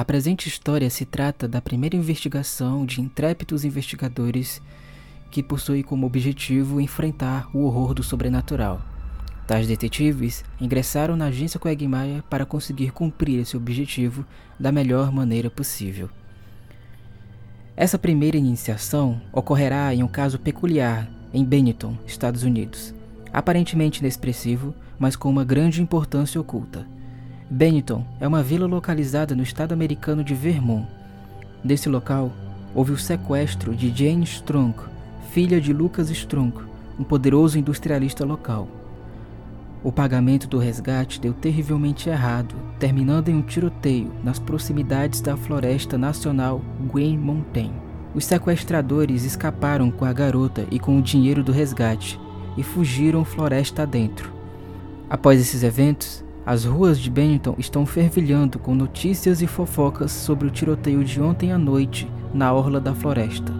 A presente história se trata da primeira investigação de intrépidos investigadores que possui como objetivo enfrentar o horror do sobrenatural. Tais detetives ingressaram na agência Quagmire para conseguir cumprir esse objetivo da melhor maneira possível. Essa primeira iniciação ocorrerá em um caso peculiar em Benetton, Estados Unidos, aparentemente inexpressivo, mas com uma grande importância oculta. Benetton é uma vila localizada no estado americano de Vermont. Nesse local, houve o sequestro de Jane Strong, filha de Lucas Strong, um poderoso industrialista local. O pagamento do resgate deu terrivelmente errado, terminando em um tiroteio nas proximidades da Floresta Nacional Green Mountain. Os sequestradores escaparam com a garota e com o dinheiro do resgate e fugiram floresta adentro. Após esses eventos, as ruas de Bennington estão fervilhando com notícias e fofocas sobre o tiroteio de ontem à noite na orla da floresta.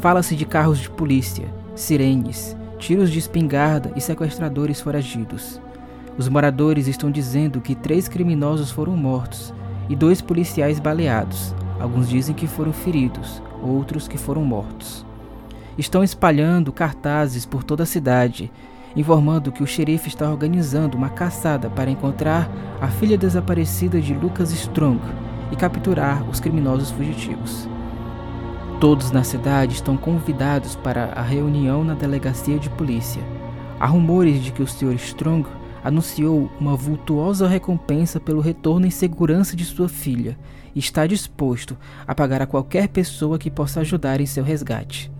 Fala-se de carros de polícia, sirenes, tiros de espingarda e sequestradores foragidos. Os moradores estão dizendo que três criminosos foram mortos e dois policiais baleados. Alguns dizem que foram feridos, outros que foram mortos. Estão espalhando cartazes por toda a cidade, informando que o xerife está organizando uma caçada para encontrar a filha desaparecida de Lucas Strong e capturar os criminosos fugitivos. Todos na cidade estão convidados para a reunião na delegacia de polícia. Há rumores de que o Sr. Strong anunciou uma vultuosa recompensa pelo retorno em segurança de sua filha e está disposto a pagar a qualquer pessoa que possa ajudar em seu resgate.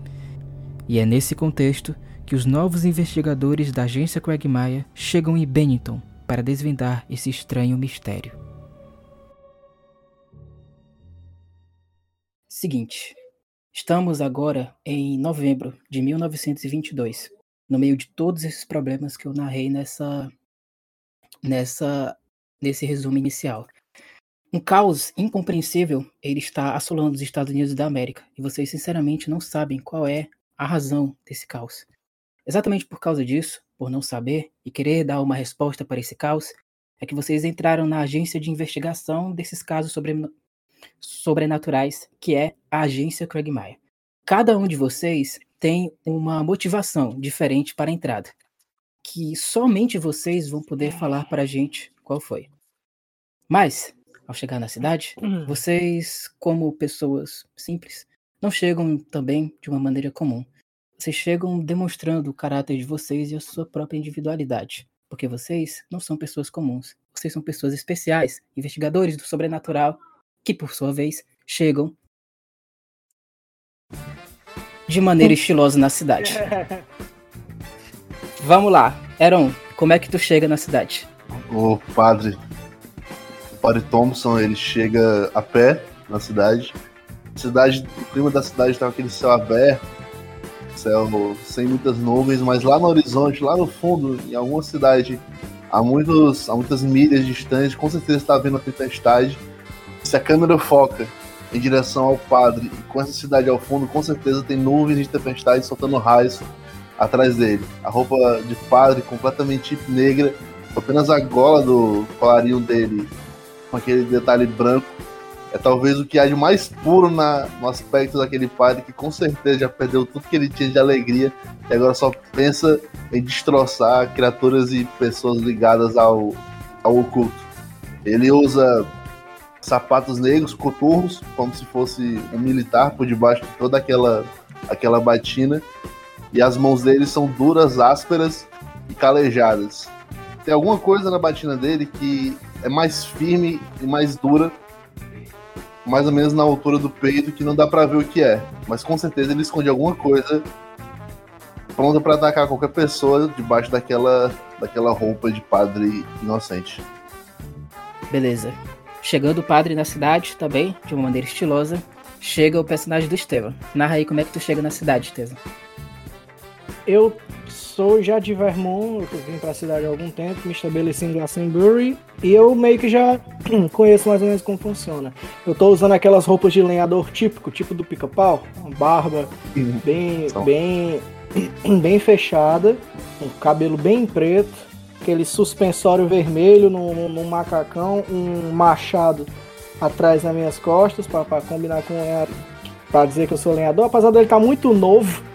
E é nesse contexto que os novos investigadores da agência Quagmire chegam em Bennington para desvendar esse estranho mistério. Seguinte, Estamos agora em novembro de 1922, no meio de todos esses problemas que eu narrei nessa, nessa, nesse resumo inicial. Um caos incompreensível ele está assolando os Estados Unidos da América e vocês sinceramente não sabem qual é a razão desse caos. Exatamente por causa disso, por não saber e querer dar uma resposta para esse caos, é que vocês entraram na agência de investigação desses casos sobre, sobrenaturais, que é a agência Craigmire. Cada um de vocês tem uma motivação diferente para a entrada, que somente vocês vão poder falar para a gente qual foi. Mas, ao chegar na cidade, uhum. vocês, como pessoas simples, não chegam também de uma maneira comum. Vocês chegam demonstrando o caráter de vocês e a sua própria individualidade, porque vocês não são pessoas comuns. Vocês são pessoas especiais, investigadores do sobrenatural que por sua vez chegam de maneira estilosa na cidade. Vamos lá, Aaron, como é que tu chega na cidade? O padre, o padre Thompson, ele chega a pé na cidade. A cidade, o clima da cidade tá com aquele céu aberto, céu sem muitas nuvens, mas lá no horizonte, lá no fundo, em alguma cidade, a, muitos, a muitas milhas distantes, com certeza está havendo a tempestade se a câmera foca em direção ao padre com essa cidade ao fundo, com certeza tem nuvens de tempestade soltando raios atrás dele. A roupa de padre completamente negra, apenas a gola do colarinho dele com aquele detalhe branco é talvez o que há de mais puro na, no aspecto daquele padre que com certeza já perdeu tudo que ele tinha de alegria e agora só pensa em destroçar criaturas e pessoas ligadas ao, ao oculto. Ele usa sapatos negros, coturnos, como se fosse um militar por debaixo de toda aquela, aquela batina. E as mãos dele são duras, ásperas e calejadas. Tem alguma coisa na batina dele que é mais firme e mais dura, mais ou menos na altura do peito, que não dá para ver o que é. Mas com certeza ele esconde alguma coisa pronta para atacar qualquer pessoa debaixo daquela, daquela roupa de padre inocente. Beleza. Chegando o padre na cidade também, de uma maneira estilosa, chega o personagem do Estevam. Narra aí como é que tu chega na cidade, Estevam. Eu sou já de Vermont, eu vim pra cidade há algum tempo, me estabeleci em Glastonbury e eu meio que já conheço mais ou menos como funciona. Eu tô usando aquelas roupas de lenhador típico, tipo do pica-pau, uma barba bem, bem, bem fechada, um cabelo bem preto, aquele suspensório vermelho no, macacão, um machado atrás nas minhas costas para combinar com para dizer que eu sou lenhador, apesar dele estar tá muito novo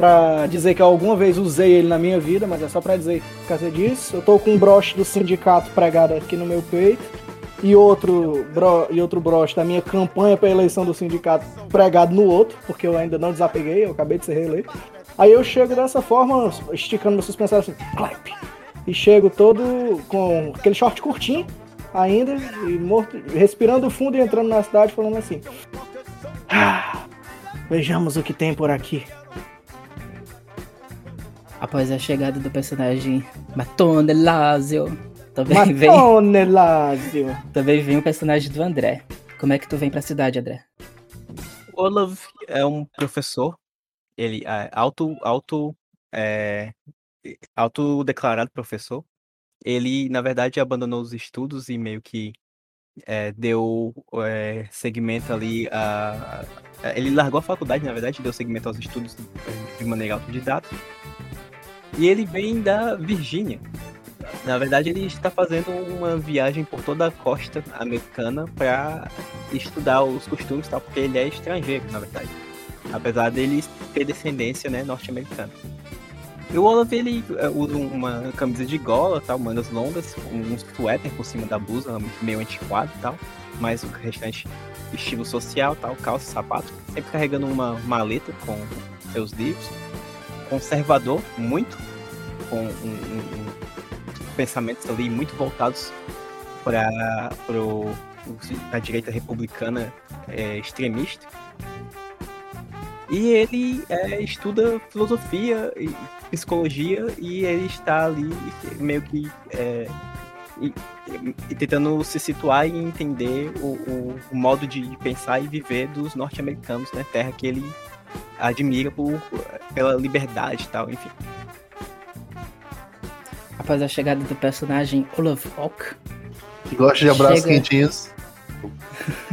para dizer que eu alguma vez usei ele na minha vida, mas é só para dizer por causa disso. Eu tô com um broche do sindicato pregado aqui no meu peito e outro, bro, e outro broche da minha campanha para eleição do sindicato pregado no outro, porque eu ainda não desapeguei, eu acabei de ser reeleito. Aí eu chego dessa forma, esticando meu suspensório assim, clap, e chego todo com aquele short curtinho ainda, e morto, respirando fundo e entrando na cidade falando assim. Ah, vejamos o que tem por aqui. Após a chegada do personagem Matone Lazio, também Matone vem. Lazio. Também vem o personagem do André. Como é que tu vem pra cidade, André? Olav é um professor. Ele é auto, auto, é, autodeclarado professor. Ele, na verdade, abandonou os estudos e meio que é, deu é, segmento ali a, a, Ele largou a faculdade, na verdade, deu segmento aos estudos de maneira autodidata. E ele vem da Virgínia. Na verdade, ele está fazendo uma viagem por toda a costa americana para estudar os costumes, tal, porque ele é estrangeiro, na verdade. Apesar dele ter descendência né, norte-americana. E o Olaf, ele é, usa uma camisa de gola, tal, mangas longas, um suéter por cima da blusa, meio antiquado e tal. Mas o restante, estilo social, tal, calça, sapato. Sempre carregando uma maleta com seus livros. Conservador, muito. Com um, um, pensamentos ali muito voltados para a direita republicana é, extremista. E ele é, estuda filosofia e psicologia e ele está ali meio que é, e, e tentando se situar e entender o, o, o, modo de pensar e viver dos norte-americanos, né? Terra que ele admira por, pela liberdade e tal, enfim. Após a chegada do personagem Olaf Ock, que gosta de abraços chega... quentinhos.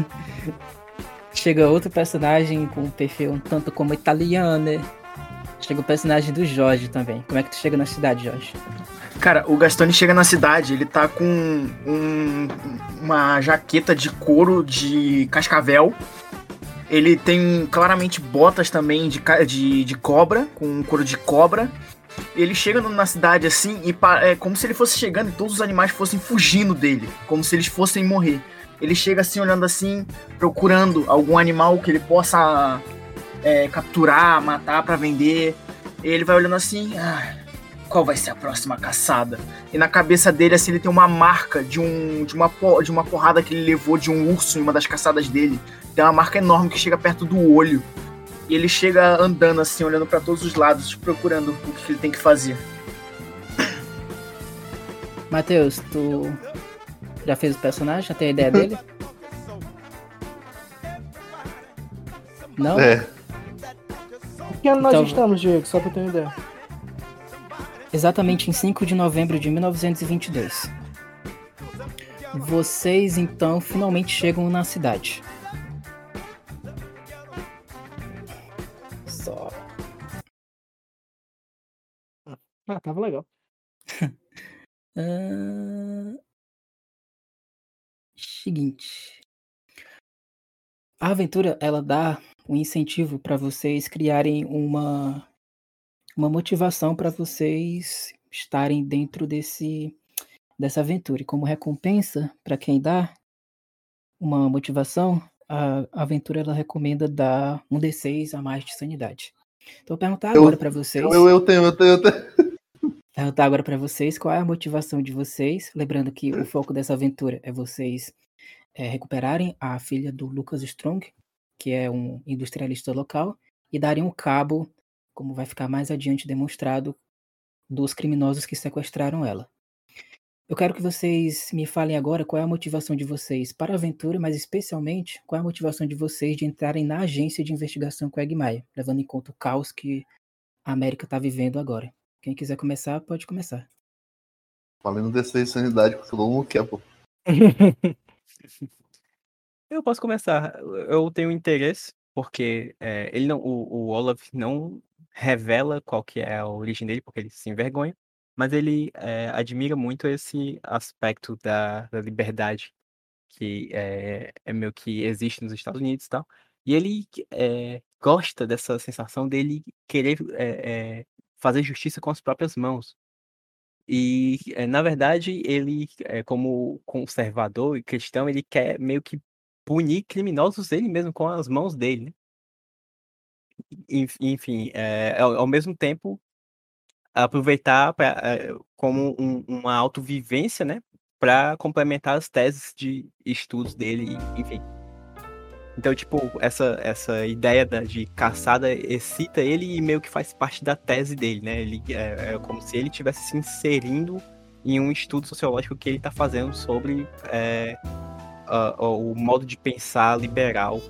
chega outro personagem com um perfil um tanto como italiano, Chega o personagem do Jorge também. Como é que tu chega na cidade, Jorge? Cara, o Gastone chega na cidade, ele tá com um, uma jaqueta de couro de cascavel. Ele tem claramente botas também de, de, de cobra, com couro de cobra. Ele chega na cidade assim e é como se ele fosse chegando e todos os animais fossem fugindo dele, como se eles fossem morrer. Ele chega assim olhando assim, procurando algum animal que ele possa é, capturar, matar para vender. Ele vai olhando assim, ah, qual vai ser a próxima caçada? E na cabeça dele assim ele tem uma marca de um de uma de uma porrada que ele levou de um urso em uma das caçadas dele. Tem uma marca enorme que chega perto do olho. E ele chega andando assim, olhando para todos os lados, procurando o que ele tem que fazer. Matheus, tu já fez o personagem? Já tem a ideia dele? Não? É que ano então, nós estamos, Diego? Só pra ter uma ideia. Exatamente em 5 de novembro de 1922. Vocês então finalmente chegam na cidade. Ah, tava legal. uh... Seguinte. A aventura ela dá um incentivo para vocês criarem uma, uma motivação para vocês estarem dentro desse, dessa aventura. E como recompensa para quem dá uma motivação, a aventura ela recomenda dar um D6 a mais de sanidade. Então, vou perguntar agora para vocês. Eu, eu tenho, eu tenho, eu tenho. Perguntar agora para vocês qual é a motivação de vocês. Lembrando que o foco dessa aventura é vocês é, recuperarem a filha do Lucas Strong, que é um industrialista local, e darem um cabo, como vai ficar mais adiante demonstrado, dos criminosos que sequestraram ela. Eu quero que vocês me falem agora qual é a motivação de vocês para a aventura, mas especialmente qual é a motivação de vocês de entrarem na agência de investigação com Egmaia, levando em conta o caos que a América está vivendo agora. Quem quiser começar, pode começar. Falando dessa sanidade, que todo mundo quer, pô. Eu posso começar. Eu tenho interesse, porque é, ele não, o, o Olaf não revela qual que é a origem dele, porque ele se envergonha, mas ele é, admira muito esse aspecto da, da liberdade que é, é meio que existe nos Estados Unidos e tal. E ele é, gosta dessa sensação dele querer é, é, fazer justiça com as próprias mãos. E, é, na verdade, ele, é, como conservador e cristão, ele quer meio que punir criminosos ele mesmo com as mãos dele. Né? Enf- Enfim, é, ao, ao mesmo tempo, aproveitar pra, é, como um- uma autovivência, né? Para complementar as teses de estudos dele, enfim. Então, tipo, essa, essa ideia da- de caçada excita ele e meio que faz parte da tese dele, né? Ele, é, é como se ele estivesse se inserindo em um estudo sociológico que ele está fazendo sobre é, a- a- o modo de pensar liberal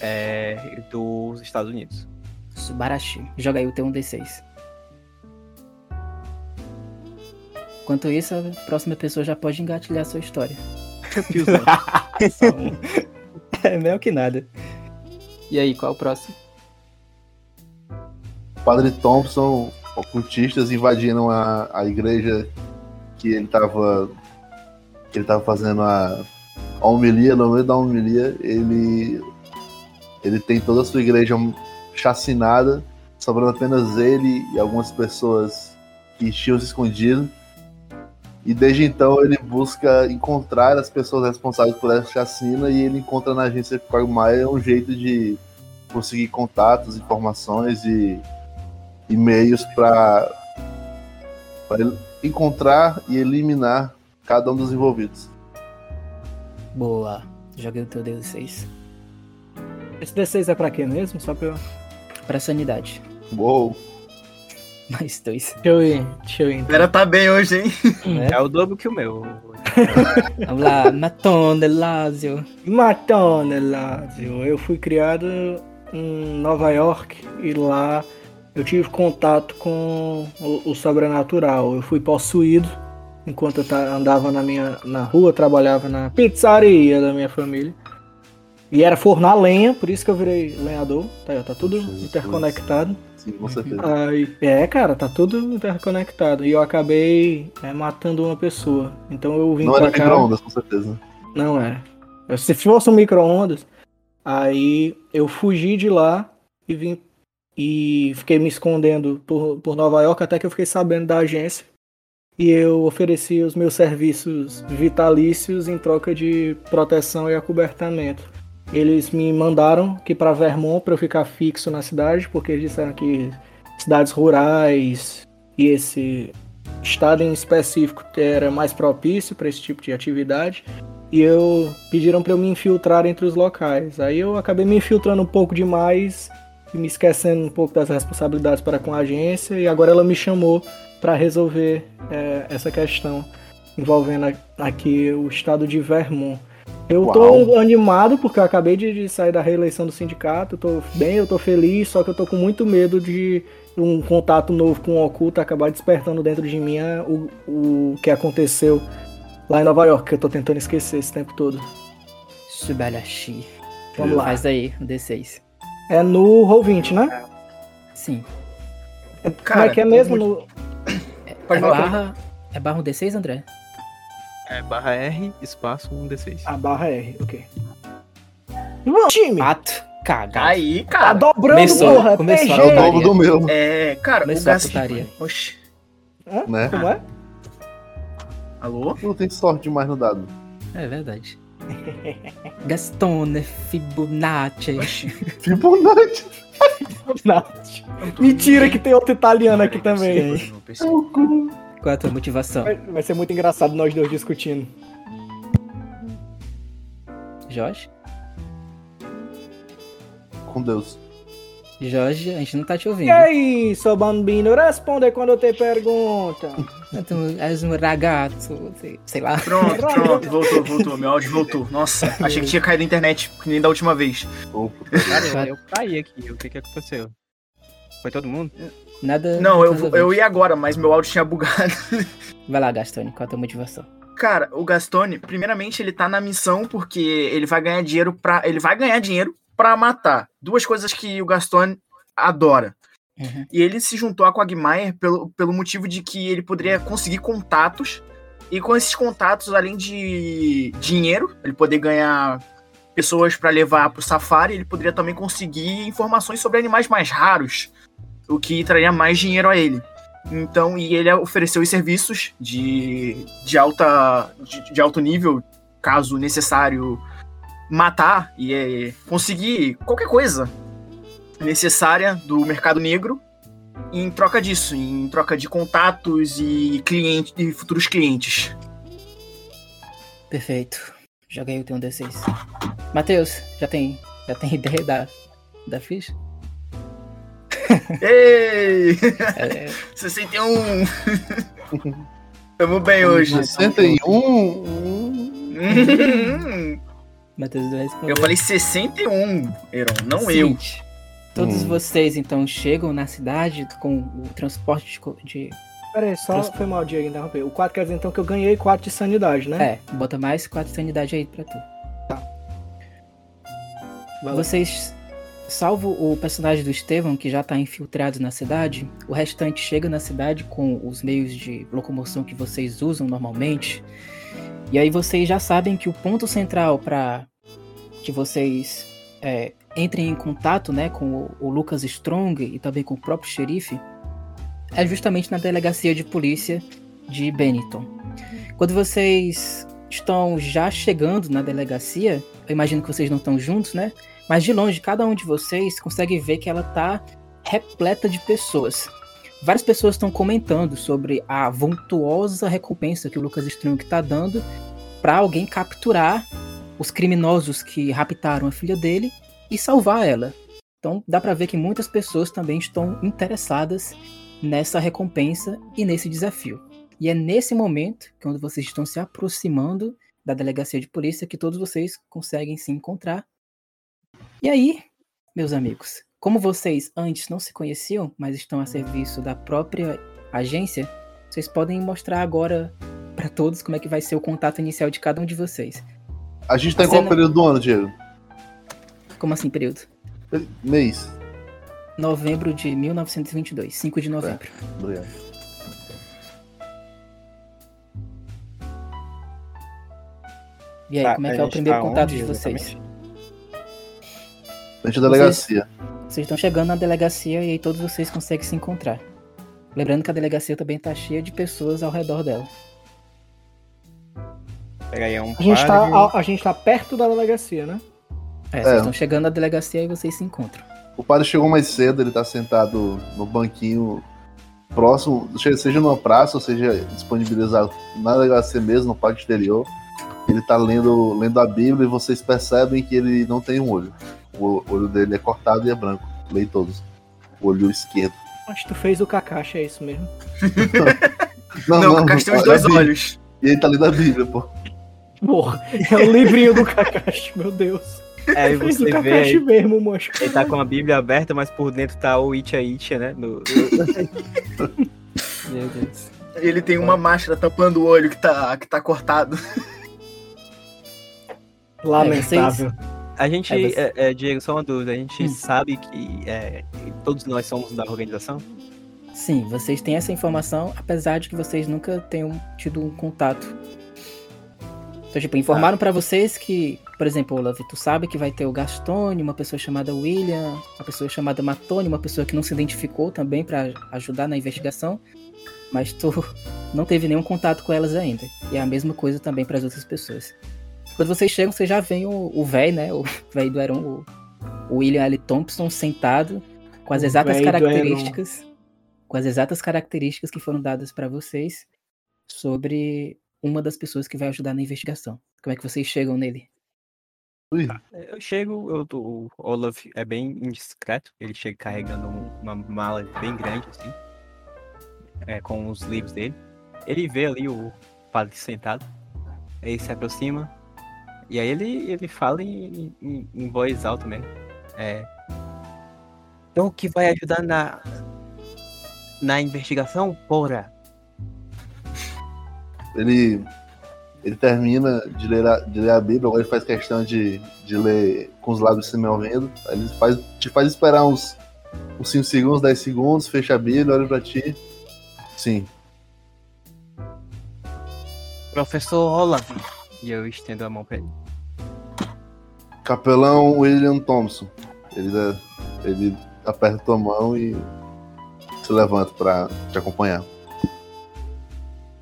é, dos Estados Unidos. Subarashi. Joga aí o teu 1d6. Enquanto isso, a próxima pessoa já pode engatilhar a sua história. Um. É melhor que nada. E aí, qual é o próximo? Padre Thompson, ocultistas invadiram a, a igreja que ele tava que ele tava fazendo a, a homilia, no meio da homilia, ele ele tem toda a sua igreja chacinada, sobrando apenas ele e algumas pessoas que tinham se escondido. E desde então ele busca encontrar as pessoas responsáveis por essa chacina e ele encontra na agência Quagmire um jeito de conseguir contatos, informações e e-mails para encontrar e eliminar cada um dos envolvidos. Boa. Joguei o teu D6. Esse D6 é pra quê mesmo? Só pra. Pra sanidade. Uou! Mais dois. Deixa eu ir. Deixa eu ir. Então. galera tá bem hoje, hein? né? É o dobro que o meu. Vamos lá. Matone Lazio. Matone Lazio. Eu fui criado em Nova York e lá eu tive contato com o, o sobrenatural. Eu fui possuído enquanto eu andava na minha na rua, trabalhava na pizzaria da minha família. E era fornar lenha, por isso que eu virei lenhador. Tá, tá tudo Jesus. interconectado. Sim, com certeza. Aí, é, cara, tá tudo interconectado. E eu acabei é, matando uma pessoa. Então eu vim Não era cá. micro-ondas, com certeza. Não era. Se fosse um micro-ondas, aí eu fugi de lá e vim e fiquei me escondendo por, por Nova York até que eu fiquei sabendo da agência. E eu ofereci os meus serviços vitalícios em troca de proteção e acobertamento. Eles me mandaram aqui para Vermont para eu ficar fixo na cidade, porque eles disseram que cidades rurais e esse estado em específico era mais propício para esse tipo de atividade e eu pediram para eu me infiltrar entre os locais. Aí eu acabei me infiltrando um pouco demais e me esquecendo um pouco das responsabilidades para com a agência e agora ela me chamou para resolver é, essa questão envolvendo aqui o estado de Vermont. Eu tô Uau. animado porque eu acabei de, de sair da reeleição do sindicato, eu tô bem, eu tô feliz, só que eu tô com muito medo de um contato novo com o oculto acabar despertando dentro de mim é, o, o que aconteceu lá em Nova York, que eu tô tentando esquecer esse tempo todo. Subarashi. Vamos lá. Faz aí o D6. É no Roll20, né? Sim. Como é que é mesmo? muito- No... É falar. barra, é barra um D6, André? É barra R, espaço 1D6. A barra R, ok. Vamos, time! Pato. Cagado. Aí, Tá cara. dobrando, Começou, porra! começou. PG. É o dobro do meu, É, cara, o Começou a Gas... putaria. Oxi. Hã? né? Como é? Alô? Não tem sorte demais no dado. É verdade. Gastone Fibonacci. Fibonacci. Não. Mentira que tem outro italiano aqui também. Qual é a tua motivação, Vai, vai ser muito engraçado nós dois discutindo. Jorge? Com Deus. Jorge, a gente não tá te ouvindo. E aí, seu bambino, responde quando eu te pergunta. Tu és um ragazzo, sei, lá. Pronto, pronto, voltou, voltou. Meu áudio voltou. Nossa, achei que tinha caído a internet, que nem da última vez. Cara, eu, eu caí aqui. O que que aconteceu? Foi todo mundo? Nada. Não, eu, eu ia agora, mas meu áudio tinha bugado. Vai lá, Gastone, qual é a tua motivação? Cara, o Gastone, primeiramente, ele tá na missão porque ele vai ganhar dinheiro para Ele vai ganhar dinheiro pra matar. Duas coisas que o Gastone adora. Uhum. E ele se juntou a Quagmire pelo, pelo motivo de que ele poderia conseguir contatos E com esses contatos, além de dinheiro, ele poder ganhar pessoas para levar para o safari, ele poderia também conseguir informações sobre animais mais raros, o que traria mais dinheiro a ele. Então, e ele ofereceu os serviços de, de, alta, de, de alto nível, caso necessário matar e é, conseguir qualquer coisa necessária do mercado negro em troca disso, em troca de contatos e clientes e futuros clientes. Perfeito. Já ganhei o teu um D6. Matheus, já tem, já tem ideia da, da ficha? Ei! É... 61! Tamo bem hoje. 61? Matheus vai responder. Eu falei 61, Heron, não Seguinte, eu. Todos hum. vocês então chegam na cidade com o transporte de. Peraí, só Trans... foi mal de interromper. O 4 quer dizer então que eu ganhei 4 de sanidade, né? É, bota mais 4 de sanidade aí pra tu. Tá. Valeu. Vocês, salvo o personagem do Estevam, que já tá infiltrado na cidade, o restante chega na cidade com os meios de locomoção que vocês usam normalmente. E aí vocês já sabem que o ponto central para que vocês é, entrem em contato né, com o, o, Lucas Strong e também com o próprio xerife é justamente na delegacia de polícia de Benetton. Quando vocês estão já chegando na delegacia, eu imagino que vocês não estão juntos, né? Mas de longe, cada um de vocês consegue ver que ela está repleta de pessoas. Várias pessoas estão comentando sobre a vultuosa recompensa que o Lucas Strong está dando para alguém capturar os criminosos que raptaram a filha dele e salvar ela. Então dá para ver que muitas pessoas também estão interessadas nessa recompensa e nesse desafio. E é nesse momento, quando vocês estão se aproximando da delegacia de polícia, que todos vocês conseguem se encontrar. E aí, meus amigos, como vocês antes não se conheciam, mas estão a serviço da própria agência, vocês podem mostrar agora para todos como é que vai ser o contato inicial de cada um de vocês. A gente tá em qual período do ano, Diego? Como assim, período? Mês. Novembro de 1922, 5 de novembro. É, obrigado. E aí, tá, como é que é o primeiro tá contato de vocês? Frente da delegacia. Vocês, vocês estão chegando na delegacia e aí todos vocês conseguem se encontrar. Lembrando que a delegacia também tá cheia de pessoas ao redor dela. Pega aí um a, gente tá, a, a gente tá perto da delegacia, né? É, vocês é. estão chegando na delegacia e vocês se encontram. O padre chegou mais cedo, ele tá sentado no banquinho próximo, seja numa praça, ou seja disponibilizado na delegacia mesmo, no pátio exterior. Ele tá lendo, lendo a Bíblia e vocês percebem que ele não tem um olho. O olho dele é cortado e é branco. Leio todos. O olho esquerdo. Acho que tu fez o Kakashi, é isso mesmo. não, não, não, o Kakashi tem os dois olhos. E ele tá lendo a Bíblia, pô. Porra, é o livrinho do Kakashi, meu Deus. É, e você vê aí, mesmo, mocho. Ele tá com a Bíblia aberta, mas por dentro tá o Itcha Itcha, né? No... Meu Deus. Ele tem uma máscara tampando o olho que tá, que tá cortado. Lamentável. A gente, é, você... é, Diego, só uma dúvida. A gente hum. sabe que é, todos nós somos da organização? Sim, vocês têm essa informação, apesar de que vocês nunca tenham tido um contato então, tipo, informaram ah. para vocês que, por exemplo, Olaf, tu sabe que vai ter o Gastone, uma pessoa chamada William, uma pessoa chamada Matone, uma pessoa que não se identificou também para ajudar na investigação, mas tu não teve nenhum contato com elas ainda. E é a mesma coisa também para as outras pessoas. Quando vocês chegam, vocês já veem o velho, né? O velho do Heron, o, o William L. Thompson, sentado com as exatas características, com as exatas características que foram dadas para vocês sobre uma das pessoas que vai ajudar na investigação. Como é que vocês chegam nele? Tá. Eu chego, eu, o Olaf é bem indiscreto, ele chega carregando uma mala bem grande, assim, é, com os livros dele. Ele vê ali o padre sentado, aí se aproxima, e aí ele, ele fala em, em, em voz alta mesmo. É, então, o que vai ajudar na, na investigação, porra? ele, ele termina de ler, a, de ler a Bíblia, agora ele faz questão de, de ler com os lábios se movendo. Ele faz, te faz esperar uns, uns 5 segundos, 10 segundos, fecha a Bíblia, olha pra ti. Sim. Professor Olaf. E eu estendo a mão pra ele. Capelão William Thompson. Ele, dá- ele aperta tua mão e se levanta pra te acompanhar.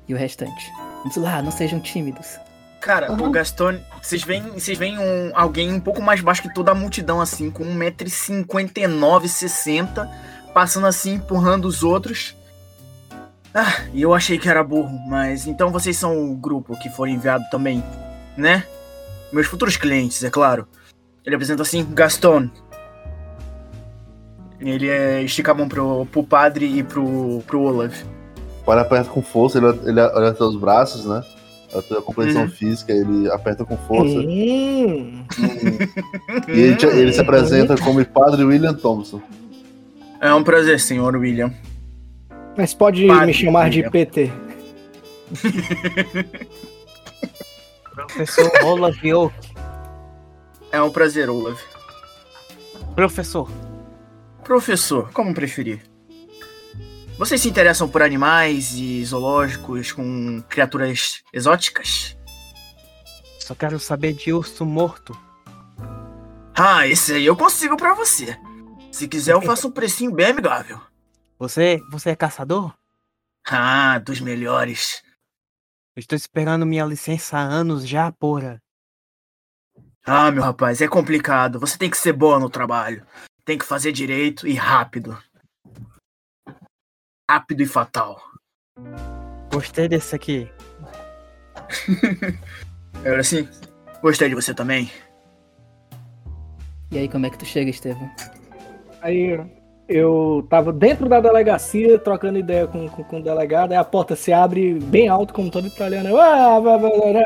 E o restante? Vamos lá, não sejam tímidos. Cara, Aham. o Gaston, vocês veem, vocês veem um, alguém um pouco mais baixo que toda a multidão, assim, com 1,59m, 60 passando assim, empurrando os outros. Ah, e eu achei que era burro, mas então vocês são o grupo que foram enviado também, né? Meus futuros clientes, é claro. Ele apresenta assim, Gaston. Ele é, estica a mão pro, pro padre e pro, pro Olaf. O pai aperta com força, ele, ele olha teus braços, né? A tua compreensão Uhum. física, ele aperta com força. Hum, E ele, ele se apresenta como Padre William Thompson. É um prazer, senhor William. Mas pode Padre, me chamar de. PT. Professor Olaf Oak. É um prazer, Olaf. Professor, Professor, como preferir. Vocês se interessam por animais e zoológicos com criaturas exóticas? só quero saber de urso morto. Ah, esse aí eu consigo pra você. Se quiser, eu faço um precinho bem amigável. Você, você é caçador? Ah, dos melhores. Eu estou esperando minha licença há anos já, porra. Ah, meu rapaz, é complicado. Você tem que ser bom no trabalho. Tem que fazer direito e rápido. Rápido e fatal. Gostei desse aqui. Era assim. Gostei de você também. E aí, como é que tu chega, Estevão? Aí eu tava dentro da delegacia, trocando ideia com, com, com o delegado, aí a porta se abre bem alto, como todo italiano. Eu, ah,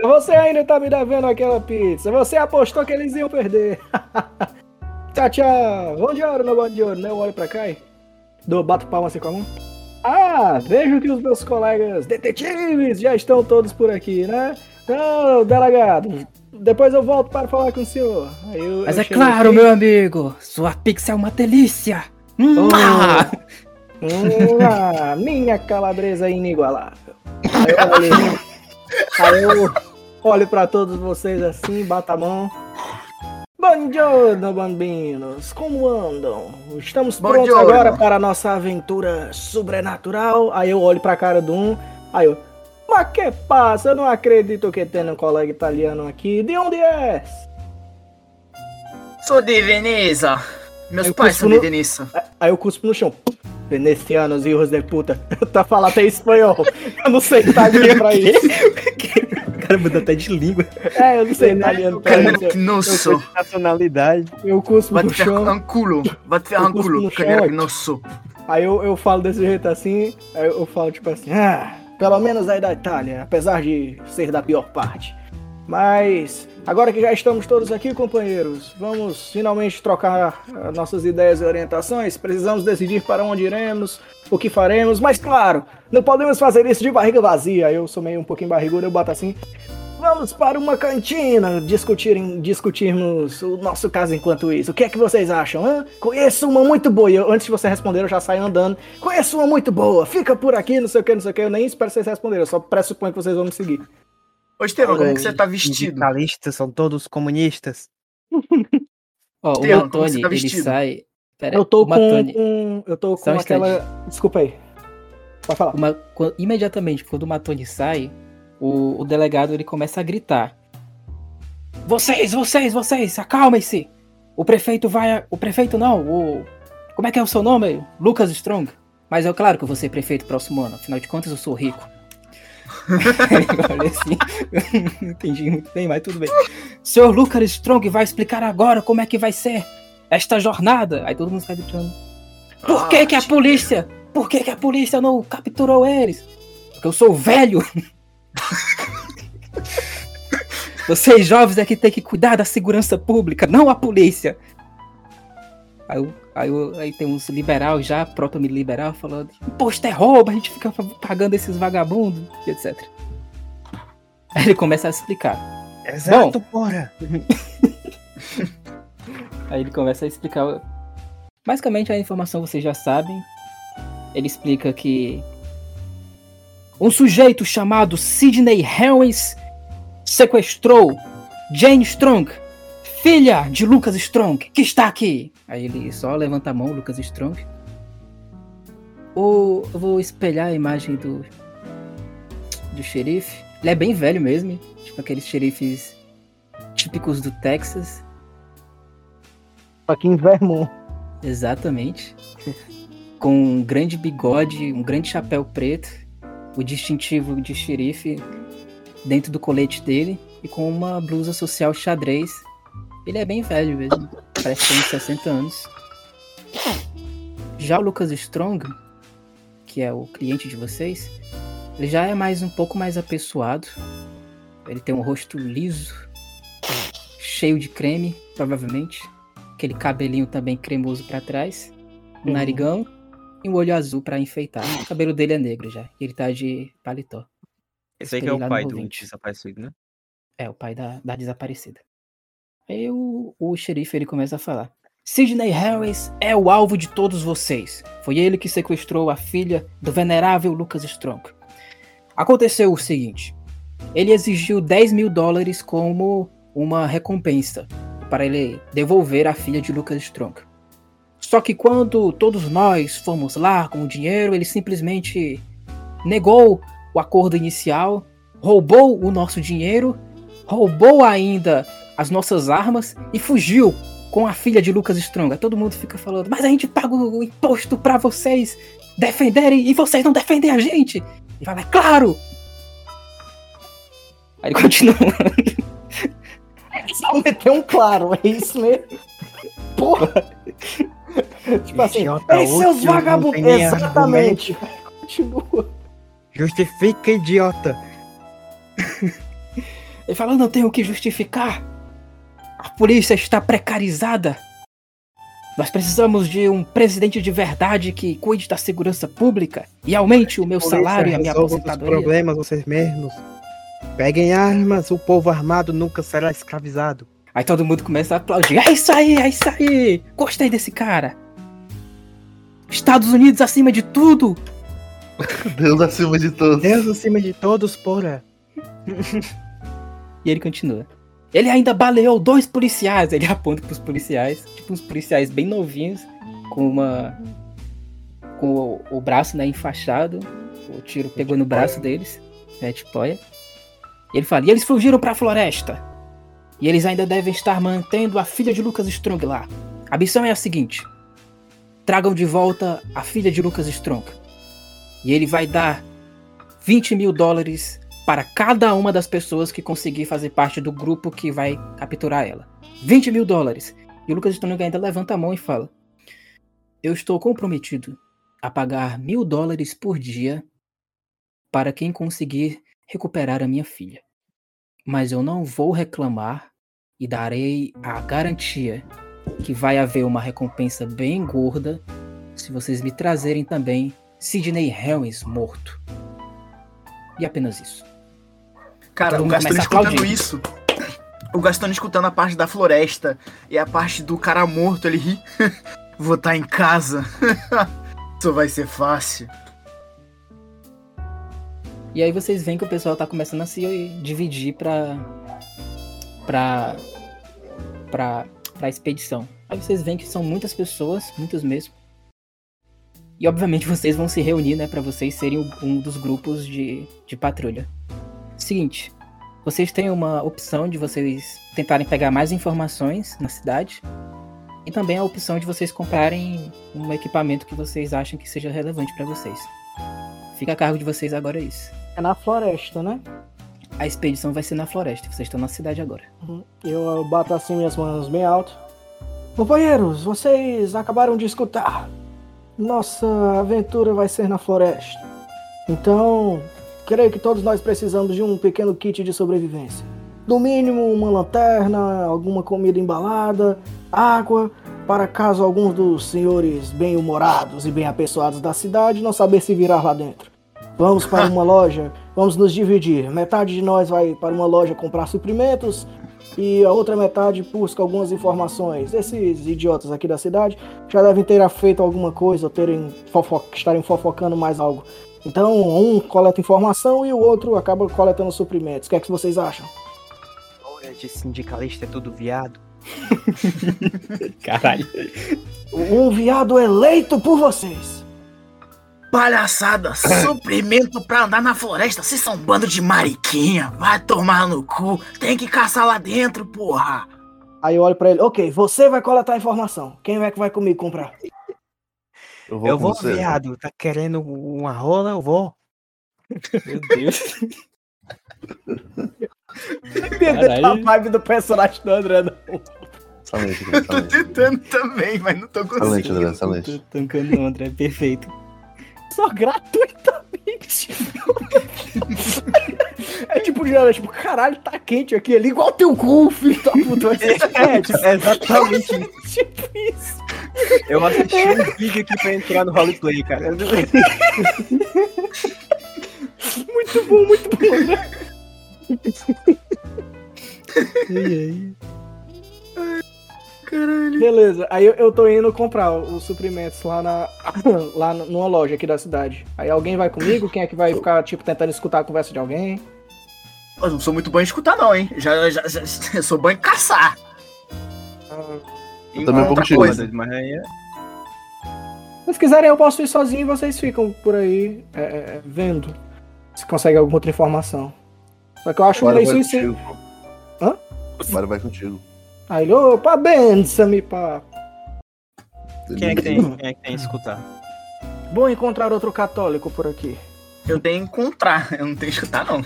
você ainda tá me devendo aquela pizza. Você apostou que eles iam perder. tchau, tchau. Bom ouro, meu bom de ouro, né? Eu olho pra cá e dou, bato palma assim com a mão. Ah, vejo que os meus colegas detetives já estão todos por aqui, né? Então, delegado, depois eu volto para falar com o senhor. Eu- Mas eu é claro, aqui- meu amigo, sua pizza é uma delícia. Minha calabresa inigualável. Aí eu olho, aí eu olho pra todos vocês assim, bato a mão. Buongiorno, bambinos. Como andam? Estamos prontos Buongiorno. agora para a nossa aventura sobrenatural. Aí eu olho pra cara do um. Aí eu. Mas que passa? Eu não acredito que tenha um colega italiano aqui. De onde é? Sou de Veneza. Meus Eu pais são costumo- de Veneza. Aí eu cuspo no chão. Venecianos, hijos de puta. Tá falando até espanhol. Eu não sei italiano pra isso. O cara muda até de língua. É, eu não sei italiano pra isso. Canagnoso. Nacionalidade. Eu cuspo Vai no chão. um culo. Vai te ferrar Eu um cuspo culo. no chão, Canagnoso. Aí eu, eu falo desse jeito assim. Aí eu falo tipo assim. Ah, pelo menos aí da Itália. Apesar de ser da pior parte. Mas agora que já estamos todos aqui, companheiros, vamos finalmente trocar ah, nossas ideias e orientações. Precisamos decidir para onde iremos, o que faremos. Mas claro, não podemos fazer isso de barriga vazia. Eu sou meio um pouquinho barrigudo, eu boto assim. Vamos para uma cantina discutir, discutirmos o nosso caso enquanto isso. O que é que vocês acham? Hã? Conheço uma muito boa. Eu, antes de você responder, eu já saio andando. Conheço uma muito boa. Fica por aqui, não sei o que, não sei o que. Eu nem espero vocês responderem. Eu só pressuponho que vocês vão me seguir. Ô, Estevão, como que você tá vestido? Sindicalistas são todos comunistas. Ó, o como você Matone, tá ele sai. Pera, Eu tô o Matone, com, Eu tô Só com um aquela. Desculpa aí. Pode falar. uma- imediatamente quando o Matone sai, o, o delegado ele começa a gritar: Vocês, vocês, vocês, acalmem-se! O prefeito vai. a- O prefeito não, o. Como é que é o seu nome? Lucas Strong. Mas é claro que eu vou ser prefeito próximo ano, afinal de contas eu sou rico. Eu olhei assim, não entendi muito bem, mas tudo bem. Senhor Lucas Strong vai explicar agora como é que vai ser esta jornada. Aí todo mundo fica gritando. Por que, que a polícia? Por que, que a polícia não capturou eles? Porque eu sou velho. Vocês jovens é que tem que cuidar da segurança pública, não a polícia. Aí, eu- aí, aí tem uns liberal já, proto-liberal, falando: imposto é roubo, a gente fica pagando esses vagabundos, e etc. Aí ele começa a explicar. Exato, porra. Aí ele começa a explicar. Basicamente a informação vocês já sabem. Ele explica que um sujeito chamado Sidney Harris sequestrou Jane Strong, filha de Lucas Strong, que está aqui. Aí ele só levanta a mão, Lucas Strong. O, eu vou espelhar a imagem do, do xerife. Ele é bem velho mesmo, tipo aqueles xerifes típicos do Texas. Aqui em Vermont. Exatamente. Com um grande bigode, um grande chapéu preto, o distintivo de xerife dentro do colete dele e com uma blusa social xadrez. Ele é bem velho mesmo, parece ter uns 60 anos. Já o Lucas Strong, que é o cliente de vocês, ele já é mais um pouco mais apessoado. Ele tem um rosto liso, cheio de creme, provavelmente. Aquele cabelinho também cremoso para trás, um Uhum. narigão e um olho azul para enfeitar. O cabelo dele é negro já, e ele tá de paletó. Esse aí que é o pai do desaparecido, né? É, o pai da, da desaparecida. Aí o, o xerife ele começa a falar. Sidney Harris é o alvo de todos vocês. Foi ele que sequestrou a filha do venerável Lucas Strong. Aconteceu o seguinte: ele exigiu 10 mil dólares como uma recompensa para ele devolver a filha de Lucas Strong. Só que quando todos nós fomos lá com o dinheiro, ele simplesmente negou o acordo inicial, roubou o nosso dinheiro roubou ainda as nossas armas e fugiu com a filha de Lucas Strong. Aí Todo mundo fica falando, mas a gente paga o imposto pra vocês defenderem e vocês não defendem a gente. E fala, é claro! Aí ele continua. Só meter um claro, é isso mesmo. Porra! tipo assim, Idiota ei, seus útil, não vagabundos! Exatamente! Continua. Justifica, idiota. Ele fala, não tenho o que justificar. A polícia está precarizada. Nós precisamos de um presidente de verdade que cuide da segurança pública e aumente o meu Polícia, salário e a minha os aposentadoria. problemas vocês mesmos. Peguem armas, o povo armado nunca será escravizado. Aí todo mundo começa a aplaudir. É isso aí, é isso aí. Gostei desse cara. Estados Unidos acima de tudo. Deus acima de todos. Deus acima de todos, porra. E ele continua. Ele ainda baleou dois policiais. Ele aponta pros policiais. Tipo uns policiais bem novinhos. Com uma. Com o, o braço né, enfaixado. O tiro pegou no braço deles. É, tipóia. E ele fala: E eles fugiram pra floresta. E eles ainda devem estar mantendo a filha de Lucas Strong lá. A missão é a seguinte: tragam de volta a filha de Lucas Strong. E ele vai dar 20 mil dólares para cada uma das pessoas que conseguir fazer parte do grupo que vai capturar ela. 20 mil dólares. E o Lucas Strong ainda levanta a mão e fala: Eu estou comprometido a pagar mil dólares por dia para quem conseguir recuperar a minha filha. Mas eu não vou reclamar e darei a garantia que vai haver uma recompensa bem gorda se vocês me trazerem também Sidney Harris morto. E apenas isso. Cara, Todo o a escutando isso. O Gastone escutando a parte da floresta e a parte do cara morto, ele ri. Vou estar em casa. Isso vai ser fácil. E aí vocês veem que o pessoal tá começando a se dividir pra. pra. pra. pra expedição. Aí vocês veem que são muitas pessoas, muitas mesmo. E obviamente vocês vão se reunir, né, pra vocês serem um dos grupos de, de patrulha. Seguinte, vocês têm uma opção de vocês tentarem pegar mais informações na cidade. E também a opção de vocês comprarem um equipamento que vocês acham que seja relevante pra vocês. Fica a cargo de vocês agora isso. É na floresta, né? A expedição vai ser na floresta, vocês estão na cidade agora. Uhum. Eu bato assim minhas mãos bem alto. Companheiros, vocês acabaram de escutar. Nossa aventura vai ser na floresta. Então, creio que todos nós precisamos de um pequeno kit de sobrevivência. No mínimo, uma lanterna, alguma comida embalada, água, para caso alguns dos senhores bem-humorados e bem apessoados da cidade não saber se virar lá dentro. Vamos para uma loja, vamos nos dividir. Metade de nós vai para uma loja comprar suprimentos e a outra metade busca algumas informações. Esses idiotas aqui da cidade já devem ter feito alguma coisa ou terem fofo estarem fofocando mais algo. Então, um coleta informação e o outro acaba coletando suprimentos. O que é que vocês acham? Olha, de sindicalista é tudo viado. Caralho. Um viado eleito por vocês. Palhaçada, suprimento pra andar na floresta. Vocês são um bando de mariquinha. Vai tomar no cu. Tem que caçar lá dentro, porra. Aí eu olho pra ele, ok, você vai coletar a informação. Quem é que vai comigo comprar? Eu vou, eu vou, você. viado. Tá querendo uma rola? Eu vou. Meu Deus. Entendeu a vibe do personagem do André, não. Excelente, André, Eu tô tentando também, mas não tô Excelente, conseguindo. André, excelente. Tô tancando não, André. Perfeito. Só gratuitamente. é tipo, já, tipo, caralho, tá quente aqui ali, igual teu cu, filho da puta. É, tipo, é exatamente isso. tipo isso. Eu assisti um vídeo aqui pra entrar no roleplay, cara. Muito bom, muito bom, André. Caralho. Beleza, aí eu, eu tô indo comprar os suprimentos lá na lá numa loja aqui da cidade. Aí alguém vai comigo? Quem é que vai ficar, tipo, tentando escutar a conversa de alguém? Eu não sou muito bom em escutar, não, hein? Já, já, já- eu sou bom em caçar. Eu também vou Outra contigo. coisa. Mas aí é- Se vocês quiserem, eu posso ir sozinho e vocês ficam por aí é, é, vendo se consegue alguma outra informação. Só que eu acho Agora meio vai suicídio. contigo. Hã? Agora vai contigo. Aí ele, opa, bença-me, pá. Quem é que tem, quem é que tem que escutar? Bom encontrar outro católico por aqui. Eu tenho que encontrar, eu não tenho que escutar, não.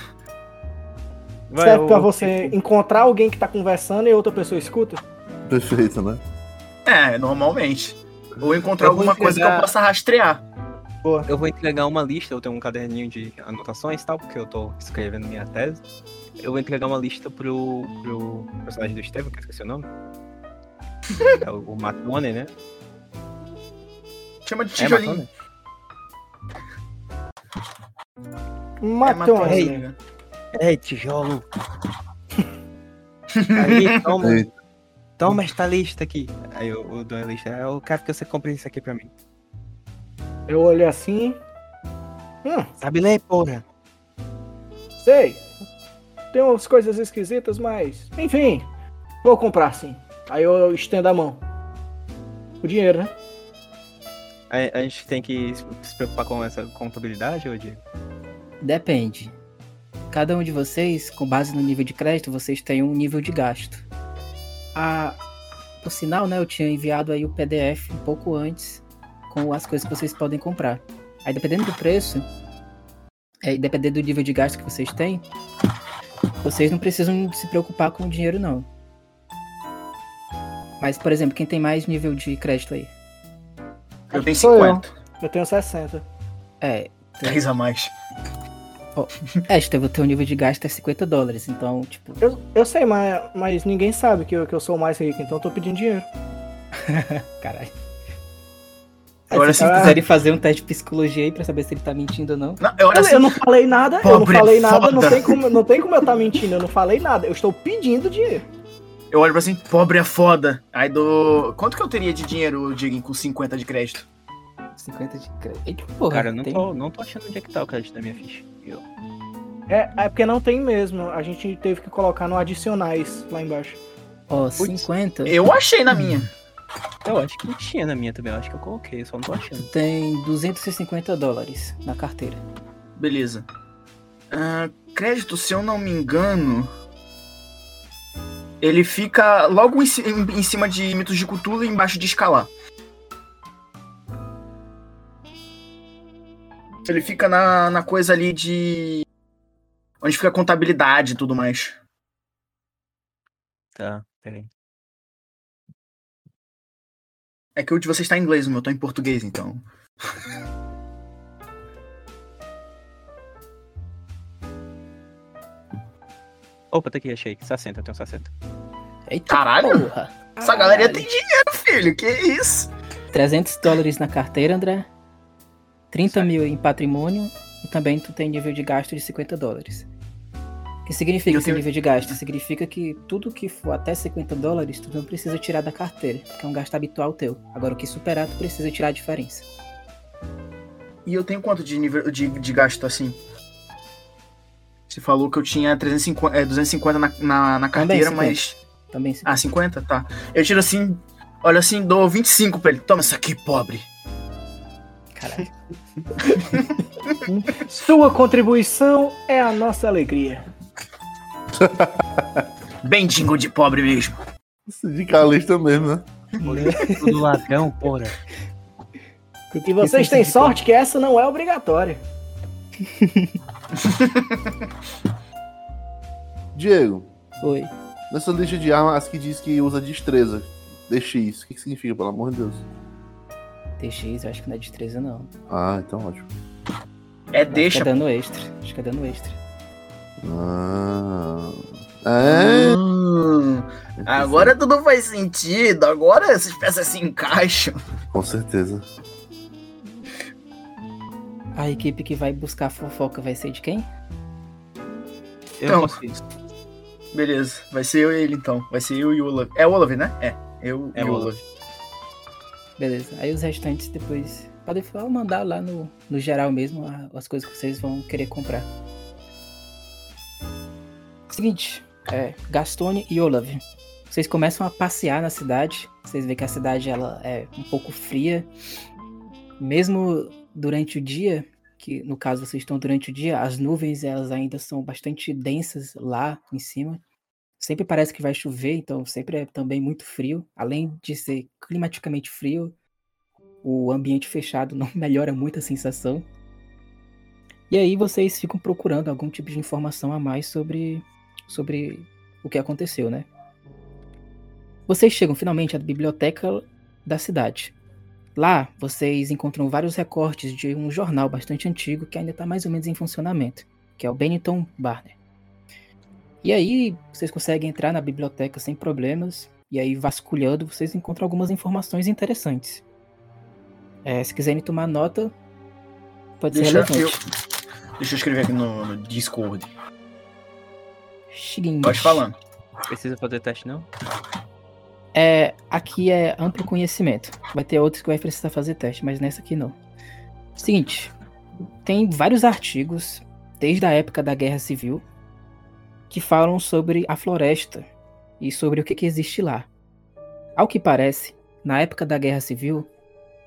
Vai, Serve eu- pra você encontrar alguém que tá conversando e outra pessoa escuta? Perfeito, né? É, normalmente. Ou encontrar vou alguma coisa que eu entregar- possa rastrear. Eu vou entregar uma lista, eu tenho um caderninho de anotações e tal, porque eu tô escrevendo minha tese. Eu vou entregar uma lista pro, pro personagem do Estevam, que eu esqueci o nome. É o, o Matone, né? Chama de É tijolinho. Matone? É, Matone, aí. nega. Ei, tijolo! Aí, toma, toma esta lista aqui. Aí eu, eu dou a lista. Eu quero que você compre isso aqui pra mim. Eu olhei assim. Hum, Sabe ler, porra? sei. Tem umas coisas esquisitas, mas. Enfim. Vou comprar sim. Aí eu estendo a mão. O dinheiro, né? A, a gente tem que se preocupar com essa contabilidade, ô Diego? Depende. Cada um de vocês, com base no nível de crédito, vocês têm um nível de gasto. A... Por sinal, né, eu tinha enviado aí o PDF um pouco antes com as coisas que vocês podem comprar. Aí dependendo do preço, é, e dependendo do nível de gasto que vocês têm, vocês não precisam se preocupar com o dinheiro não. Mas, por exemplo, quem tem mais nível de crédito aí? Eu tenho Sou eu. 50. Eu tenho 60. É, 10 a mais. é, Estevão, o teu nível de gasto é 50 dólares, então, tipo, Eu, eu sei, mas, mas ninguém sabe que eu, que eu sou o mais rico, então eu tô pedindo dinheiro. Caralho. Agora se quiserem fazer um teste de psicologia aí pra saber se ele tá mentindo ou não. Não, eu, Eu, assim, eu não falei nada, eu não falei nada, não tem, como, não tem como eu estar mentindo, eu não falei nada, eu estou pedindo dinheiro. eu olho pra assim, pobre é foda. Aí do. Quanto que eu teria de dinheiro, Diego, com 50 de crédito? 50 de crédito. Eita, porra, Cara, eu não tem- tô, não tô achando onde é que tá o crédito da minha ficha. Eu- É, é porque não tem mesmo, a gente teve que colocar no adicionais lá embaixo. Ó, Putz, 50. Eu achei na minha. Eu acho que tinha na minha também, eu acho que eu coloquei, só não tô achando. Tem 250 dólares na carteira. Beleza. Ah, crédito, se eu não me engano. Ele fica logo em, em- em cima de mitos de Cthulhu e embaixo de escalar. Ele fica na, na coisa ali de. Onde fica a contabilidade e tudo mais. Tá, peraí. É que o de vocês tá em inglês, o meu tá em português, então. Opa, tá aqui, achei. 60, eu tenho 60. Eita, Caralho! porra. Essa galera tem dinheiro, filho. Que isso? 300 dólares na carteira, André. 30 mil em patrimônio. E também tu tem nível de gasto de 50 dólares. O que significa esse tenho- nível de gasto? Significa que tudo que for até 50 dólares, tu não precisa tirar da carteira, porque é um gasto habitual teu. Agora, o que superar, tu precisa tirar a diferença. E eu tenho quanto de, nível, de, de gasto assim? Você falou que eu tinha 350, é, 250 na, na, na carteira, 50. mas. Também sim. Ah, 50? Tá. Eu tiro assim, olha assim, dou 25 pra ele. Toma isso aqui, pobre. Caralho. Sua contribuição é a nossa alegria. Bem jingle de pobre mesmo. Sindicalista mesmo, né? Tudo ladrão, porra. E vocês têm sorte que essa não é obrigatória. Diego, Oi. nessa lista de armas que diz que usa destreza. DX, o que, que significa, pelo amor de Deus? TX, eu acho que não é destreza, não. Ah, então ótimo. É Eu Acho deixa. que é dano extra. Acho que é dano extra. Ah. É. Hum, agora tudo faz sentido. Agora essas peças se encaixam. Com certeza. A equipe que vai buscar a fofoca vai ser de quem? Eu Então. Beleza, vai ser eu e ele então. Vai ser eu e o Olaf. É o Olaf, né? É. Eu É e o o Olaf. Beleza. Aí os restantes depois podem mandar lá no, no geral mesmo as coisas que vocês vão querer comprar. Seguinte, é, Gastone e Olav. Vocês começam a passear na cidade. Vocês veem que a cidade ela é um pouco fria. Mesmo durante o dia, que no caso vocês estão durante o dia, as nuvens elas ainda são bastante densas lá em cima. Sempre parece que vai chover, então sempre é também muito frio. Além de ser climaticamente frio, o ambiente fechado não melhora muito a sensação. E aí vocês ficam procurando algum tipo de informação a mais sobre, sobre o que aconteceu, né? Vocês chegam finalmente à biblioteca da cidade. Lá vocês encontram vários recortes de um jornal bastante antigo que ainda está mais ou menos em funcionamento, que é o Benetton Barner. E aí vocês conseguem entrar na biblioteca sem problemas, e aí vasculhando vocês encontram algumas informações interessantes. É, se quiserem tomar nota, pode ser Deixa eu, relevante. deixa eu escrever aqui no, no Discord. Seguinte, Pode falando. Precisa fazer teste, não? É, aqui é amplo conhecimento. Vai ter outros que vai precisar fazer teste, mas nessa aqui não. Seguinte, tem vários artigos desde a época da Guerra Civil que falam sobre a floresta e sobre o que, que existe lá. Ao que parece, na época da Guerra Civil,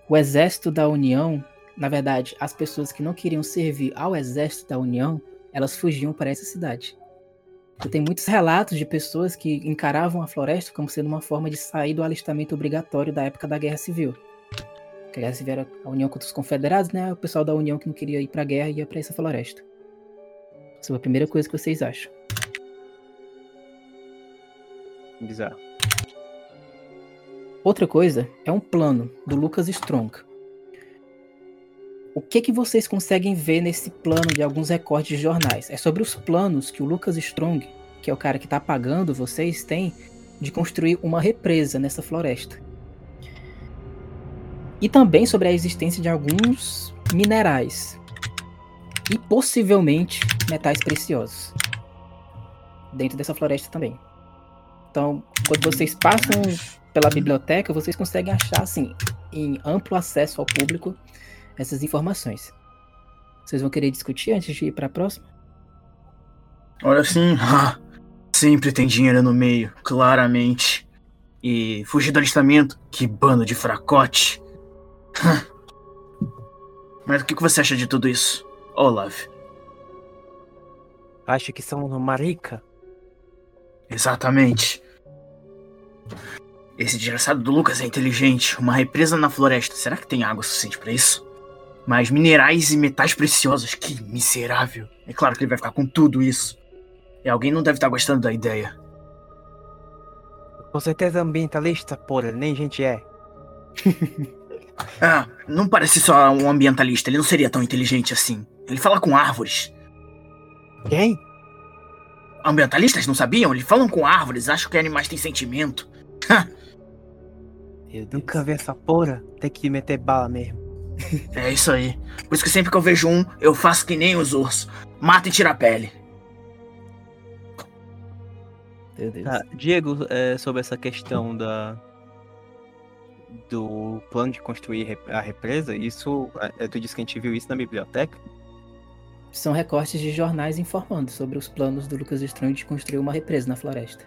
o exército da União, na verdade, as pessoas que não queriam servir ao exército da União, elas fugiam para essa cidade. Tem muitos relatos de pessoas que encaravam a floresta como sendo uma forma de sair do alistamento obrigatório da época da Guerra Civil. Que a Guerra Civil era a união contra os confederados, né? O pessoal da União que não queria ir pra guerra ia pra essa floresta. Essa é a primeira coisa que vocês acham. Bizarro. Outra coisa é um plano do Lucas Strong. O que que vocês conseguem ver nesse plano de alguns recortes de jornais? É sobre os planos que o Lucas Strong, que é o cara que tá pagando vocês, tem de construir uma represa nessa floresta. E também sobre a existência de alguns minerais e possivelmente metais preciosos dentro dessa floresta também. Então, quando vocês passam pela biblioteca, vocês conseguem achar, assim, em amplo acesso ao público, essas informações. Vocês vão querer discutir antes de ir para a próxima? Olha assim, ah, sempre tem dinheiro no meio, claramente. E fugir do alistamento, que bando de fracote. Mas o que você acha de tudo isso, Olaf? Acho que são uma rica. Exatamente. Esse desgraçado do Lucas é inteligente. Uma represa na floresta. Será que tem água suficiente pra isso? Mas minerais e metais preciosos. Que miserável. É claro que ele vai ficar com tudo isso. E alguém não deve estar gostando da ideia. Com certeza ambientalista, porra, nem gente é. Ah, não parece só um ambientalista. Ele não seria tão inteligente assim. Ele fala com árvores. Quem? Ambientalistas não sabiam? Eles falam com árvores. Acham que animais têm sentimento. Deus. Nunca vi essa porra. Tem que meter bala mesmo. É isso aí. Por isso que sempre que eu vejo um, eu faço que nem os ursos. Mata e tira a pele. Meu Deus. Tá, Diego, é, sobre essa questão da do plano de construir a represa, isso, eh, tu disse que a gente viu isso na biblioteca? São recortes de jornais informando sobre os planos do Lucas Estranho de construir uma represa na floresta.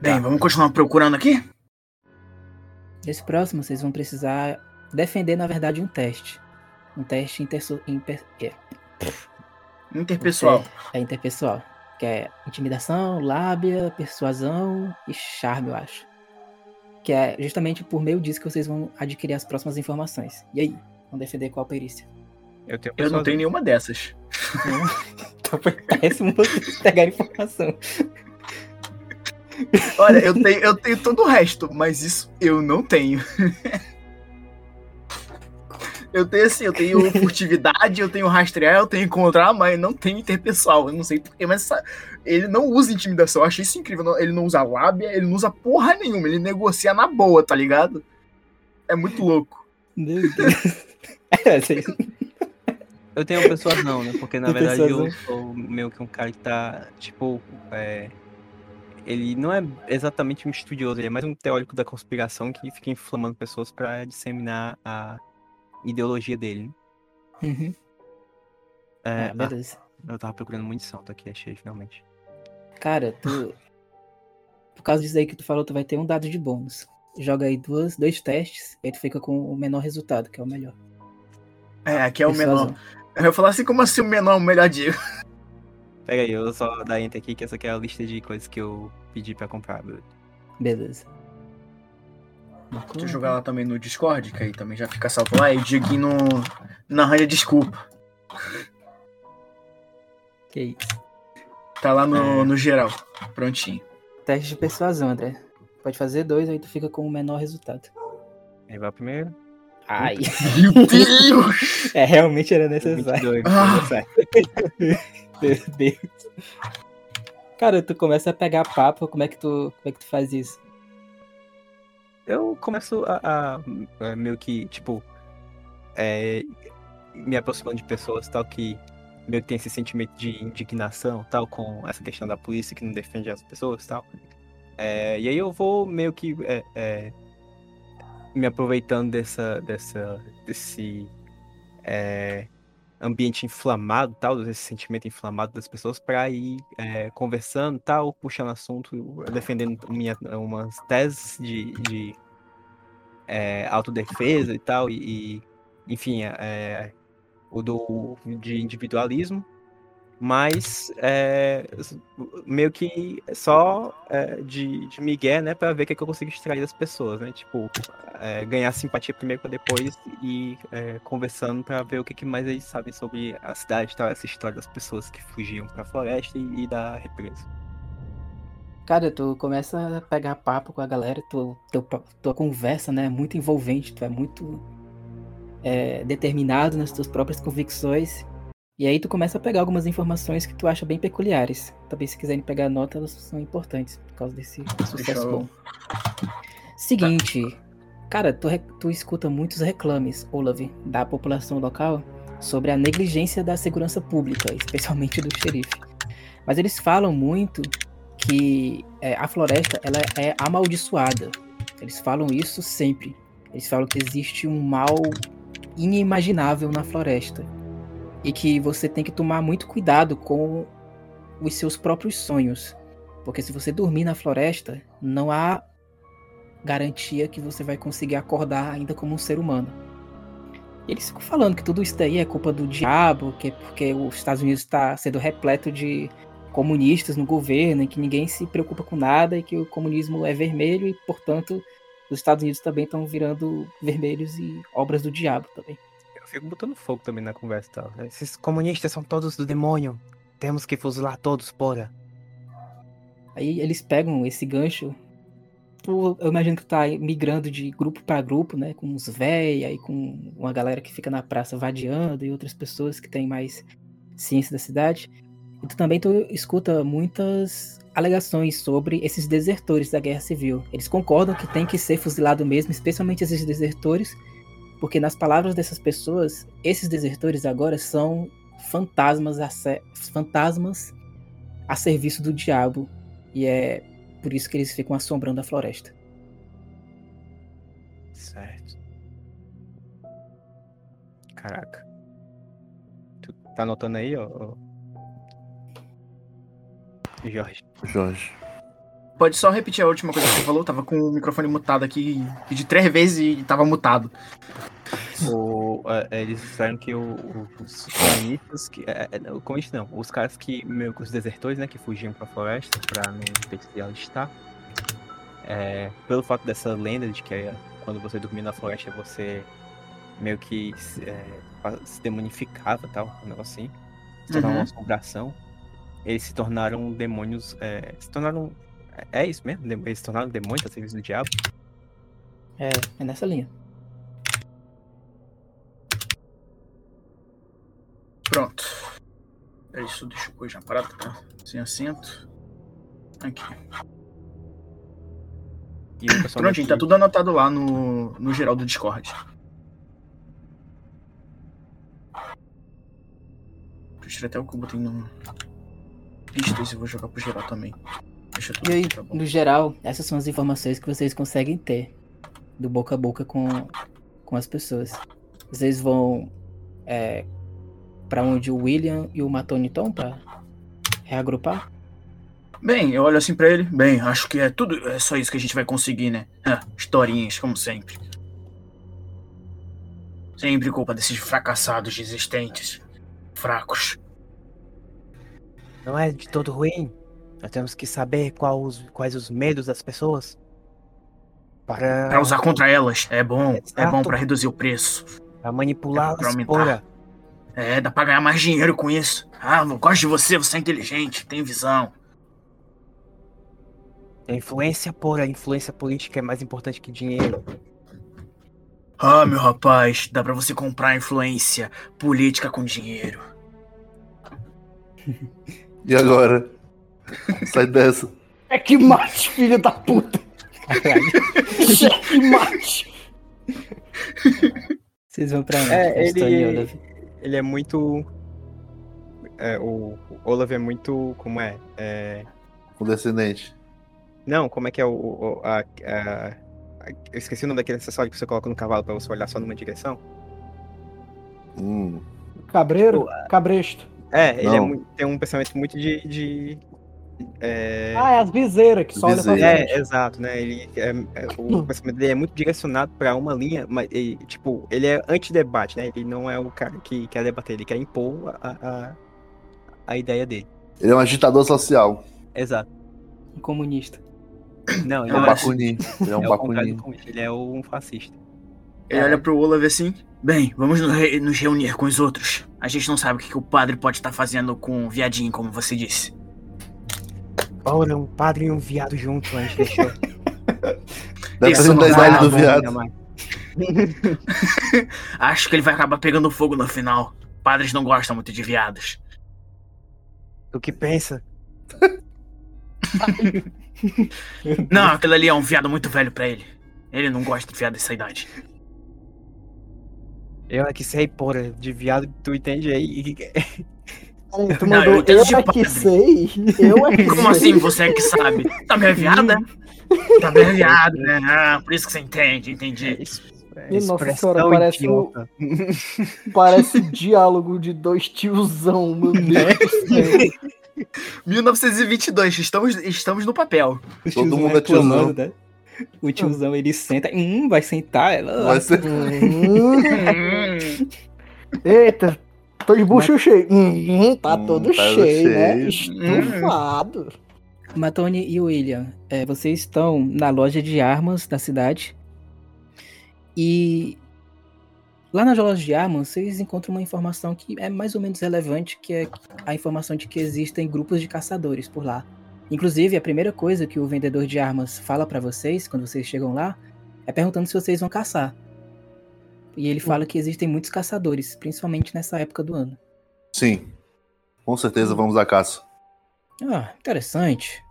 Bem, vamos continuar procurando aqui? Nesse próximo, vocês vão precisar defender, na verdade, um teste. Um teste interso- imper- é, Interpessoal. é interpessoal. Que é intimidação, lábia, persuasão e charme, eu acho. Que é justamente por meio disso que vocês vão adquirir as próximas informações. E aí? Vão defender qual perícia? Eu tenho Eu não tenho nenhuma dessas. Então foi péssimo vocês pegarem informação. Olha, eu tenho, eu tenho todo o resto, mas isso eu não tenho. Eu tenho assim, eu tenho furtividade, eu tenho rastrear, eu tenho encontrar, mas não tenho interpessoal. Eu não sei porquê, mas essa- ele não usa intimidação. Eu achei isso incrível. não- Ele não usa lábia, ele não usa porra nenhuma. Ele negocia na boa, tá ligado? É muito louco. Meu Deus. É, Eu tenho pessoas não, né? Porque na Tem verdade eu sou meio que um cara que tá, tipo, é, ele não é exatamente um estudioso, ele é mais um teórico da conspiração que fica inflamando pessoas pra disseminar a ideologia dele. né? Uhum. É, Ah, ah, beleza. eu tava procurando munição, tá aqui, achei finalmente. Cara, tu. Por causa disso aí que tu falou, tu vai ter um dado de bônus. Joga aí duas, dois testes, e aí tu fica com o menor resultado, que é o melhor. É, aqui é o menor. Eu ia falar assim, como assim o menor é o melhor dia? Pega aí, eu vou só dar enter aqui, que essa aqui é a lista de coisas que eu pedi pra comprar. beleza? Beleza. Deixa eu jogar lá também no Discord, que aí também já fica salvo lá. E o Dieguinho no, na arranha desculpa. Que isso. Tá lá no, no geral. Prontinho. Teste de persuasão, André. Pode fazer dois, aí tu fica com o menor resultado. Aí vai o primeiro. Ai, Meu Deus! é, realmente era necessário. 22, Ah. Meu Deus. Cara, tu começa a pegar papo, como é que tu, como é que tu faz isso? eu começo a, a- a meio que, tipo, é, me aproximando de pessoas tal que meio que tem esse sentimento de indignação tal com essa questão da polícia que não defende as pessoas tal. É, e aí eu vou meio que é, é, me aproveitando dessa, dessa, desse é, ambiente inflamado tal, desse sentimento inflamado das pessoas para ir é, conversando tal, puxando assunto, defendendo minha, umas teses de, de é, autodefesa e tal, e, enfim, é, o do de individualismo, mas é, meio que só é, de, de migué, né, para ver o que, é que eu consigo extrair das pessoas, né, tipo, é, ganhar simpatia primeiro para depois ir é, conversando para ver o que, que mais eles sabem sobre a cidade, e tal, essa história das pessoas que fugiam para a floresta e, e da represa. Cara, tu começa a pegar papo com a galera, tu, pa- tua conversa, né, é muito envolvente, tu é muito é, determinado nas tuas próprias convicções. E aí tu começa a pegar algumas informações que tu acha bem peculiares. Também se quiserem pegar nota, elas são importantes por causa desse sucesso bom. Seguinte, cara, tu, tu escuta muitos reclames, Olav, da população local sobre a negligência da segurança pública, especialmente do xerife. Mas eles falam muito que é, a floresta ela é amaldiçoada. Eles falam isso sempre. Eles falam que existe um mal inimaginável na floresta e que você tem que tomar muito cuidado com os seus próprios sonhos, porque se você dormir na floresta, não há garantia que você vai conseguir acordar ainda como um ser humano. E eles ficam falando que tudo isso daí é culpa do diabo, que é porque os Estados Unidos está sendo repleto de comunistas no governo, em que ninguém se preocupa com nada e que o comunismo é vermelho e, portanto, os Estados Unidos também estão virando vermelhos e obras do diabo também. Eu fico botando fogo também na conversa e tal. Esses comunistas são todos do demônio. Temos que fuzilar todos, porra. Aí eles pegam esse gancho. Tu, eu imagino que tá migrando de grupo para grupo, né? Com uns véi, aí com uma galera que fica na praça vadiando e outras pessoas que têm mais ciência da cidade. E tu também tu escuta muitas alegações sobre esses desertores da guerra civil. Eles concordam que tem que ser fuzilado mesmo, especialmente esses desertores, porque nas palavras dessas pessoas, esses desertores agora são fantasmas a, se- fantasmas a serviço do diabo. E é por isso que eles ficam assombrando a floresta. Certo. Caraca. Tu tá anotando aí, ó? Jorge. Jorge. Pode só repetir a última coisa que você falou? Tava com o microfone mutado aqui. Pedi três vezes e tava mutado. O, é, eles disseram que o- o- os comunistas, que, é, é, não, comunistas não, os caras que, meio que os desertores, né, que fugiam pra floresta pra não ter que se alistar, é, pelo fato dessa lenda de que é, quando você dormia na floresta você meio que se, é, se demonificava tal, um negócio assim, se tornava Uhum. uma assombração, eles se tornaram demônios, é, se tornaram, é, é isso mesmo, eles se tornaram demônios a serviço do diabo? É, é nessa linha. Pronto. É isso, deixa eu já parado, tá? Sem assento. Aqui. E Prontinho, tá daqui- tudo anotado lá no, no geral do Discord. Eu tirei até o que eu botei no. Pistas e vou jogar pro geral também. Deixa tudo E aí, tá no geral, essas são as informações que vocês conseguem ter do boca a boca com, com as pessoas. Vocês vão é, para onde o William e o Matoni estão pra reagrupar? Bem, eu olho assim pra ele. Bem, acho que é tudo. É só isso que a gente vai conseguir, né? Ah, historinhas, como sempre. Sempre culpa desses fracassados desistentes. Fracos. Não é de todo ruim. Nós temos que saber qual os- quais os medos das pessoas. Para, Pra usar contra elas. É bom. É bom Exato. pra reduzir o preço. pra manipulá-las. pra aumentar. Porra. É, dá pra ganhar mais dinheiro com isso. Ah, eu gosto de você, você é inteligente, tem visão. A influência, porra. A influência política é mais importante que dinheiro. Ah, meu rapaz, dá pra você comprar influência política com dinheiro. E agora? Sai dessa. É que mate, filho da puta! É que mate! Vocês vão pra onde? É, ele- Olaf? ele é muito. é, o Olaf é muito. Como é? É, Condescendente. Não, como é que é o. o- a, a- a- eu esqueci o nome daquele acessório que você coloca no cavalo pra você olhar só numa direção. Hum. Cabreiro? Cabresto. É, ele é Não. mui- tem um pensamento muito de. de é, Ah, é as viseiras que só olha pra Viseira. frente. é, exato, né? Ele é, é- o pensamento dele é muito direcionado pra uma linha, mas ele, tipo, ele é anti-debate, né? Ele não é o cara que quer debater, ele quer impor a, a, a ideia dele. Ele é um agitador social. Exato. Um comunista. Não, É ele um é, Bakunin. Ele é um é o contrário do Bakunin. comunista, ele é um fascista. Ele É. olha pro Olaf assim. Bem, vamos nos, re- nos reunir com os outros. A gente não sabe o que, que o padre pode estar fazendo com o viadinho, como você disse. Ora, um padre e um viado junto, a gente deixou. Depende Isso não da idade do viado. Acho que ele vai acabar pegando fogo no final. Padres não gostam muito de viados. Tu que pensa? Não, aquele ali é um viado muito velho pra ele. Ele não gosta de viado dessa idade. Eu é que sei, porra, de viado tu entende aí. Peraí, tu Não, mandou eu entendo eu, de é que sei. Eu é que Como sei. assim você é que sabe? Tá bem viada? Tá bem viado, né? Ah, por isso que você entende, entendi. Ih, Nossa Expressão senhora, parece, o, idiota. parece diálogo de dois tiozão, meu Deus do céu. 1922, estamos, estamos no papel. O Todo mundo é tiozão. né? O tiozão ele senta, hum, vai sentar. Ela, Vai ser... Hum, Eita, tô de bucho cheio. Hum, tá Hum, todo tá cheio, né? cheio. Estufado. Matone e William, é, vocês estão na loja de armas da cidade. E lá na loja de armas, vocês encontram uma informação que é mais ou menos relevante, que é a informação de que existem grupos de caçadores por lá. Inclusive, a primeira coisa que o vendedor de armas fala pra vocês quando vocês chegam lá é perguntando se vocês vão caçar. E ele fala que existem muitos caçadores, principalmente nessa época do ano. Sim. Com certeza vamos à caça. Ah, interessante.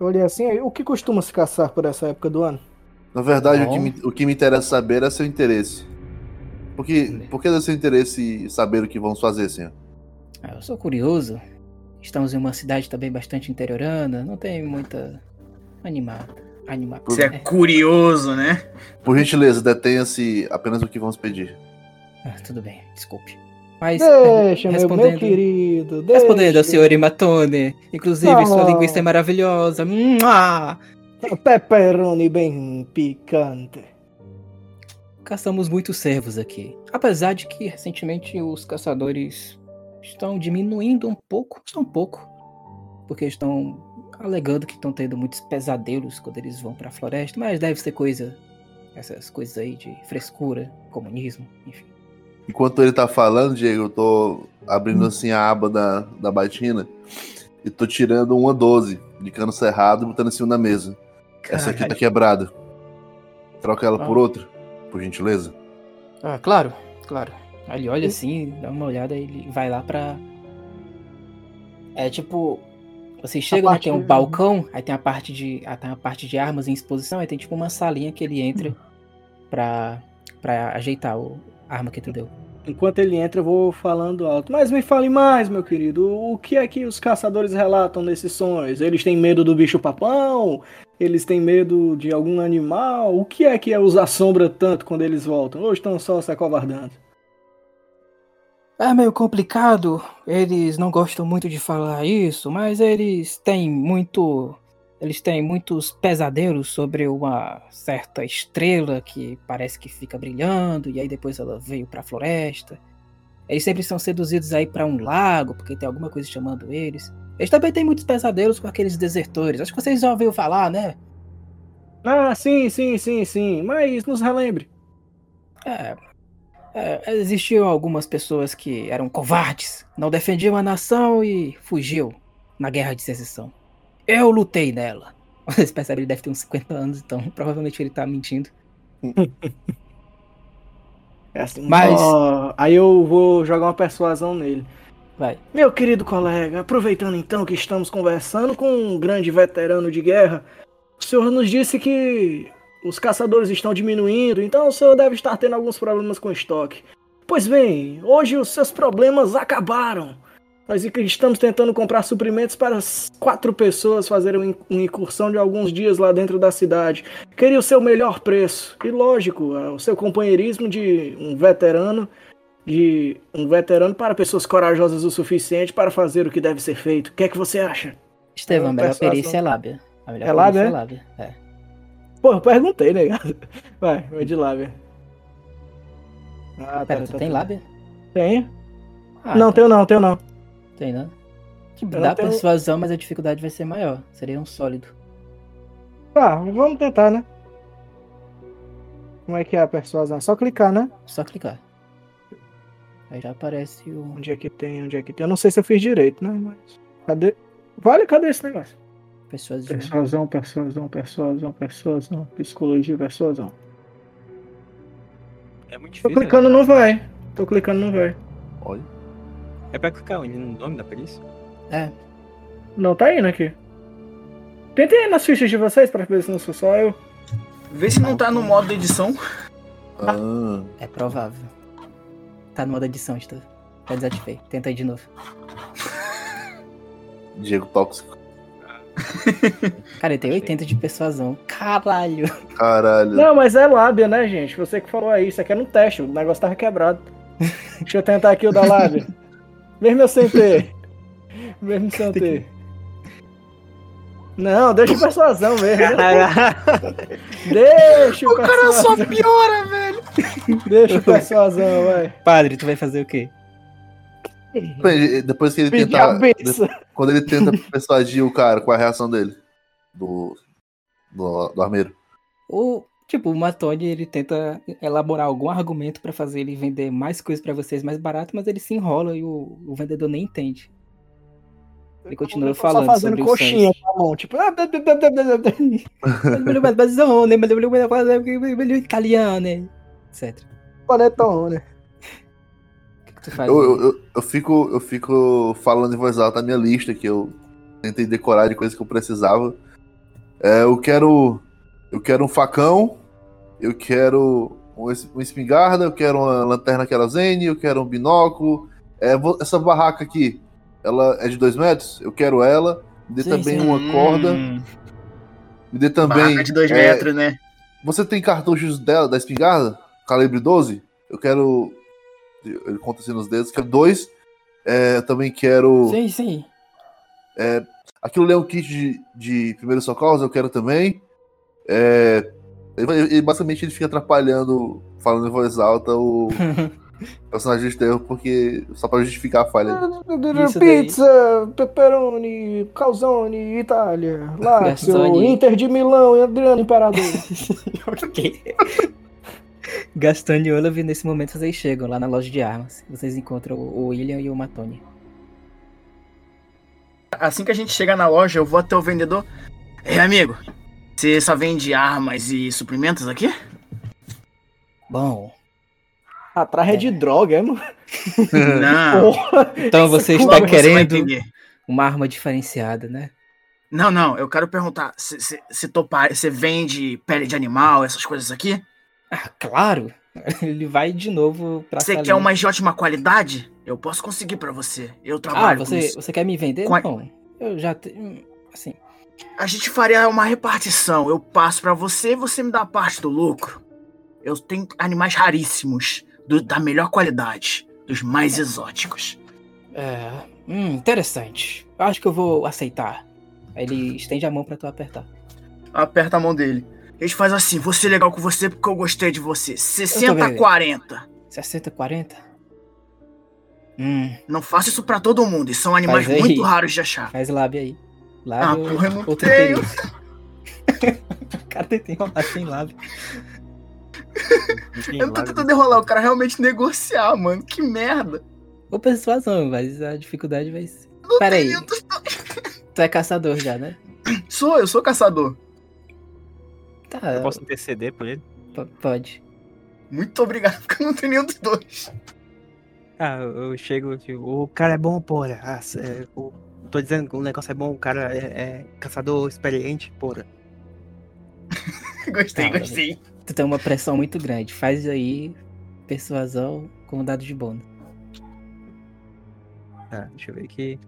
Eu olhei assim, o que costuma se caçar por essa época do ano? Na verdade, o que, me, o que me interessa saber é seu interesse. Por que, por que é seu interesse saber o que vamos fazer, senhor? Ah, eu sou curioso. Estamos em uma cidade também bastante interiorana, não tem muita animada. Animada. Você é curioso, né? Por gentileza, detenha-se apenas o que vamos pedir. Ah, tudo bem, desculpe. Mas eh, Deixa, meu, meu querido. Respondendo deixa. ao senhor Imatone, inclusive sua Ah. linguiça é maravilhosa. Mua! Pepperoni bem picante. Caçamos muitos cervos aqui. Apesar de que recentemente os caçadores estão diminuindo um pouco, só um pouco, porque estão alegando que estão tendo muitos pesadelos quando eles vão pra floresta, mas deve ser coisa, essas coisas aí de frescura, comunismo, enfim. Enquanto ele tá falando, Diego, eu tô abrindo assim a aba da, da batina e tô tirando uma 12 de cano cerrado e botando em cima da mesa. Essa aqui tá quebrada. Troca ela por Ah. outra, por gentileza. Ah, claro, claro. Aí ele olha assim, dá uma olhada, ele vai lá pra. É tipo. Vocês chegam, né, tem um de- balcão, aí tem a parte de. Ah, tem a parte de armas em exposição, aí tem tipo uma salinha que ele entra pra, pra ajeitar o, a arma que tu deu. Enquanto ele entra, eu vou falando alto. Mas me fale mais, meu querido. O que é que os caçadores relatam nesses sonhos? Eles têm medo do bicho papão? Eles têm medo de algum animal? O que é que os assombra tanto quando eles voltam? Ou estão só se acovardando? É meio complicado, eles não gostam muito de falar isso, mas eles têm muito. Eles têm muitos pesadelos sobre uma certa estrela que parece que fica brilhando, e aí depois ela veio pra floresta. Eles sempre são seduzidos aí pra um lago, porque tem alguma coisa chamando eles. Eles também têm muitos pesadelos com aqueles desertores. Acho que vocês já ouviram falar, né? Ah, sim, sim, sim, sim. Mas nos relembre. É, é, existiam algumas pessoas que eram covardes, não defendiam a nação e fugiu na guerra de secessão. Eu lutei nela. Vocês percebem, ele deve ter uns 50 anos, então provavelmente ele tá mentindo. É assim. Mas- ó, aí eu vou jogar uma persuasão nele. Vai. Meu querido colega, aproveitando então que estamos conversando com um grande veterano de guerra, o senhor nos disse que os caçadores estão diminuindo, então o senhor deve estar tendo alguns problemas com estoque. Pois bem, hoje os seus problemas acabaram. Nós estamos tentando comprar suprimentos para as quatro pessoas fazerem uma in- uma incursão de alguns dias lá dentro da cidade. Queria o seu melhor preço. E lógico, é, o seu companheirismo de um veterano de um veterano para pessoas corajosas o suficiente para fazer o que deve ser feito. O que é que você acha? Estevão, a melhor persuasão. perícia é lábia. A melhor É lábia, perícia é? é lábia. É. Pô, eu perguntei, né? Vai, vai de lábia. Ah, Pera, tu tem lábia? Tem? Ah, não, tá. tenho não, tenho não. Tem, né? Tipo, dá tenho- persuasão, mas a dificuldade vai ser maior. Seria um sólido. Tá, vamos tentar, né? Como é que é a persuasão? É só clicar, né? Só clicar. Aí já aparece o. Onde é que tem, onde é que tem? Eu não sei se eu fiz direito, né? Mas. Cadê? Vale, cadê esse negócio? Persuasão. Persuasão, persuasão, persuasão, persuasão. Psicologia, persuasão. É muito Tô difícil. clicando, não vai. Tô clicando, não vai. Olha. né? É pra clicar onde? No nome da perícia? É, Não, tá indo aqui. Tentem aí nas fichas de vocês pra ver se não sou só eu. Vê se não tá no modo edição. Ah, é provável. Tá no modo edição, Estevão. Já desativei. Tenta aí de novo. Diego tóxico. Cara, ele tem 80 de persuasão. Caralho. Caralho. Não, mas é lábia, né, gente? Você que falou aí, isso aqui era um teste, o negócio tava quebrado. Deixa eu tentar aqui o da lábia. Mesmo eu sem ter. Mesmo sem eu ter. Não, deixa o persuasão mesmo. Deixa o, O cara só persuasão. piora, velho. Deixa o persuasão, vai. Padre, tu vai fazer o quê? Depois que ele tenta. Quando ele tenta persuadir o cara, qual é a reação dele? Do. Do, do armeiro. O, tipo, o Matone, ele tenta elaborar algum argumento pra fazer ele vender mais coisas pra vocês mais barato, mas ele se enrola e o, o vendedor nem entende. Ele continua Só falando fazendo sobre coxinha com a mão, tipo. ah. Italiano, etc. Panetone. Faz? Eu, eu, eu, fico, eu fico falando em voz alta a minha lista, que eu tentei decorar de coisas que eu precisava. É, eu quero. Eu quero um facão, eu quero um uma espingarda, eu quero uma lanterna querosene, eu quero um binóculo. É, vo- essa barraca aqui, ela é de 2 metros, eu quero ela. Me dê Sim, também sim. uma corda. Hum, Me dê também. barraca de dois é, metros, né? Você tem cartuchos dela, da espingarda? Calibre 12? Eu quero. Ele conta assim nos dedos, quero dois. É, eu também quero. Sim, sim. Aquilo ali é um kit de, de primeiros socorros, eu quero também. É, ele, ele- basicamente ele fica atrapalhando, falando em voz alta, o personagem de terror, porque. Só pra justificar a falha. Daí. Pizza, pepperoni, calzone, Itália, Lazio. Inter de Milão, Adriano Imperador. ok. Gastão e Olaf, nesse momento, vocês chegam lá na loja de armas. Vocês encontram o William e o Matone. Assim que a gente chegar na loja, eu vou até o vendedor. Ei, amigo, você só vende armas e suprimentos aqui? Bom, Atrás é de droga, é, mano? Não. então você Logo está querendo uma arma diferenciada, né? Não, não, eu quero perguntar, você topar, você vende pele de animal, essas coisas aqui? Ah, claro! Ele vai de novo pra Você quer uma de ótima qualidade? Eu posso conseguir pra você. Eu Ah, trabalho com você, você quer me vender? Qua- Não. Eu já tenho. Assim. A gente faria uma repartição. Eu passo pra você e você me dá parte do lucro. Eu tenho animais raríssimos, do- da melhor qualidade, dos mais exóticos. É. Hum, interessante. Acho que eu vou aceitar. Aí ele estende a mão pra tu apertar. Aperta a mão dele. A gente faz assim, vou ser legal com você porque eu gostei de você. 60 a também. 40. 60, 40? Hum, Não faça isso pra todo mundo, e são animais aí- muito raros de achar. faz lábio aí. Ah, Lábio porra, eu não ou tenho. o cara tem enrolar sem lábio. Eu não tô tentando enrolar, o cara realmente negociar, mano. Que merda. Ou persuasão, mas a dificuldade vai ser. Não Pera aí. tenho outros- Tu é caçador já, né? Sou, eu sou caçador. Tá, Eu posso interceder por ele? p- pode. Muito obrigado, porque eu não tenho nenhum dos dois. Ah, eu chego, tipo, o cara é bom, porra. Ah, é, o- tô dizendo que o negócio é bom, o cara é, é caçador experiente, porra. gostei, Tá, gostei. Tu tem uma pressão muito grande. Faz aí persuasão com dado de bônus. Tá, deixa eu ver aqui.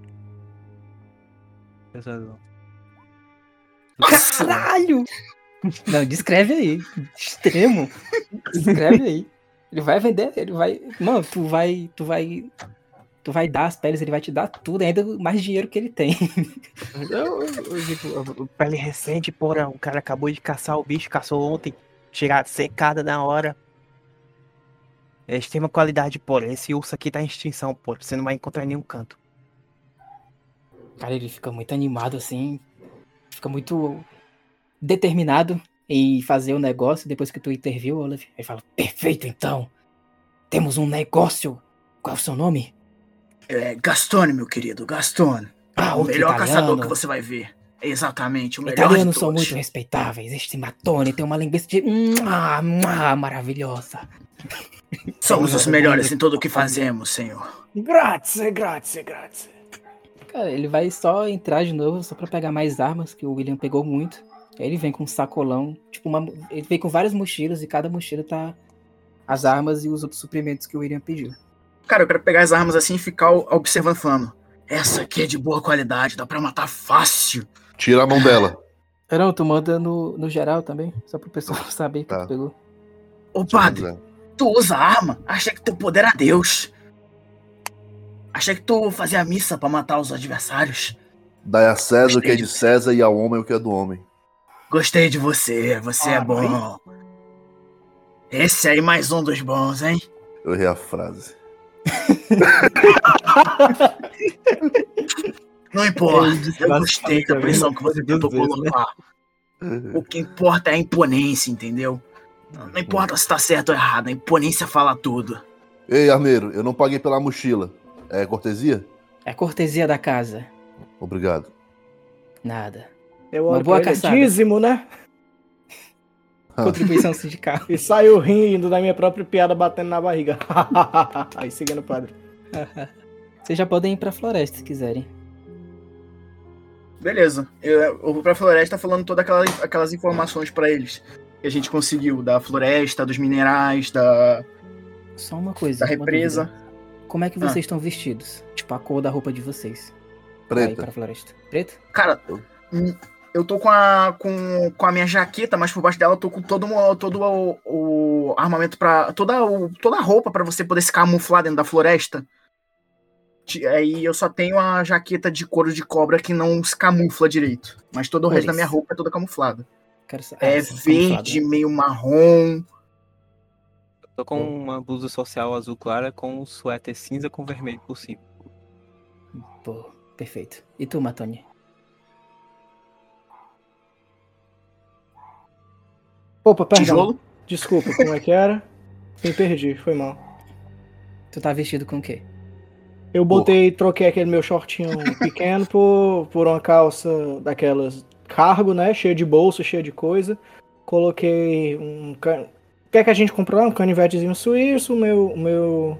Persuasão. Caralho! Não, descreve aí. Extremo. Descreve aí. Ele vai vender, ele vai. Mano, tu vai. Tu vai. Tu vai dar as peles, ele vai te dar tudo, ainda mais dinheiro que ele tem. Eu, eu, digo, pele recente, porra, o cara acabou de caçar o bicho, caçou ontem, chegar secada na hora. É extrema qualidade, porra. Esse urso aqui tá em extinção, porra. Você não vai encontrar em nenhum canto. Cara, ele fica muito animado assim. Fica muito determinado em fazer o negócio depois que tu interviu, Olaf. Ele fala: Perfeito, então. Temos um negócio. Qual é o seu nome? É, Gastone, meu querido, Gastone. Ah, o melhor italiano. caçador que você vai ver. Exatamente, o melhor Italianos de são muito respeitáveis. Este Matone tem uma linguiça de. Mua, mua, maravilhosa. Somos os melhores em tudo o que fazemos, senhor. Grazie, grazie, grazie. Cara, ele vai só entrar de novo só pra pegar mais armas, que o William pegou muito. Aí ele vem com um sacolão, tipo, uma, ele vem com várias mochilas e cada mochila tá as armas e os outros suprimentos que o William pediu. Cara, eu quero pegar as armas assim e ficar observando, falando. Essa aqui é de boa qualidade, dá pra matar fácil. Tira a mão dela. Não, tu manda no, no geral também, só pro pessoal saber que Tá. tu pegou. Ô, padre, tu usa arma? Achei que teu poder era Deus. Achei que tu fazia missa pra matar os adversários. Dai a César o que é de- César e ao homem o que é do homem. Gostei de você, você é Ah, bom. Esse aí mais um dos bons, hein? Eu errei a frase. Não importa, eu gostei da pressão que você tentou colocar. O que importa é a imponência, entendeu? Não importa se tá certo ou errado, a imponência fala tudo. Ei, armeiro, eu não paguei pela mochila. É cortesia? É a cortesia da casa. Obrigado. Nada. Eu Uma boa pra ele, caçada. dízimo, né? Contribuição sindical. E saiu rindo da minha própria piada batendo na barriga. Aí seguindo o padre. Vocês já podem ir pra floresta se quiserem. Beleza, eu, eu vou pra floresta falando todas aquelas, aquelas informações pra eles. Que a gente conseguiu, da floresta, dos minerais, da, Só uma coisa. da uma represa. dúvida. como é que vocês estão vestidos? Tipo, a cor da roupa de vocês. Pra ir Preta. pra floresta. Preto? Cara, hum, eu tô com a, com, com a minha jaqueta, mas por baixo dela eu tô com todo, o- todo o, o armamento para toda, o- toda a roupa pra você poder se camuflar dentro da floresta. Aí eu só tenho a jaqueta de couro de cobra que não se camufla direito. Mas todo o resto da minha roupa é toda camuflada. É ah, camuflado, verde, meio marrom. Tô com uma blusa social azul clara com um suéter cinza com vermelho por cima. Pô, perfeito. E tu, Matoni? Opa, perdão. Tijolo. Desculpa, como é que era? Me perdi, foi mal. Tu tá vestido com o quê? Eu botei, troquei aquele meu shortinho pequeno por, por uma calça daquelas cargo, né? Cheia de bolsa, cheia de coisa. Coloquei um. can- O que é que a gente comprou lá? Um canivetezinho suíço, o meu, meu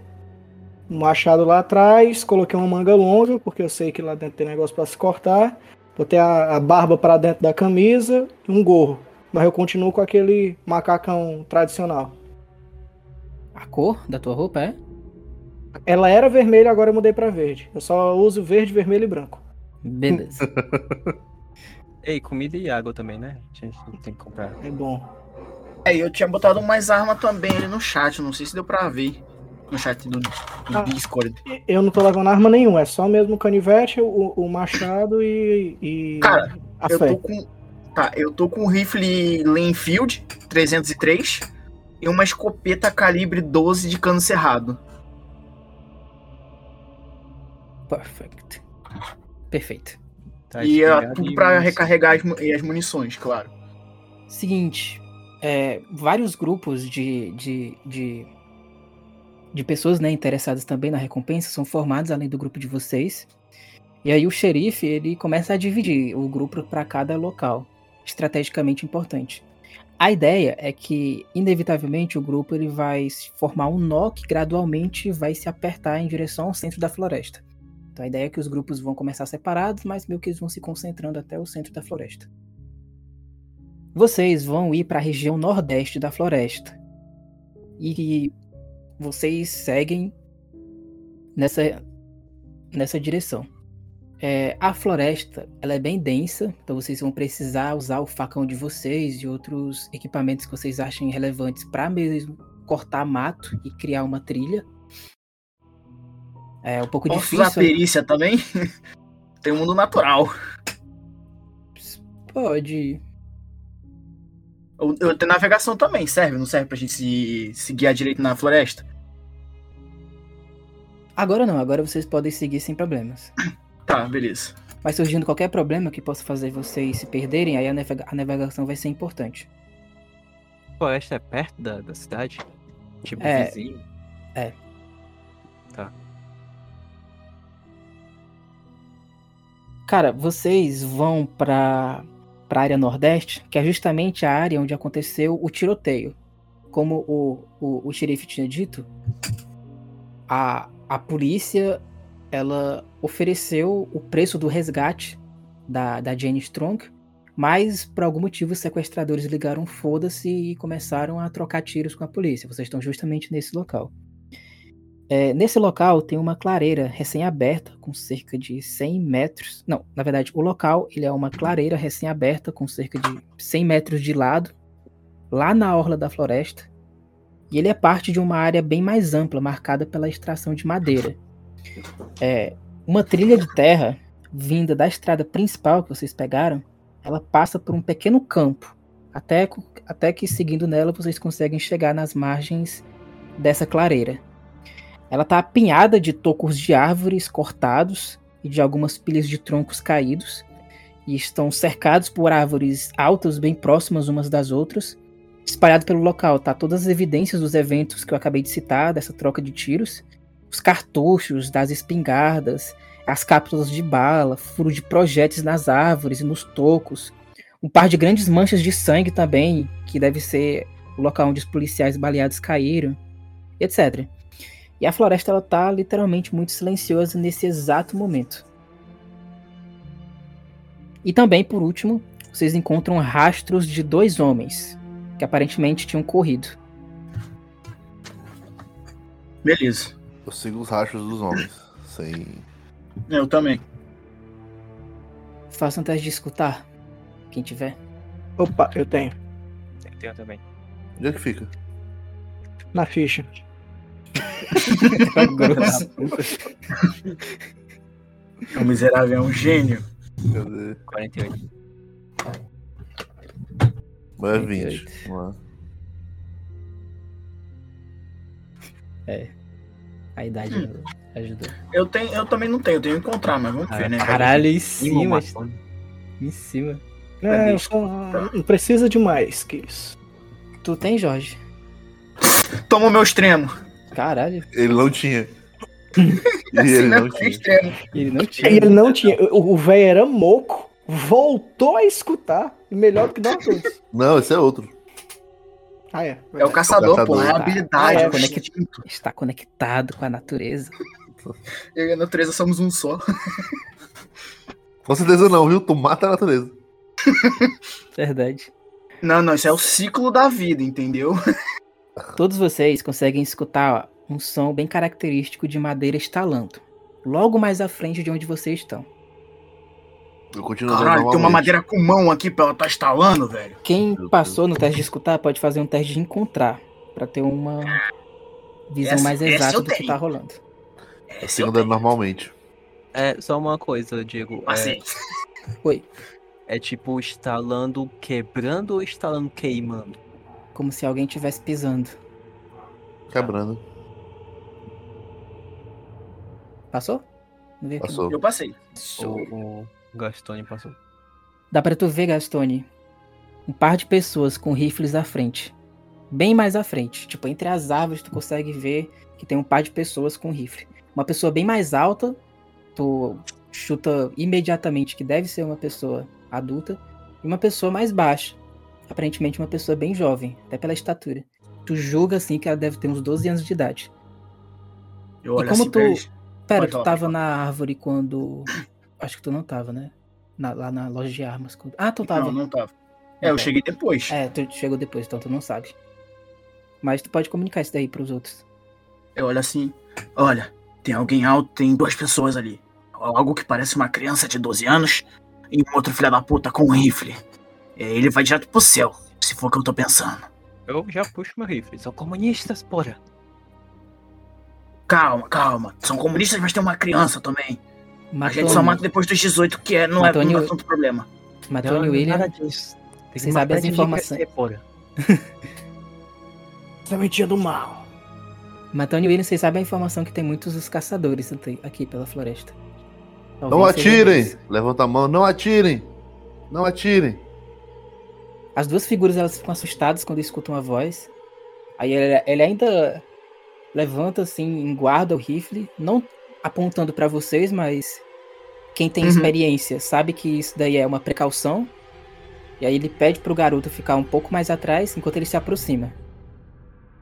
machado lá atrás. Coloquei uma manga longa, porque eu sei que lá dentro tem negócio pra se cortar. Botei a, a barba pra dentro da camisa e um gorro. Mas eu continuo com aquele macacão tradicional. A cor da tua roupa é? Ela era vermelha, agora eu mudei pra verde. Eu só uso verde, vermelho e branco. Beleza. Ei, comida e água também, né? A gente tem que comprar. É bom. É, eu tinha botado mais arma também ali no chat. Não sei se deu pra ver. No chat do, do Ah. Discord. Eu não tô levando arma nenhuma, é só mesmo o canivete, o, o machado e, e Cara, a Eu fé. tô com. Tá, eu tô com um rifle Lenfield 303 e uma escopeta calibre 12 de cano cerrado. Perfect. Perfeito. Tá e é tudo pra recarregar as, e as munições, claro. Seguinte, é, vários grupos de, de, de, de pessoas né, interessadas também na recompensa são formados além do grupo de vocês. E aí o xerife ele começa a dividir o grupo para cada local, estrategicamente importante. A ideia é que, inevitavelmente, o grupo ele vai formar um nó que gradualmente vai se apertar em direção ao centro da floresta. Então a ideia é que os grupos vão começar separados, mas meio que eles vão se concentrando até o centro da floresta. Vocês vão ir para a região nordeste da floresta. E vocês seguem nessa, nessa direção. É, a floresta ela é bem densa, então vocês vão precisar usar o facão de vocês e outros equipamentos que vocês achem relevantes para mesmo cortar mato e criar uma trilha. É um pouco Posso usar difícil. perícia também? Tem um mundo natural. Pode. Eu, eu tenho navegação também, serve? Não serve pra gente se, se guiar direito na floresta? Agora não, agora vocês podem seguir sem problemas. Tá, beleza. Mas surgindo qualquer problema que possa fazer vocês se perderem, aí a, navega- a navegação vai ser importante. A floresta é perto da, da cidade? Tipo, É. vizinho? Cara, vocês vão pra, pra área nordeste, que é justamente a área onde aconteceu o tiroteio. Como o, o, o xerife tinha dito, a, a polícia ela ofereceu o preço do resgate da, da Jane Strong, mas por algum motivo os sequestradores ligaram foda-se e começaram a trocar tiros com a polícia. Vocês estão justamente nesse local. É, nesse local tem uma clareira recém-aberta com cerca de 100 metros. Não, na verdade, o local ele é uma clareira recém-aberta com cerca de 100 metros de lado, lá na orla da floresta. E ele é parte de uma área bem mais ampla, marcada pela extração de madeira. É, uma trilha de terra vinda da estrada principal que vocês pegaram, ela passa por um pequeno campo, até, até que seguindo nela vocês conseguem chegar nas margens dessa clareira. Ela está apinhada de tocos de árvores cortados e de algumas pilhas de troncos caídos, e estão cercados por árvores altas bem próximas umas das outras. Espalhado pelo local tá todas as evidências dos eventos que eu acabei de citar, dessa troca de tiros, os cartuchos das espingardas, as cápsulas de bala, furo de projéteis nas árvores e nos tocos, um par de grandes manchas de sangue também, que deve ser o local onde os policiais baleados caíram, etc. E a floresta ela tá literalmente muito silenciosa nesse exato momento. E também, por último, vocês encontram rastros de dois homens que aparentemente tinham corrido. Beleza. Eu sigo os rachos dos homens. Sem. Eu também. Faça um teste de escutar. Quem tiver. Opa, eu tenho. Tem também. Onde é que fica? Na ficha. O miserável é um gênio. Cadê? 48. Vai é 20. 38. A idade ajudou. Eu, tenho, eu também não tenho, eu tenho que encontrar, mas vamos ver, né? Caralho, em cima. Em cima. É, só- não precisa de mais que isso. Tu tem, Jorge? Toma o meu extremo. Caralho. Ele não tinha. E Assim, ele não tinha. Ele não tinha. ele não tinha. O velho era moco, voltou a escutar. Melhor do que nós todos. Não, esse é outro. Ah, é. É o caçador, pô. É a Tá. habilidade, Ah, é, o. Está conectado com a natureza. Eu e a natureza somos um só. Com certeza não, viu? Tu mata a natureza. Verdade. Não, não, isso é o ciclo da vida, entendeu? Todos vocês conseguem escutar um som bem característico de madeira estalando. Logo mais à frente de onde vocês estão. Eu continuo Caralho, tem uma madeira com mão aqui pra ela tá estalando, velho. Quem passou no teste de escutar pode fazer um teste de encontrar. Pra ter uma visão Essa- mais exata do que tenho. tá rolando. Eu andando normalmente. É, só uma coisa, Diego. É, Assim, Oi. é tipo instalando, quebrando ou instalando queimando? Como se alguém estivesse pisando. Quebrando. Passou? Não vi aqui, não. Passou. eu passei. O Gastone passou. Dá pra tu ver, Gastone, um par de pessoas com rifles à frente. Bem mais à frente. Tipo, entre as árvores tu consegue ver que tem um par de pessoas com rifle. Uma pessoa bem mais alta, tu chuta imediatamente que deve ser uma pessoa adulta. E uma pessoa mais baixa. Aparentemente uma pessoa bem jovem, até pela estatura. Tu julga assim que ela deve ter uns 12 anos de idade. Eu olho como assim tu-. Pera, Pode tu tava na árvore quando. Acho que tu não tava, né? Na- lá na loja de armas. quando- Ah, tu tava. Não, não tava. É, eu Ok. cheguei depois. É, tu chegou depois, então tu não sabe. Mas tu pode comunicar isso daí pros outros. Eu olho assim. Olha, tem alguém alto, tem duas pessoas ali. Algo que parece uma criança de 12 anos e um outro filho da puta com um rifle. É, Ele vai direto pro céu, se for o que eu tô pensando. Eu já puxo meu rifle. São comunistas, porra. Calma, calma. São comunistas, mas tem uma criança também. A gente só Matone, mata depois dos 18, que é, não, é, não Matone- é tanto problema. Matone Não, William. Nada disso. Sabem matar as informações. Sementinha do mal. Matone William, vocês sabem a informação que tem muitos os caçadores aqui pela floresta. Não Talvez seja atirem! Levanta a mão, não atirem! Não atirem! As duas figuras elas ficam assustadas quando escutam a voz. Aí ele, ele ainda levanta assim, guarda o rifle, não apontando pra vocês, mas quem tem Uhum. experiência sabe que isso daí é uma precaução. E aí ele pede pro garoto ficar um pouco mais atrás enquanto ele se aproxima.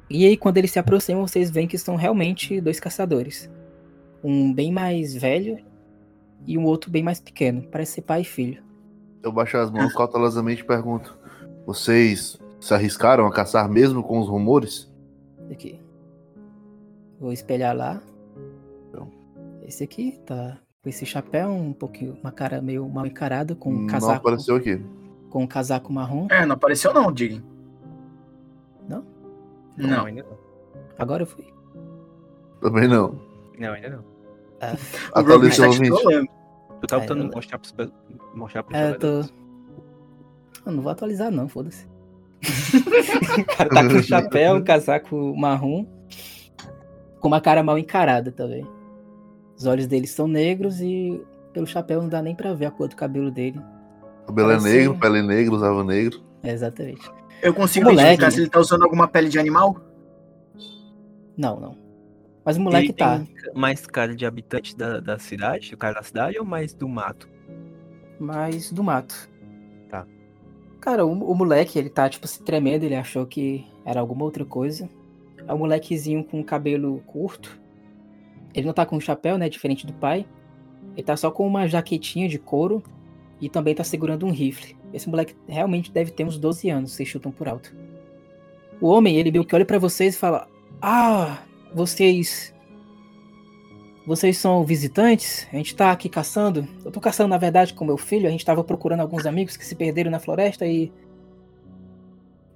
E aí quando ele se aproxima, vocês veem que são realmente dois caçadores. Um bem mais velho e um outro bem mais pequeno, parece ser pai e filho. Eu baixo as mãos cautelosamente e pergunto: Vocês se arriscaram a caçar mesmo com os rumores? Aqui. Vou espelhar lá. Esse aqui tá com esse chapéu, um pouquinho, uma cara meio mal encarada, com um Não casaco, apareceu aqui. com um casaco marrom. É, não apareceu não, Digam. Não? Não. ainda não. Agora eu fui. Também não. Não, ainda não. Rogue Atualiza está o trolando. Tu tá É, tentando mostrar pe- mostrar pros É, eu tô. Eu não vou atualizar, não, foda-se. o cara tá com chapéu, um casaco marrom, com uma cara mal encarada também. Os olhos dele são negros e pelo chapéu não dá nem pra ver a cor do cabelo dele. Cabelo é Parece- negro, pele negra, usava negro. É, exatamente. Eu consigo Moleque. identificar se ele tá usando alguma pele de animal? Não, não. Mas o moleque Ele tá. tem mais cara de habitante da, da cidade, o cara da cidade, ou mais do mato? Mas do mato. Tá. Cara, o, o moleque, ele tá, tipo, se tremendo, ele achou que era alguma outra coisa. É um molequezinho com cabelo curto. Ele não tá com chapéu, né? Diferente do pai. Ele tá só com uma jaquetinha de couro. E também tá segurando um rifle. Esse moleque realmente deve ter uns 12 anos, vocês chutam por alto. O homem, ele meio que olha pra vocês e fala: Ah, vocês vocês são visitantes? A gente tá aqui caçando. Eu tô caçando, na verdade, com meu filho. A gente tava procurando alguns amigos que se perderam na floresta e.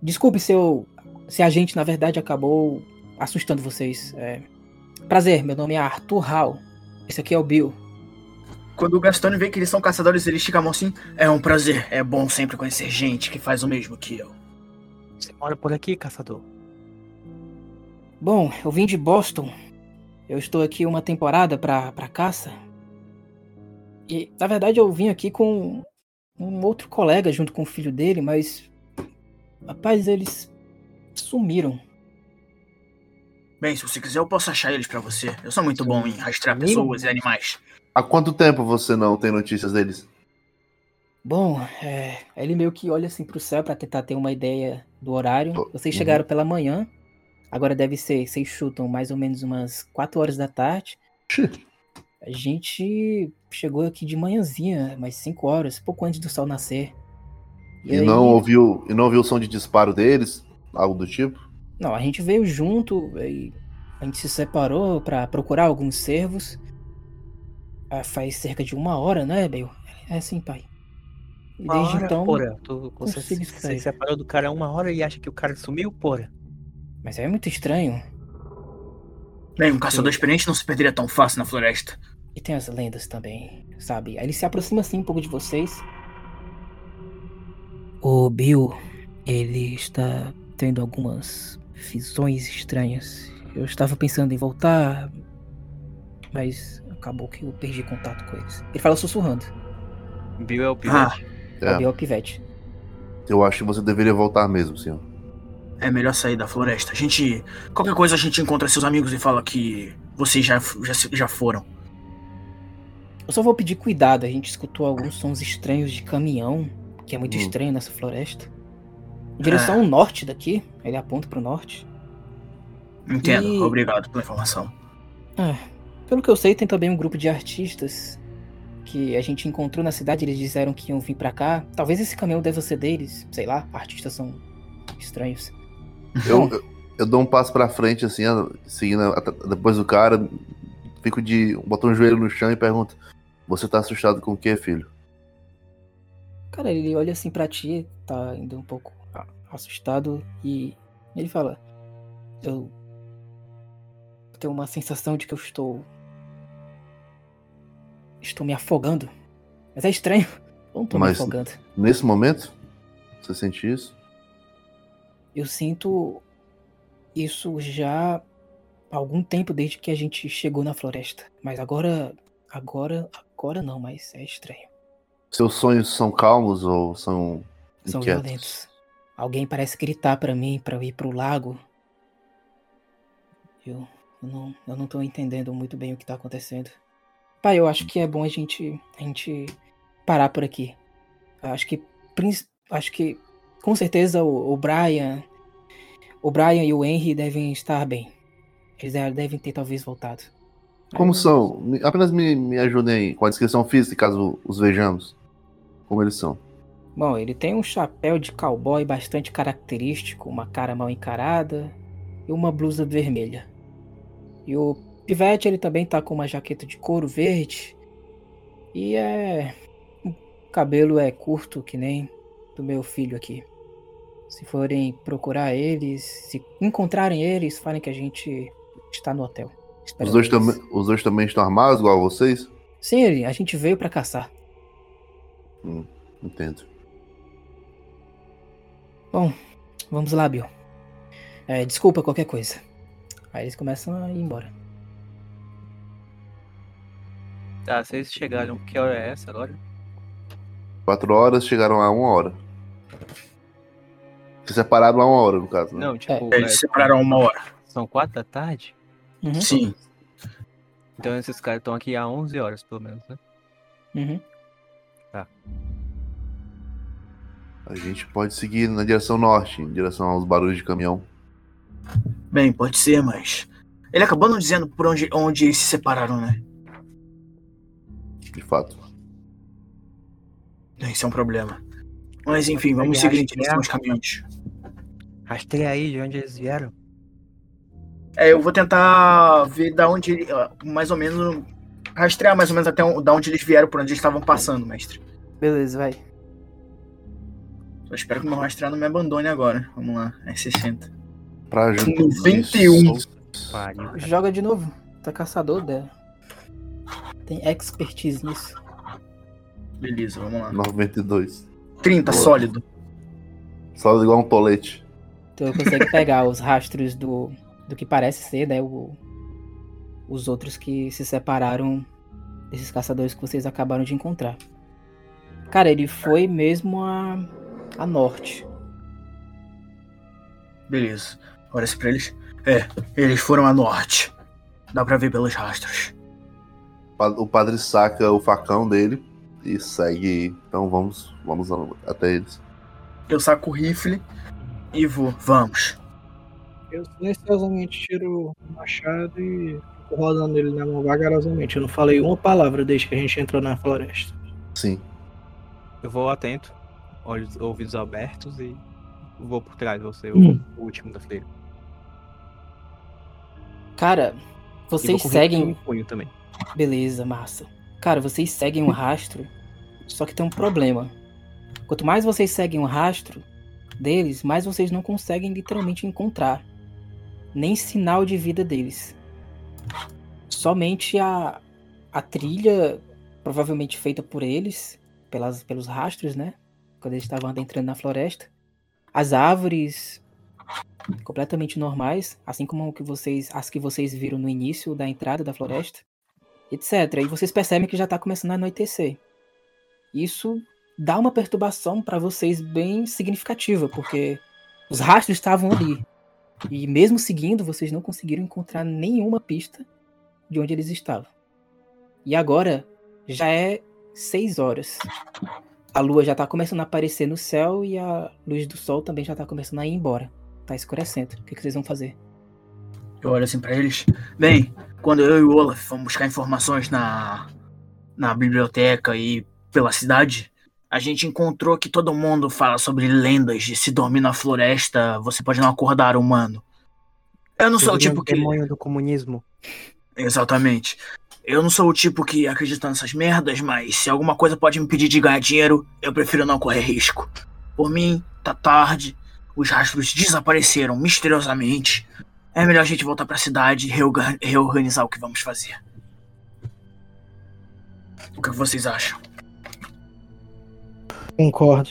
Desculpe se eu. Se a gente, na verdade, acabou assustando vocês. É... Prazer, meu nome é Arthur Hall. Esse aqui é o Bill. Quando o Gastone vê que eles são caçadores, ele estica a mão assim. É um prazer. É bom sempre conhecer gente que faz o mesmo que eu. Você mora por aqui, caçador? Bom, eu vim de Boston. Eu estou aqui uma temporada pra, pra caça. E, na verdade, eu vim aqui com um outro colega junto com o filho dele, mas. Rapaz, eles sumiram. Bem, se você quiser, eu posso achar eles pra você. Eu sou muito bom em rastrear pessoas e animais. Há quanto tempo você não tem notícias deles? Bom, é, ele meio que olha assim pro céu pra tentar ter uma ideia do horário. Vocês uhum. chegaram pela manhã. Agora deve ser, vocês chutam mais ou menos umas 4 horas da tarde. A gente chegou aqui de manhãzinha, mais 5 horas, pouco antes do sol nascer. E, aí- não ouviu e não ouviu o som de disparo deles? Algo do tipo? Não, a gente veio junto e a gente se separou pra procurar alguns cervos. Ah, faz cerca de uma hora, né, Bale? É sim, pai. E Uma desde hora, então. porra. Tu, você se separou do cara uma hora e acha que o cara sumiu, porra. Mas é muito estranho. Bem, um caçador experiente não se perderia tão fácil na floresta. E tem as lendas também, sabe? Aí ele se aproxima assim um pouco de vocês. O Bill, ele está tendo algumas visões estranhas. Eu estava pensando em voltar, mas acabou que eu perdi contato com eles. Ele fala sussurrando. Bill é o Ah, pivete. É, O Bill é o pivete. eu acho que você deveria voltar mesmo, senhor. é melhor sair da floresta. A gente. Qualquer coisa a gente encontra seus amigos e fala que vocês já, já, já foram. Eu só vou pedir cuidado. A gente escutou alguns sons estranhos de caminhão, que é muito Hum. estranho nessa floresta. Direção ao norte daqui. Ele aponta pro norte. Entendo. E- Obrigado pela informação. Ah, pelo que eu sei, tem também um grupo de artistas que a gente encontrou na cidade. Eles disseram que iam vir pra cá. Talvez esse caminhão deva ser deles. Sei lá, artistas são estranhos. Eu, eu, eu dou um passo pra frente, assim, seguindo depois do cara, fico de. boto um joelho no chão e pergunto: Você tá assustado com o que, filho? Cara, ele olha assim pra ti, tá ainda um pouco assustado e ele fala: Eu tenho uma sensação de que eu estou. Estou me afogando. Mas é estranho. Eu não Mas- me afogando. Nesse momento? Você sente isso? Eu sinto isso já há algum tempo desde que a gente chegou na floresta. Mas agora. Agora. Agora não, mas é estranho. Seus sonhos são calmos ou são. São inquietos? violentos. Alguém parece gritar pra mim pra eu ir pro lago. Eu, eu não, eu não tô entendendo muito bem o que tá acontecendo. Pai, eu acho que é bom a gente, a gente parar por aqui. Eu acho que, acho que com certeza o, o Brian, o Brian e o Henry devem estar bem. Eles de- devem ter talvez voltado. Como são? Apenas me, me ajudem com a descrição física, caso os vejamos. Como eles são. Bom, ele tem um chapéu de cowboy bastante característico, uma cara mal encarada e uma blusa vermelha. E o pivete ele também tá com uma jaqueta de couro verde e é o cabelo é curto que nem do meu filho aqui. Se forem procurar eles, se encontrarem eles, falem que a gente está no hotel. Os dois, os dois também estão armados, igual a vocês? Sim, a gente veio pra caçar. Entendo. Vamos lá, Bill. É, desculpa qualquer coisa. Aí eles começam a ir embora. Tá, vocês chegaram. Que hora é essa agora? Quatro horas, chegaram a uma hora. Se separaram a uma hora, no caso, né? Não, tipo. Eles é, se separaram uma hora. são quatro da tarde? Uhum. Sim. Então esses caras estão aqui há 11 horas, pelo menos, né? Uhum. A gente pode seguir na direção norte, em direção aos barulhos de caminhão. Bem, pode ser, mas. Ele acabou não dizendo por onde, onde se separaram, né? De fato. Isso é um problema. Mas enfim, vamos seguir em direção aos caminhões. Rastreia aí de onde eles vieram. É, eu vou tentar ver da onde Mais ou menos. Rastrear mais ou menos até um- da onde eles vieram, por onde eles estavam passando, mestre. Beleza, vai. Só espero que o meu rastrear não me abandone agora. Vamos lá, é 60. Pra ajudar. 91. Pariu. cara. Joga de novo. Tá caçador dela. Tem expertise nisso. Beleza, vamos lá. 92. 30, Boa. sólido. Só igual um tolete. Então consegue pegar os rastros do, do que parece ser, né? O, os outros que se separaram desses caçadores que vocês acabaram de encontrar. Cara, ele foi mesmo a, a norte. Beleza. Olha pra eles. É, eles foram a norte. Dá pra ver pelos rastros. O padre saca o facão dele e segue. Então vamos, vamos até eles. Eu saco o rifle e vou. Vamos. Eu silenciosamente tiro o machado e fico rodando ele na mão vagarosamente. Eu não falei uma palavra desde que a gente entrou na floresta. Sim. Eu vou atento, olhos, ouvidos abertos e vou por trás, vou ser o, Hum. o último da fileira. Cara, vocês seguem. um punho também. Beleza, massa. Cara, vocês seguem um rastro, só que tem um problema. Quanto mais vocês seguem o rastro deles, mais vocês não conseguem literalmente encontrar nem sinal de vida deles. Somente a, a trilha, provavelmente feita por eles, pelas, pelos rastros, né? Quando eles estavam adentrando na floresta. As árvores completamente normais, assim como que vocês, as que vocês viram no início da entrada da floresta etc. E vocês percebem que já está começando a anoitecer. Isso dá uma perturbação para vocês bem significativa, porque os rastros estavam ali. E mesmo seguindo, vocês não conseguiram encontrar nenhuma pista de onde eles estavam. E agora já é seis horas. A lua já está começando a aparecer no céu e a luz do sol também já está começando a ir embora. Tá escurecendo. O que, que vocês vão fazer? Eu olho assim pra eles. Bem, quando eu e o Olaf fomos buscar informações na, na biblioteca e pela cidade, a gente encontrou que todo mundo fala sobre lendas de se dormir na floresta, você pode não acordar humano. Eu não sou o tipo um que. demônio do comunismo. Exatamente. Eu não sou o tipo que acredita nessas merdas, mas se alguma coisa pode me impedir de ganhar dinheiro, eu prefiro não correr risco. Por mim, tá tarde, os rastros desapareceram misteriosamente. É melhor a gente voltar pra cidade e reorga- reorganizar o que vamos fazer. O que vocês acham? Concordo.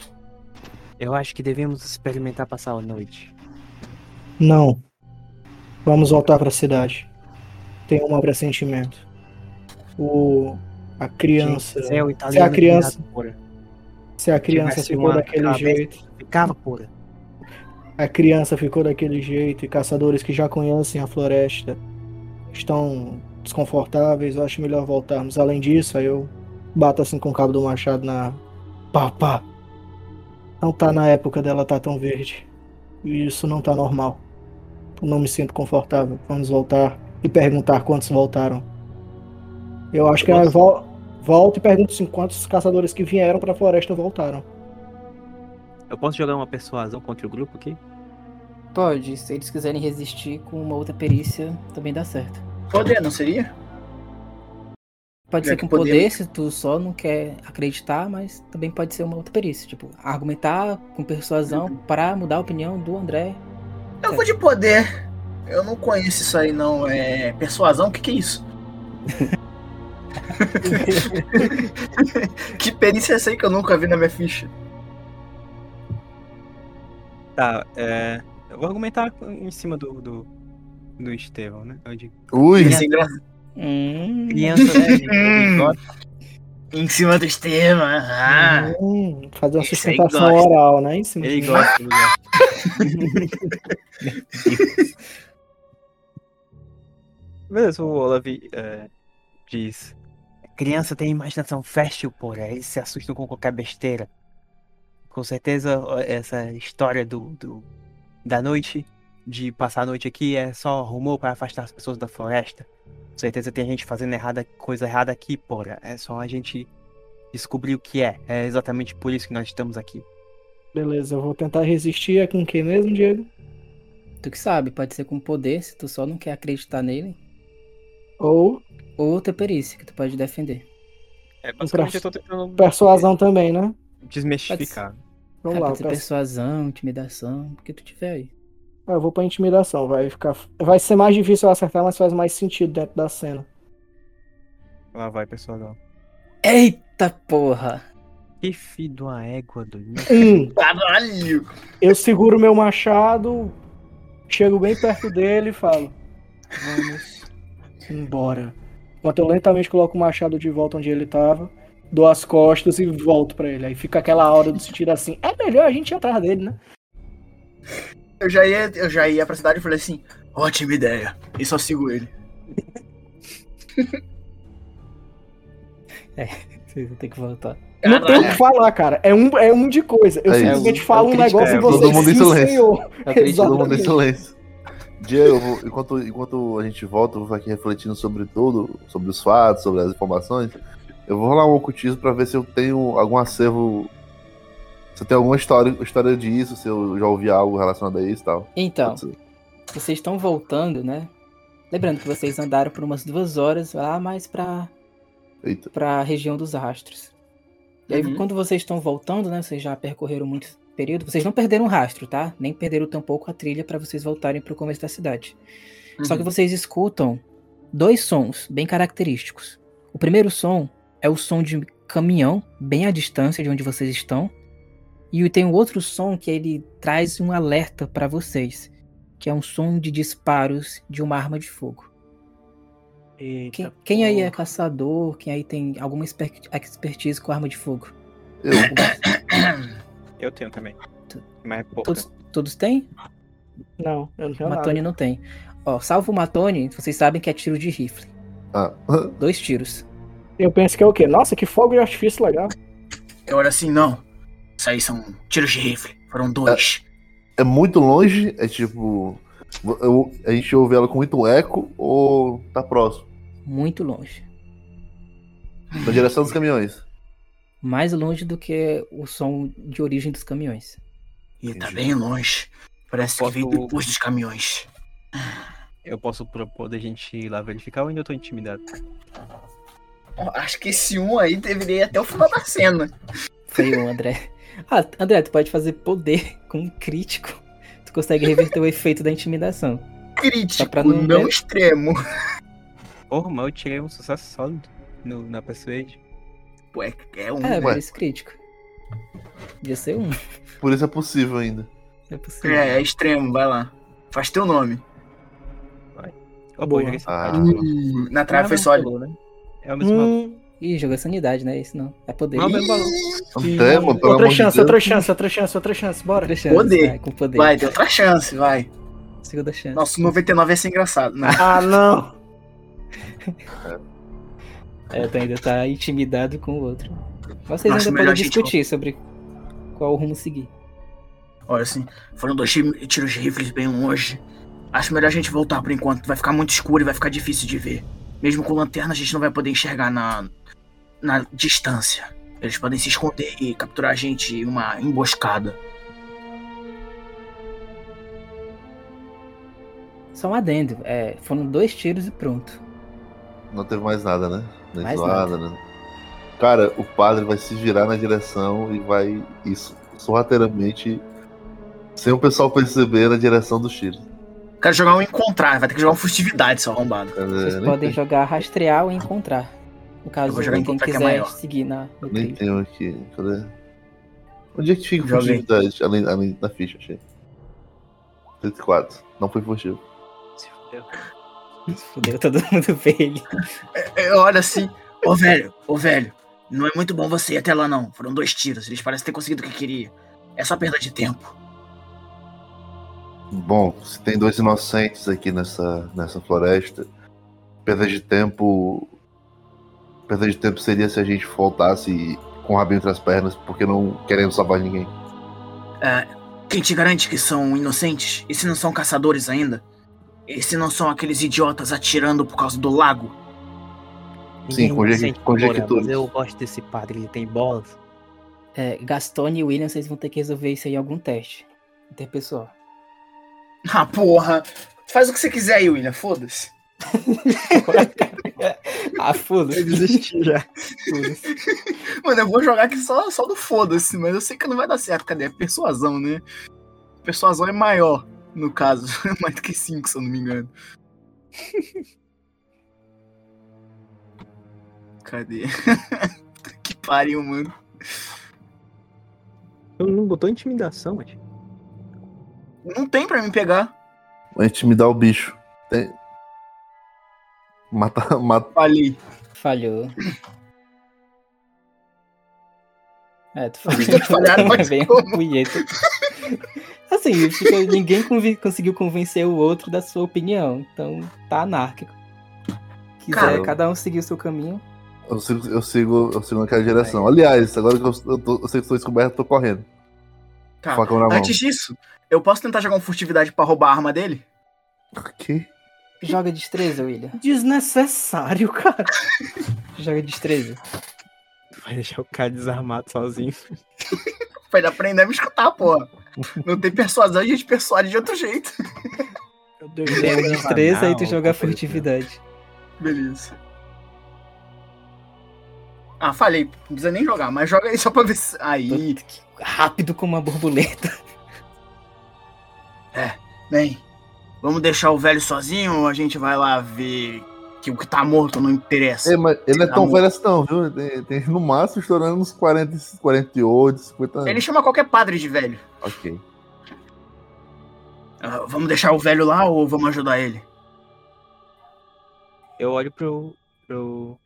Eu acho que devemos experimentar passar a noite. Não. Vamos voltar pra cidade. Tenho um mau pressentimento. O. A criança. Gente, céu Se a criança, pura. se a criança tivesse ficou daquele jeito. Ficava pura. A criança ficou daquele jeito e caçadores que já conhecem a floresta estão desconfortáveis. Eu acho melhor voltarmos. Além disso, aí eu bato assim com o cabo do machado na. Pá, pá. Não tá na época dela tá tão verde. E isso não tá normal. Eu não me sinto confortável. Vamos voltar e perguntar quantos voltaram. Eu acho que eu vol volto e pergunto assim, quantos caçadores que vieram pra floresta voltaram. Eu posso jogar uma persuasão contra o grupo aqui? Pode, se eles quiserem resistir com uma outra perícia, também dá certo. Poder, não seria? Pode Já ser que com poder, poder- se tu só não quer acreditar, mas também pode ser uma outra perícia. Tipo, argumentar com persuasão para mudar a opinião do André. Eu vou de poder. Eu não conheço isso aí, não. É. Persuasão? O que, que é isso? que perícia é essa aí que eu nunca vi na minha ficha? Tá, é. Eu vou argumentar em cima do, do, do Estevão, né? Eu digo, Ui! Engraçado. Hum, Criança, né? gente? Em cima do sistema. Ah. Hum, fazer uma Esse sustentação oral, né? Em cima ele de- gosta, ele gosta. Beleza, o Olaf é, diz. Criança tem imaginação fértil, porra. Eles se assustam com qualquer besteira. Com certeza, essa história do, do- da noite, de passar a noite aqui, é só rumor para afastar as pessoas da floresta. Com certeza tem gente fazendo errada, coisa errada aqui, porra. É só a gente descobrir o que é. É exatamente por isso que nós estamos aqui. Beleza, eu vou tentar resistir. É com quem mesmo, Diego? Tu que sabe, pode ser com poder, se tu só não quer acreditar nele. Ou outra perícia que tu pode defender. É, basicamente eu tô tentando persuasão também, né? desmistificar. Vamos Ah, lá. pode ser pers- persuasão, intimidação, o que tu tiver aí. Ah, eu vou pra intimidação, vai ficar. Vai ser mais difícil eu acertar, mas faz mais sentido dentro da cena. Lá vai, pessoal. Eita porra! Que filho de uma égua do Um, Caralho! eu seguro meu machado, chego bem perto dele e falo: Vamos embora. Enquanto eu lentamente coloco o machado de volta onde ele tava, dou as costas e volto pra ele. Aí fica aquela hora do sentido assim: é melhor a gente ir atrás dele, né? Eu já ia, eu já ia pra cidade e falei assim, ótima ideia. E só sigo ele. Vocês vão ter que voltar. Não tem o que falar, cara. É um, é um de coisa. Eu É simplesmente isso. falo É um negócio é, e todo mundo em silêncio. senhor. É Todo mundo em silêncio. Diego, eu vou- enquanto, enquanto a gente volta, eu vou aqui refletindo sobre tudo, sobre os fatos, sobre as informações. Eu vou rolar um ocultismo pra ver se eu tenho algum acervo. Se eu tenho alguma história, história disso, se eu já ouvi algo relacionado a isso e tal. Então, vocês estão voltando, né? Lembrando que vocês andaram por umas duas horas lá mais pra, Eita. pra região dos rastros. E aí, Uhum. quando vocês estão voltando, né? Vocês já percorreram muito período. Vocês não perderam o rastro, tá? Nem perderam tampouco a trilha pra vocês voltarem pro começo da cidade. Só que vocês escutam dois sons bem característicos. O primeiro som é o som de caminhão, bem à distância de onde vocês estão. E tem um outro som que ele traz um alerta pra vocês, que é um som de disparos de uma arma de fogo. Eita, Quem, quem aí é caçador? Quem aí tem alguma exper- expertise com arma de fogo? Eu, Eu tenho também. Tu- Mas é pouco. Todos, todos têm? Não, eu não tenho nada. Matone não tem. Ó, salvo o Matone, vocês sabem que é tiro de rifle. ah, Dois tiros. Eu penso que é o quê? Nossa, que fogo de artifício legal. Eu olho assim, não. Isso aí são tiros de rifle. Foram dois. é muito longe, é tipo. eu- a gente ouve ela com muito eco ou tá próximo? Muito longe. Na direção dos caminhões. Mais longe do que o som de origem dos caminhões. E tá bem longe. Parece Posso- que veio depois dos caminhões. Eu posso propor da gente ir lá verificar ou ainda eu tô intimidado? Acho que esse um aí deveria ir até o final da cena. Foi o André. Ah, André, tu pode fazer poder com um crítico. Tu consegue reverter o efeito da intimidação. Crítico, pra não não, extremo. Porra, mas eu tirei um sucesso sólido no, na Persuade. Pô, é, é um. É, Ué. por isso crítico. Podia ser um. Por isso é possível ainda. É possível. É, é extremo, vai lá. Faz teu nome. Ô, Boa. pô, joguei Ah. sanidade. Uh, na Ah, trave foi não, sólido. né? É o mesmo. Hum, Ih, jogou sanidade, né? Isso não. É poder. Não, é. Até, mano, outra de chance, Deus. outra chance, outra chance, outra chance, bora. Outra chance, Poder. vai, com poder. Vai, tem outra chance, vai. Segunda chance. Nossa, 99 ia ser engraçado. Né? Ah, não. É, tu ainda tá intimidado com o outro. Vocês Acho ainda podem a gente discutir sobre qual rumo seguir. Olha assim, foram dois ti- tiros de rifles bem longe. Acho melhor a gente voltar por enquanto. Vai ficar muito escuro e vai ficar difícil de ver. Mesmo com lanterna, a gente não vai poder enxergar na, na distância. Eles podem se esconder e capturar a gente em uma emboscada. Só um adendo. É, foram dois tiros e pronto. Não teve mais nada, né? Nem Mais zoada, né? Cara, o padre vai se virar na direção e vai, isso, sorrateiramente, sem o pessoal perceber, na direção dos tiros. Quero jogar um encontrar, vai ter que jogar uma furtividade, seu arrombado. Cara, Vocês nem, podem tem- jogar rastrear ou encontrar. No caso, Eu vou jogar ninguém encontrar, que é quiser maior. seguir na, no nem tenho aqui. Cadê? Onde é que fica furtividade? Além, além da ficha, achei. 34. Não foi furtivo. Se fudeu. Fudeu, todo mundo vê ele. É, Olha assim, ô velho, ô velho, não é muito bom você ir até lá não. Foram dois tiros, eles parecem ter conseguido o que queria. É só perda de tempo. Bom, se tem dois inocentes aqui nessa, nessa floresta, perda de tempo. Perda de tempo seria se a gente voltasse com o rabinho entre as pernas, porque não queremos salvar ninguém. É, quem te garante que são inocentes? E se não são caçadores ainda? E se não são aqueles idiotas atirando por causa do lago? Sim, conjecturas. Eu gosto desse padre, ele tem bolas. É, Gastone e William, vocês vão ter que resolver isso aí em algum teste interpessoal. Ah, porra. Faz o que você quiser aí, William. Foda-se. Ah, foda-se. Eu desisti já. foda-se. Mano, eu vou jogar aqui só, só do foda-se, mas eu sei que não vai dar certo. Cadê? É persuasão, né? Persuasão é maior, no caso. Mais do que 5, se eu não me engano. Cadê? que pariu, mano. Eu não botou intimidação, mas. Não tem pra me pegar. Vai intimidar o bicho. Tem... Mata, mata. Falei. Falhou. É, tu falhou. falharam, mas Bem como? Assim, ninguém convi- conseguiu convencer o outro da sua opinião. Então, tá anárquico. Quiser Cara, cada um seguir o seu caminho. Eu sigo, eu sigo, eu sigo naquela direção. Aliás, agora que eu, eu, tô, eu sei que estou descoberto, eu tô correndo. Tá. Facão na mão. Antes disso, eu posso tentar jogar uma furtividade pra roubar a arma dele? Que? Joga destreza, William. Desnecessário, cara. Joga destreza. Vai deixar o cara desarmado sozinho. Pra ele aprender a me escutar, porra. Não tem persuasão, a gente persuade de outro jeito. Meu Deus Joga destreza e tu joga furtividade. Beleza. Ah, falei. Não precisa nem jogar, mas joga aí só pra ver se. Aí. Rápido como uma borboleta. Bem, vamos deixar o velho sozinho ou a gente vai lá ver que o que tá morto não interessa? É, mas ele não é Tá tão bom. velho assim, não, viu? Tem, tem no máximo estourando uns 40, 48, 50 anos. Ele chama qualquer padre de velho. Ok. Ah, vamos deixar o velho lá ou vamos ajudar ele? Eu olho pro. pro.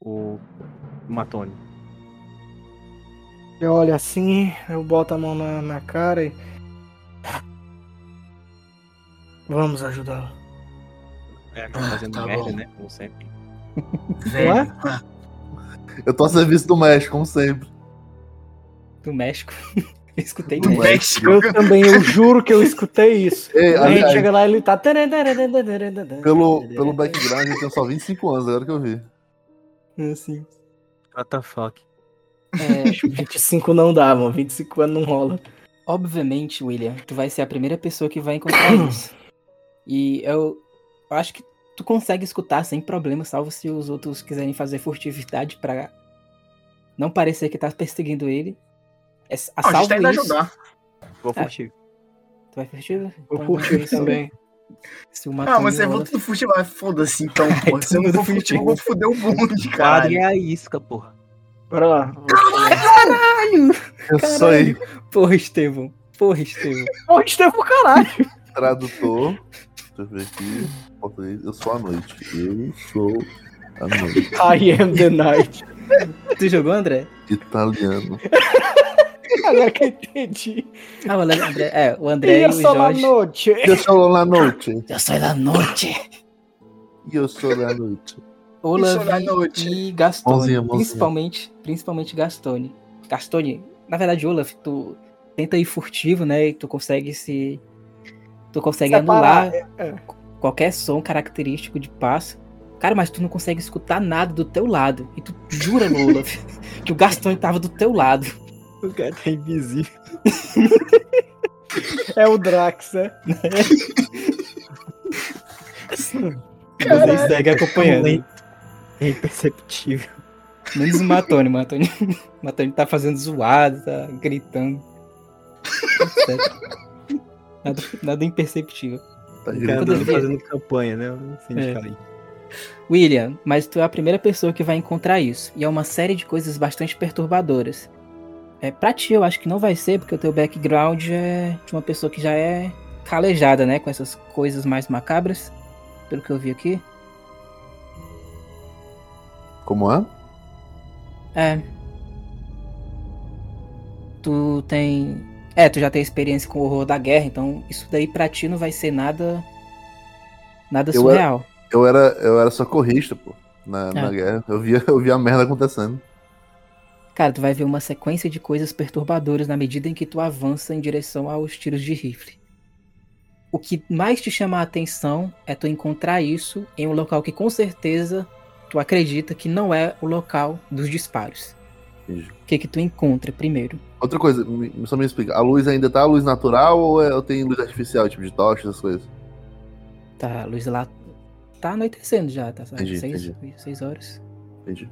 O. Matone. Eu olho assim, eu boto a mão na, na cara e. Vamos ajudá-lo. É, tá Ah, fazendo tá merda, bom. né? Como sempre. Eu tô a serviço do México, como sempre. Do México. Eu escutei do México. México. Eu também, eu juro que eu escutei isso. Ei, Aí a gente chega lá e ele tá. pelo, pelo background, eu tenho só 25 anos, agora que eu vi. Assim. What the fuck? É, 25 não dá, mano. 25 anos não rola. obviamente, William, tu vai ser a primeira pessoa que vai encontrar isso. E eu, eu acho que tu consegue escutar sem problema, salvo se os outros quiserem fazer furtividade pra não parecer que tá perseguindo ele. É, a Ah, a gente tá indo isso, ajudar. Vou É. furtivo. Tu vai furtivo? Vou Então, furtivo isso- também. Se o Ah, mas você volta tudo furtivo. Ah, Foda-se então, porra. Se eu não for furtivo, eu vou foder o bonde, Padre caralho. é a isca, porra. Bora lá. Caralho! Eu sou aí, Porra, Estevão. Porra, Estevão. Porra, Estevão, caralho. tradutor. Deixa eu ver aqui. Eu sou a noite. Eu sou a noite. I am the night. Tu jogou, André? Italiano. Agora que eu entendi. Ah, o André. É, o André e Eu o sou a Jorge. noite. Eu sou a noite. Eu sou da noite. Eu sou a noite. Olaf e Gastone. Mãozinha, mãozinha. Principalmente, principalmente Gastone. Gastone, na verdade, Olaf, tu tenta ir furtivo, né? E tu consegue se. Tu consegue Separar, anular é. qualquer som característico de passo. Cara, mas tu não consegue escutar nada do teu lado. E tu jura, Olaf, que o Gastone tava do teu lado. O cara tá invisível. É o Drax, né? Você segue acompanhando. É imperceptível. Menos o Matone, Matone. O Matone tá fazendo zoado, tá gritando. Etc. Nada, nada imperceptível. Tá gritando. Poderia- fazendo campanha, né? Aí. William, mas tu é a primeira pessoa que vai encontrar isso. E é uma série de coisas bastante perturbadoras. É, pra ti, eu acho que não vai ser, porque o teu background é de uma pessoa que já é calejada, né? Com essas coisas mais macabras. Pelo que eu vi aqui. Como é? É. Tu tem. É, tu já tem experiência com o horror da guerra, então isso daí pra ti não vai ser nada. Nada Eu surreal. Eu era, eu era socorrista, pô. Na, na É. guerra. Eu via, eu via a merda acontecendo. Cara, tu vai ver uma sequência de coisas perturbadoras na medida em que tu avança em direção aos tiros de rifle. O que mais te chama a atenção é tu encontrar isso em um local que com certeza tu acredita que não é o local dos disparos. Entendi. O que que tu encontra primeiro? Outra coisa, me- só me explica. A luz ainda tá a luz natural ou é, ou tem luz artificial, tipo de tocha, essas coisas? Tá, a luz lá tá anoitecendo já, tá? Entendi, seis, entendi. seis horas. Entendi.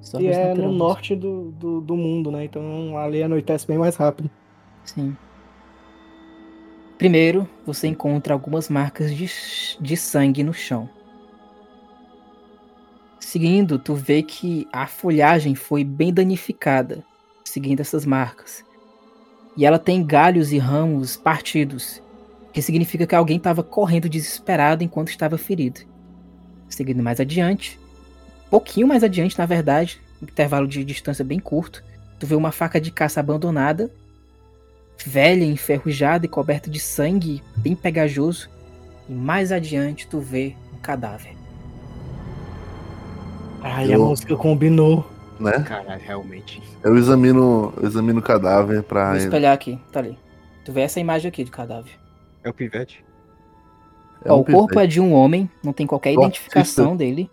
Só E luz é no norte do, do, do mundo, né? Então ali anoitece bem mais rápido. Sim. Primeiro, você encontra algumas marcas de, de sangue no chão. Seguindo, tu vê que a folhagem foi bem danificada, seguindo essas marcas. E ela tem galhos e ramos partidos, que significa que alguém estava correndo desesperado enquanto estava ferido. Seguindo mais adiante, pouquinho mais adiante, na verdade, intervalo de distância bem curto, tu vê uma faca de caça abandonada velha, enferrujada e coberta de sangue, bem pegajoso. E mais adiante tu vê um cadáver. Ai, a Eu- música combinou. Né? Caralho, realmente. Eu examino, eu examino o cadáver pra. Vou espelhar aqui, tá ali. Tu vê essa imagem aqui do cadáver. É o pivete? É Ó, um o corpo pivete. é de um homem, não tem qualquer identificação dele.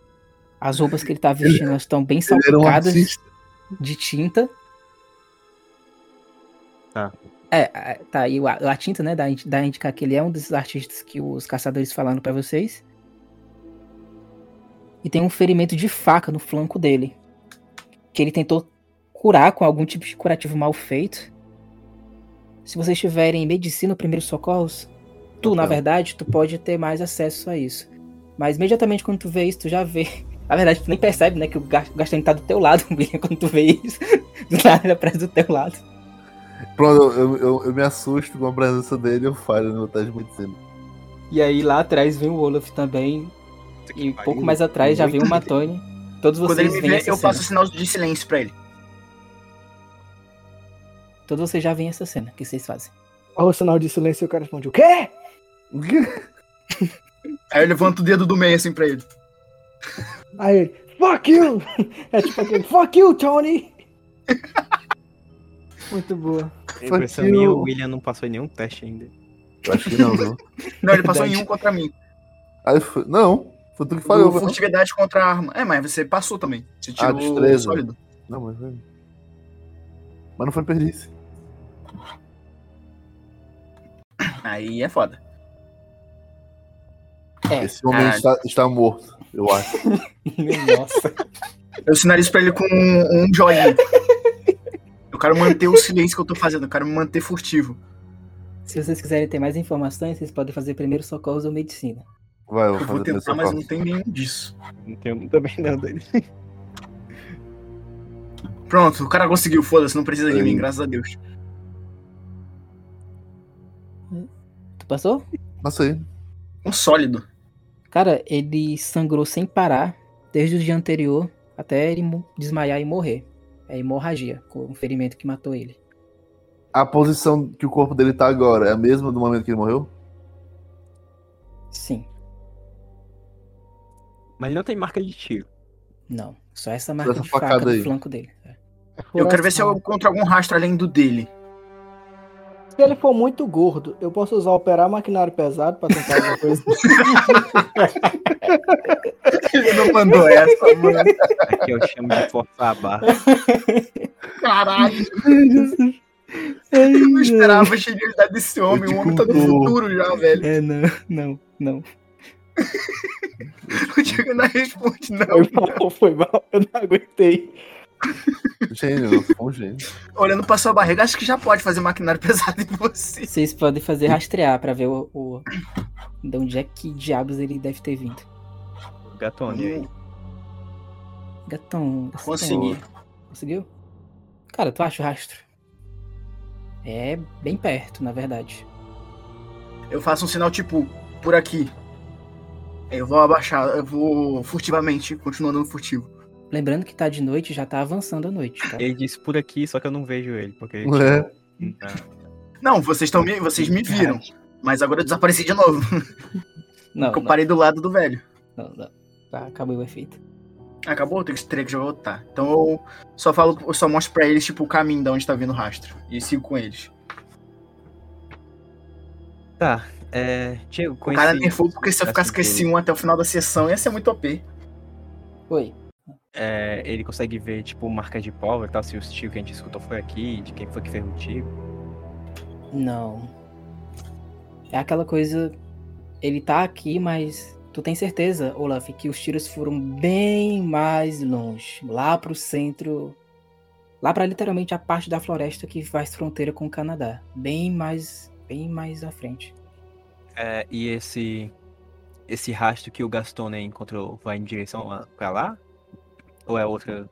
As roupas que ele tá vestindo estão bem um salpicadas artista. de tinta. Tá. É, é, tá, e o- a, a tinta, né, dá, a dá a indicar que ele é um desses artistas que os caçadores falaram pra vocês. E tem um ferimento de faca no flanco dele. Que ele tentou curar com algum tipo de curativo mal feito. Se vocês tiverem medicina ou primeiros socorros, tu, Eu na tenho. verdade, tu pode ter mais acesso a isso. Mas imediatamente quando tu vê isso, tu já vê. Na verdade, tu nem percebe, né, que o Ga- Gastão tá do teu lado, William, quando tu vê isso. Do nada ele aparece do teu lado. Pronto, eu, eu, eu me assusto com a presença dele e eu falho no teste de medicina. E aí lá atrás vem o Olaf também. E um pouco mais atrás já vem o Matone. Todos Quando vocês ele me veem vê, essa eu faço sinal de silêncio pra ele. Todos vocês já veem essa cena. O que vocês fazem? Olha o sinal de silêncio e o cara responde: O quê? Aí eu levanto o dedo do meio assim pra ele. Aí ele: Fuck you! É tipo aquele: Fuck you, Tony! Muito boa. A impressão minha, o William não passou em nenhum teste ainda. Eu acho que não, viu? Não, ele passou em um contra mim. Aí foi, não, foi tu que Falou, falou. não? furtividade contra a arma. É, mas você passou também. Você Ah, tirou destreza. sólido. Não, mas foi. Mas não foi perícia. Aí é foda. É. Esse homem caralho. está, está morto, eu acho. Nossa. Eu sinalizo pra ele com um, um joinha. Eu quero manter o silêncio que eu tô fazendo. Eu quero me manter furtivo. Se vocês quiserem ter mais informações, vocês podem fazer primeiro socorros ou medicina. Vai, eu Eu vou vou fazer tentar, mas não tem nenhum disso. Não tenho também não dele. Pronto, o cara conseguiu, foda-se, não precisa de mim, graças a Deus. Tu passou? Passa aí. Um sólido. Cara, ele sangrou sem parar, desde o dia anterior, até ele desmaiar e morrer. É hemorragia, com o ferimento que matou ele. A posição que o corpo dele tá agora é a mesma do momento que ele morreu? Sim. Mas ele não tem marca de tiro. Não. Só essa marca essa de faca no aí. flanco dele. É. Eu quero ver se eu encontro algum rastro além do dele. Se ele for muito gordo, eu posso usar operar maquinário pesado pra tentar alguma coisa. Ele não mandou essa, mano. Aqui eu chamo de forçar a barra. Caralho. Eu não esperava a genialidade desse homem. O homem tá no futuro já, velho. É, não, não, não. O Diego não responde, não. Foi mal, foi mal, eu não aguentei. Gênio, foi um gênio. Olhando pra sua barriga, acho que já pode fazer maquinário pesado em você. Vocês podem fazer rastrear pra ver o, o- de onde é que diabos ele deve ter vindo. Gatone aí. Gatão. Consegui. Conseguiu? Cara, tu acha o rastro? É bem perto, na verdade. Eu faço um sinal tipo, por aqui. Eu vou abaixar, eu vou furtivamente, continuando no furtivo. Lembrando que tá de noite, já tá avançando a noite, tá? Ele disse por aqui, só que eu não vejo ele. Porque. É. Não, vocês, tão me, vocês me viram. Mas agora eu desapareci de novo. Não, Porque eu não, parei do lado do velho. não, não. Tá, acabou o efeito. Acabou? Tenho que, teria que jogar outro. Tá. Então eu só falo, eu só mostro pra eles, tipo, o caminho de onde tá vindo o rastro. E sigo com eles. Tá. É. Diego, O cara nerfou porque se eu ficasse com esse do- 1 até o final da sessão ia ser muito OP. Oi. é, ele consegue ver, tipo, marcas de pólvora e tal, se o tiro que a gente escutou foi aqui, de quem foi que fez o tiro. Não. É aquela coisa. Ele tá aqui, mas tu tem certeza, Olaf, que os tiros foram bem mais longe. Lá pro centro. Lá pra literalmente a parte da floresta que faz fronteira com o Canadá. Bem mais. Bem mais à frente. É, e esse esse rastro que o Gastone encontrou vai em direção pra lá? Ou é outra?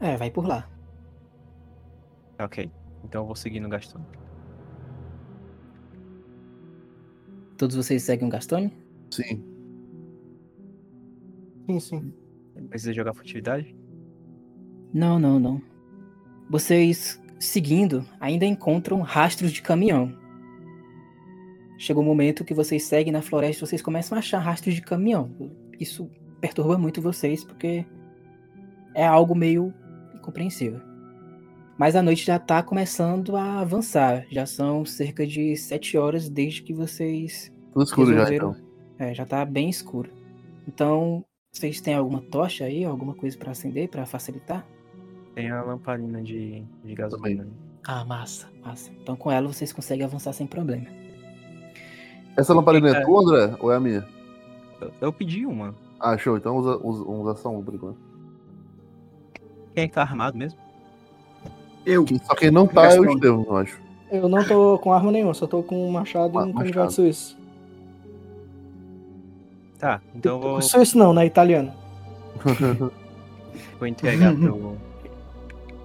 É, vai por lá. Ok. Então eu vou seguir no Gastone. Todos vocês seguem o Gastone? Sim. Sim, sim. Precisa jogar furtividade? Não, não, não. Vocês, seguindo, ainda encontram rastros de caminhão. Chega um momento que vocês seguem na floresta e vocês começam a achar rastros de caminhão. Isso perturba muito vocês porque é algo meio incompreensível. Mas a noite já tá começando a avançar. Já são cerca de sete horas desde que vocês Tudo escuro já, resolveram- então. É, já tá bem escuro. Então, vocês têm alguma tocha aí, alguma coisa pra acender pra facilitar? Tem a lamparina de, de gasolina. Ah, massa, massa. Então com ela vocês conseguem avançar sem problema. Essa lamparina é É. tua, André? Ou é a minha? Eu, eu pedi uma. Ah, show. Então usa, usa, usa só um por enquanto. Quem é que tá armado mesmo? Eu. Só quem não tá é o. Estevam, eu acho. Eu não tô com arma nenhuma, sou tô com um machado Ah, e um canivete suíço. Tá, então eu vou, Suíço não, né? Italiano. vou entregar pro.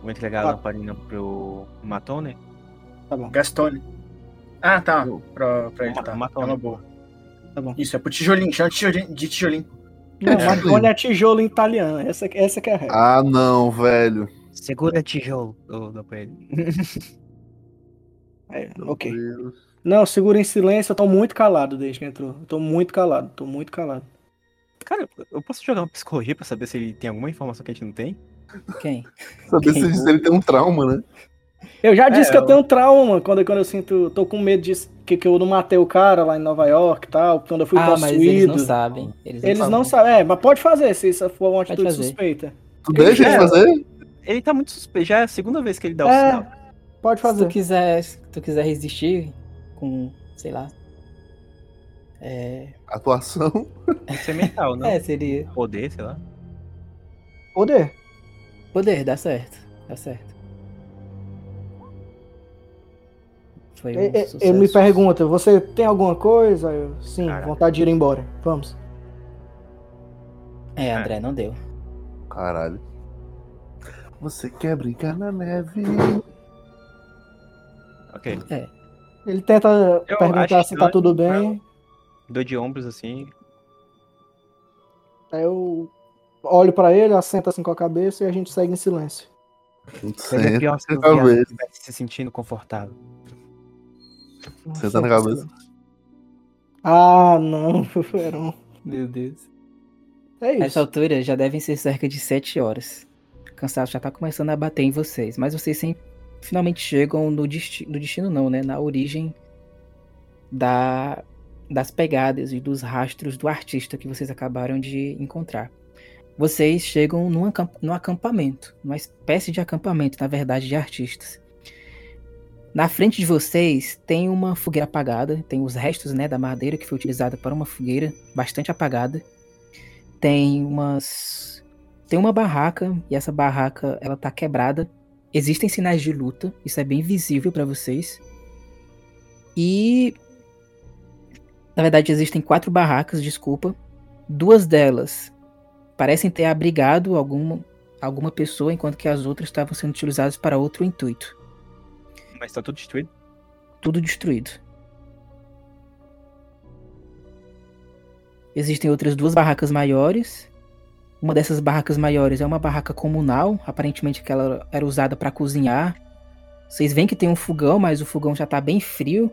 Vou entregar a Tá. lamparina pro Matone. Tá bom. Gastone. Ah, tá. Eu- Pra, pra ele, Ma- tá. É uma boa. Tá bom. Isso, é pro tijolinho. Chama de tijolinho. De tijolinho. Não, É. Marconi é tijolo em italiano. Essa, essa que é a regra. ah, não, velho. Segura tijolo. Pra ele. É, ok. Deus. Não, segura em silêncio, eu tô muito calado desde que entrou. Eu tô muito calado, tô muito calado. Cara, eu posso jogar uma psicologia pra saber se ele tem alguma informação que a gente não tem? Quem? Saber Quem? se ele tem um trauma, né? Eu já disse É, que eu tenho trauma quando, quando eu sinto. tô com medo disso, que, que eu não matei o cara lá em Nova York e tal, quando eu fui ah, mas eles possuído. não sabem. Eles, Eles sabem. não sabem. É, mas pode fazer se isso for uma atitude fazer. suspeita. Tu deixa É. de fazer? Ele tá muito suspeito. Já é a segunda vez que ele dá o É. sinal. Pode Se tu fazer. quiser, se tu quiser resistir com, sei lá. É, Atuação. Que ser mental, não? é seria. Poder, sei lá. Poder. Poder, dá certo. Dá certo. Foi um E- e- sucesso. Ele me pergunta: você tem alguma coisa? Eu, Sim, Caraca. vontade de ir embora. Vamos. É, André, não deu. Caralho. Você quer brincar na neve? Ok. Ele tenta Eu perguntar se tá tudo bem. Dou de ombros assim. Aí eu olho pra ele, assento assim com a cabeça e a gente segue em silêncio. Seria Senta pior se se sentindo confortável. Senta na cabeça. Ah, não, Verão. Meu Deus. É isso. Nessa altura já devem ser cerca de 7 horas. O cansaço já tá começando a bater em vocês, mas vocês sempre, finalmente chegam no destino, no destino não, né? Na origem da, das pegadas e dos rastros do artista que vocês acabaram de encontrar. Vocês chegam num, acamp- num acampamento, numa espécie de acampamento, na verdade, de artistas. Na frente de vocês tem uma fogueira apagada, tem os restos né, da madeira que foi utilizada para uma fogueira bastante apagada tem umas tem uma barraca e essa barraca ela tá quebrada. Existem sinais de luta, isso é bem visível para vocês. E na verdade existem quatro barracas, desculpa. Duas delas parecem ter abrigado alguma alguma pessoa, enquanto que as outras estavam sendo utilizadas para outro intuito. Mas tá tudo destruído. Tudo destruído. Existem outras duas barracas maiores. Uma dessas barracas maiores é uma barraca comunal, aparentemente que ela era usada para cozinhar. Vocês veem que tem um fogão, mas o fogão já tá bem frio.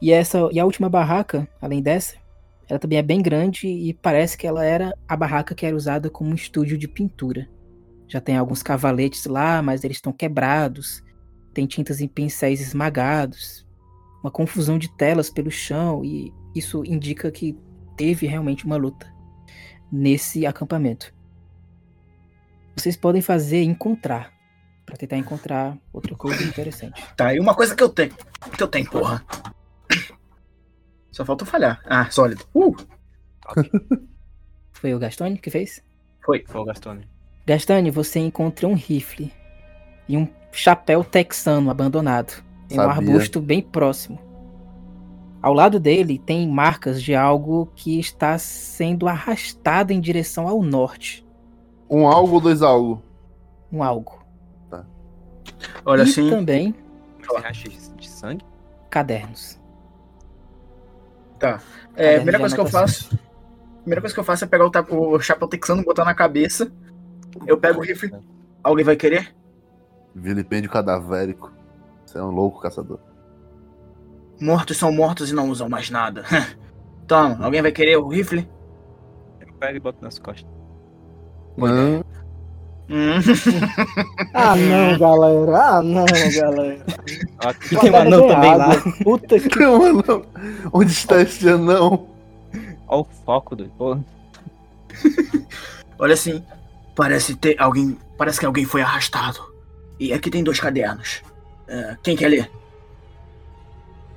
E essa e a última barraca, além dessa, ela também é bem grande e parece que ela era a barraca que era usada como um estúdio de pintura. Já tem alguns cavaletes lá, mas eles estão quebrados. Tem tintas em pincéis esmagados. Uma confusão de telas pelo chão e isso indica que teve realmente uma luta. nesse acampamento. Vocês podem fazer encontrar, Pra tentar encontrar outra coisa interessante. Tá, e uma coisa que eu tenho. Que eu tenho, porra. Só falta falhar. Ah, sólido. Uh! Foi o Gastone que fez? Foi. Foi o Gastone. Gastone, você encontra um rifle e um chapéu texano abandonado em um Sabia. arbusto bem próximo. Ao lado dele tem marcas de algo que está sendo arrastado em direção ao norte. Um algo ou dois algo? Um algo. Olha e assim. também de sangue? cadernos. Tá. É, a primeira coisa que eu faço. A primeira coisa que eu faço é pegar o, o chapéu texano, botar na cabeça. Eu pego o rifle. Alguém vai querer? Vilipêndio cadavérico. Você é um louco caçador. Mortos são mortos e não usam mais nada. Toma, alguém vai querer o rifle? Eu pego e boto nas costas. Hã? Hum. Ah, não, galera. Ah, não, galera. Aqui tem um anão também lá. Puta que. Não, anão. Onde está este anão? Olha o foco do. Olha assim. Parece ter alguém. Parece que alguém foi arrastado. E aqui tem dois cadernos. É, quem quer ler?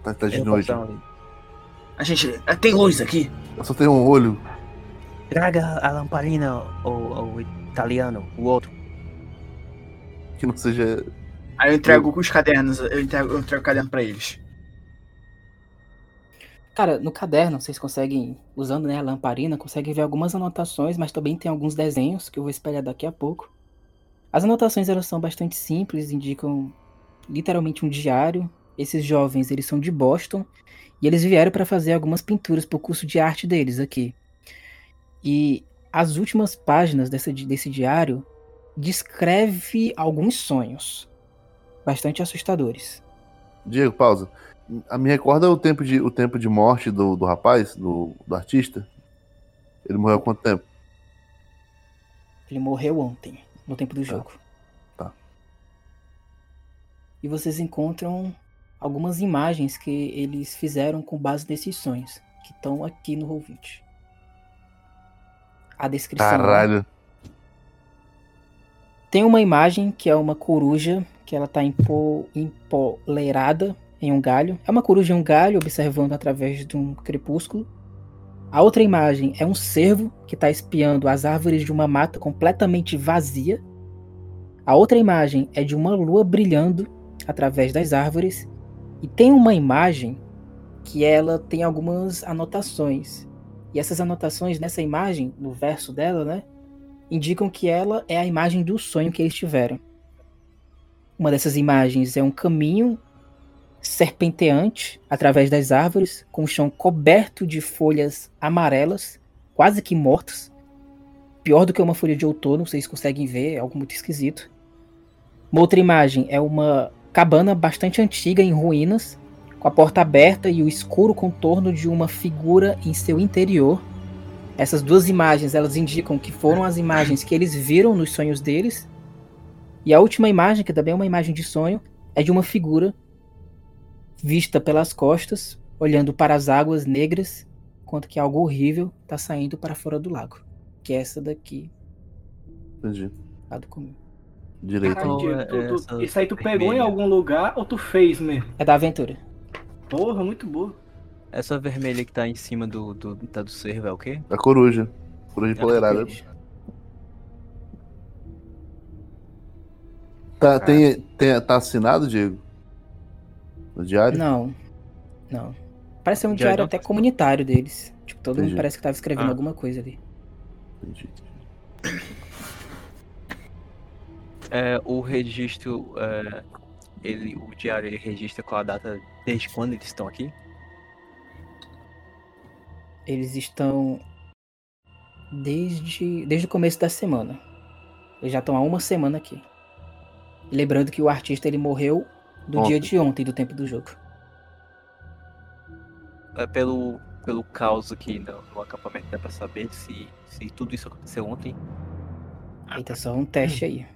Tá, tá de eu noite. A gente. é, tem luz aqui. Eu só tenho um olho. Traga a lamparina, o, o italiano, o outro. Que não seja. Aí eu entrego os cadernos. Eu entrego, eu entrego o caderno pra eles. Cara, no caderno vocês conseguem, usando né, a lamparina, conseguem ver algumas anotações, mas também tem alguns desenhos que eu vou espelhar daqui a pouco. As anotações elas são bastante simples, indicam literalmente um diário. Esses jovens eles são de Boston e eles vieram para fazer algumas pinturas para o curso de arte deles aqui. E as últimas páginas dessa, desse diário descreve alguns sonhos bastante assustadores. Diego, pausa. A me recorda o tempo de, o tempo de morte do, do rapaz, do, do artista? Ele morreu há quanto tempo? Ele morreu ontem, no tempo do jogo. Tá. E vocês encontram algumas imagens que eles fizeram com base nesses sonhos, que estão aqui no Roll20. A descrição. né? Caralho. Tem uma imagem que é uma coruja, que ela tá empo, empoleirada em um galho. É uma coruja em um galho, observando através de um crepúsculo. A outra imagem é um cervo que está espiando as árvores de uma mata completamente vazia. A outra imagem é de uma lua brilhando através das árvores. E tem uma imagem que ela tem algumas anotações. E essas anotações nessa imagem, no verso dela, né? indicam que ela é a imagem do sonho que eles tiveram. Uma dessas imagens é um caminho serpenteante através das árvores, com o chão coberto de folhas amarelas, quase que mortas. Pior do que uma folha de outono, vocês conseguem ver, é algo muito esquisito. Uma outra imagem é uma cabana bastante antiga em ruínas, com a porta aberta e o escuro contorno de uma figura em seu interior. Essas duas imagens, elas indicam que foram as imagens que eles viram nos sonhos deles. E a última imagem, que também é uma imagem de sonho, é de uma figura vista pelas costas, olhando para as águas negras, enquanto que algo horrível está saindo para fora do lago. Que é essa daqui, Entendi. lá do comigo. Direito. É tu- tu- essa isso aí tu pegou em vermelha. algum lugar ou tu fez mesmo? É da aventura. Porra, muito boa. Essa vermelha que tá em cima do, do, tá do cervo é o quê? A coruja. Coruja empoleirada. Tá, tem, tem, tá assinado, Diego? No diário? Não, não. Parece ser um Diário diário até tá- comunitário deles. Tipo, todo mundo Entendi. parece que estava escrevendo Ah. alguma coisa ali. Entendi. É, o registro, é, ele, o diário ele registra qual a data desde quando eles estão aqui? Eles estão desde, desde o começo da semana. Eles já estão há uma semana aqui. Lembrando que o artista ele morreu no Ontem. dia de ontem do tempo do jogo. É pelo, pelo caos aqui no, no acampamento, dá pra saber se, se tudo isso aconteceu ontem. Eita, só um teste aí.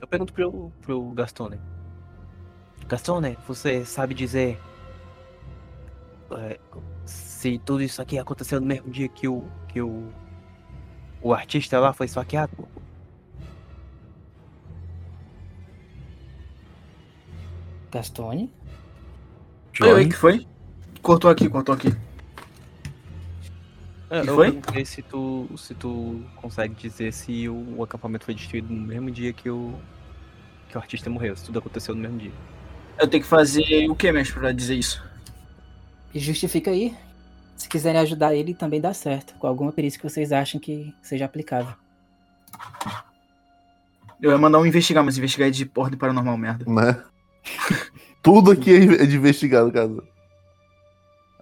Eu pergunto pro, pro Gastone. Gastone, você sabe dizer é, se tudo isso aqui aconteceu no mesmo dia que o. que o. O artista lá foi esfaqueado. Gastone? Oi, oi, que foi? Cortou aqui, cortou aqui. É, eu foi? perguntei se tu, se tu consegue dizer se o, o acampamento foi destruído no mesmo dia que o, que o artista morreu, se tudo aconteceu no mesmo dia. Eu tenho que fazer o que, mestre, pra dizer isso? E justifica aí. Se quiserem ajudar ele, também dá certo. Com alguma perícia que vocês achem que seja aplicável. Eu ia mandar um investigar, mas investigar é de ordem paranormal, merda. Né? Tudo aqui é de investigar, no caso.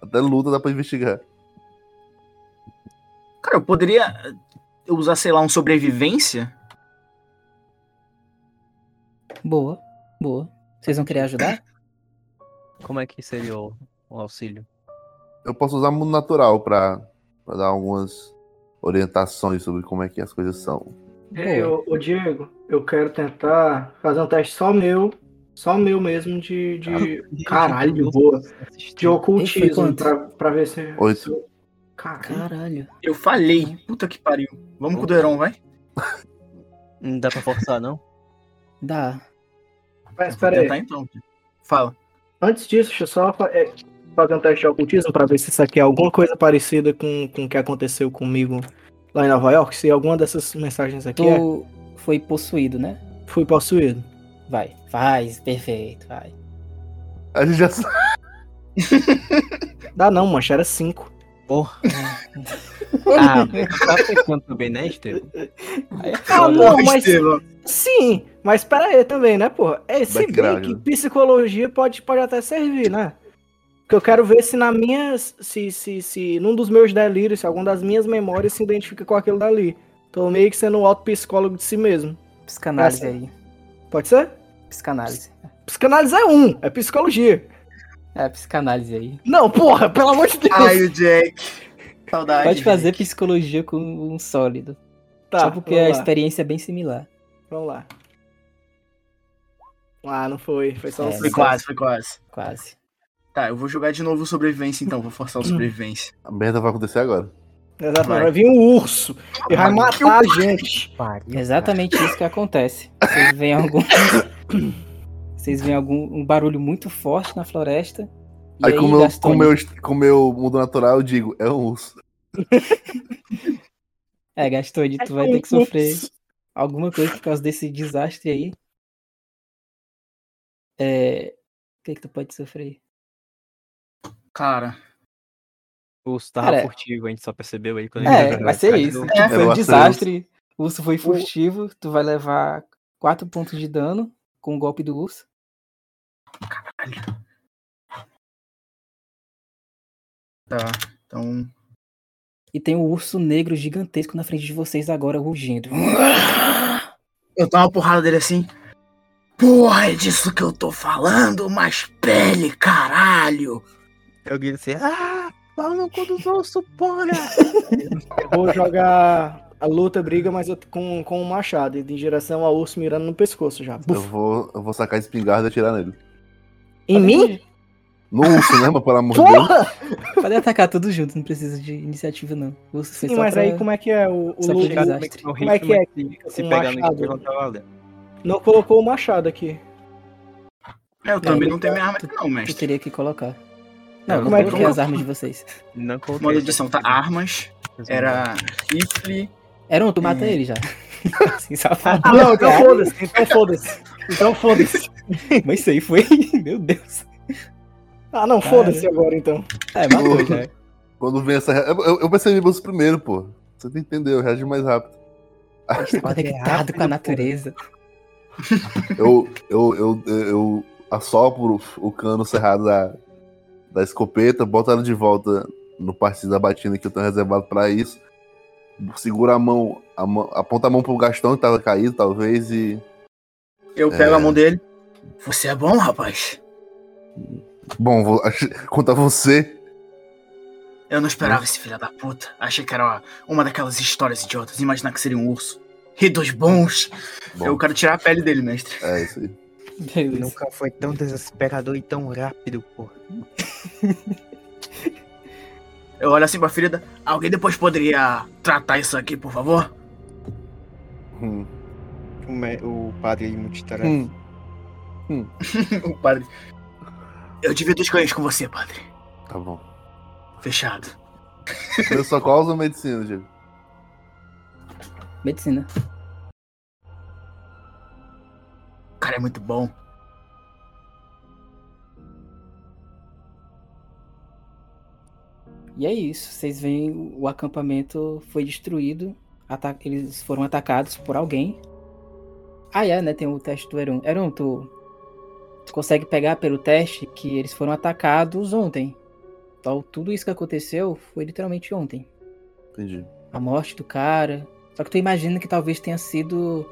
Até luta dá pra investigar. Cara, eu poderia usar, sei lá, um sobrevivência? Boa, boa. Vocês vão querer ajudar? Como é que seria o, o auxílio? Eu posso usar mundo natural pra, pra dar algumas orientações sobre como é que as coisas são. Ei, ô, ô, Diego, eu quero tentar fazer um teste só meu, só meu mesmo de. de... Caralho, boa. De ocultismo, pra, pra ver se. Oito. se eu- Caralho. Caralho. Eu falhei. Puta que pariu. Vamos com o do Heron, vai? Não dá pra forçar, não? Dá. Mas pera tentar aí. então. Fala. Antes disso, deixa eu só é, fazer um teste de ocultismo pra ver se isso aqui é alguma coisa parecida com, com o que aconteceu comigo lá em Nova York. Se alguma dessas mensagens aqui é, Tu foi possuído, né? fui possuído. Vai. Faz. Perfeito. Vai. A gente já sabe. Dá não, mancha, era 5. Porra. ah, tá pensando também, né, Estevam? É Ah, não, mas Estevam. sim, mas pera aí também, né, porra? É, se bem que psicologia pode, pode até servir, né? Porque eu quero ver se na minha. Se, se, se num dos meus delírios, se alguma das minhas memórias se identifica com aquilo dali. Tô meio que sendo o auto-psicólogo de si mesmo. Psicanálise Essa- aí. Pode ser? Psicanálise. Psicanálise é um, é psicologia. É, psicanálise aí. Não, porra, pelo amor de Deus. Ai, o Jack. Saudade. Pode fazer Jack. psicologia com um sólido. tá, Só porque a lá, experiência é bem similar. Vamos lá. Ah, não foi. Foi só um É, Foi sucesso. quase, foi quase. Quase. Tá, eu vou jogar de novo o sobrevivência então. Vou forçar o sobrevivência. A merda vai acontecer agora. Exatamente. Vai. Vai vir um urso e vai matar a gente. Exatamente isso que acontece. Vocês veem algum. Vocês veem algum um barulho muito forte na floresta. E Aí, aí, como, eu, Gastone, como, eu, como eu mundo natural, eu digo, é um urso. É, Gastone, tu vai ter que sofrer alguma coisa por causa desse desastre aí. É. O que que tu pode sofrer? Cara, O urso tava Cara, furtivo, a gente só percebeu aí quando É, ele vai ser isso. É, foi um desastre. O urso foi furtivo. Tu vai levar 4 pontos de dano com o golpe do urso. tá. Então. E tem um urso negro gigantesco na frente de vocês agora rugindo. Eu dou uma porrada dele assim. Porra, é disso que eu tô falando, mas pele, caralho! Eu grito assim, ah, pau no cu dos ossos, porra! Eu vou jogar a luta, briga, mas eu- com, com um machado. E em direção ao urso mirando no pescoço já. Eu vou, eu vou sacar a espingarda e atirar nele. Em mim? No urso, né? Mas pelo amor de Deus. Pode atacar todos juntos, não precisa de iniciativa, não. O urso Sim, mas pra- aí como é que é o, o desastre. Como é que é? Se, se Com pegar no machado. não tá. Não colocou o machado aqui. É, eu também Não, não tenho minha arma aqui não, mestre. teria que colocar. Não, Não, não como é que coloquei. as armas de vocês? Não coloquei. Modo de edição, tá? Armas, era rifle. Eram, tu mata É. ele já. Assim, safado. Ah, não, então foda-se. Então foda-se. Então foda-se. Mas isso aí foi. Meu Deus. Ah, não, foda-se agora então. É, matou já. Quando vem essa. Eu, eu- eu percebi você primeiro, pô. Você tem que entender, eu reagi mais rápido. A gente tá conectado com a natureza. Eu, eu, eu, eu assopro o cano cerrado da, da escopeta, boto ela de volta no partido da batina que eu tenho reservado pra isso. Segura a mão, a mão, aponta a mão pro Gastão que tava caído, talvez, e. Eu pego É. a mão dele. Você é bom, rapaz? Bom, vou contar você. Eu não esperava esse filho da puta. Achei que era uma daquelas histórias idiotas. Imaginar que seria um urso. E dos bons. Bom, Eu quero tirar a pele dele, mestre. é isso aí. Beleza. Nunca foi tão desesperador e tão rápido, porra. Eu olho assim pra ferida. Alguém depois poderia tratar isso aqui, por favor? Hum. O, me- o padre multitarefa. Hum, o padre. Eu divido os ganhos com você, padre. tá bom. Fechado. Eu só qual usa medicina, Diego? Medicina. O cara é muito bom. E é isso. Vocês veem o acampamento foi destruído. Eles foram atacados por alguém. Ah, é, né? Tem o teste do Eron. Eron, tu, tu consegue pegar pelo teste que eles foram atacados ontem. Então, tudo isso que aconteceu foi literalmente ontem. Entendi. A morte do cara. Só que tu imagina que talvez tenha sido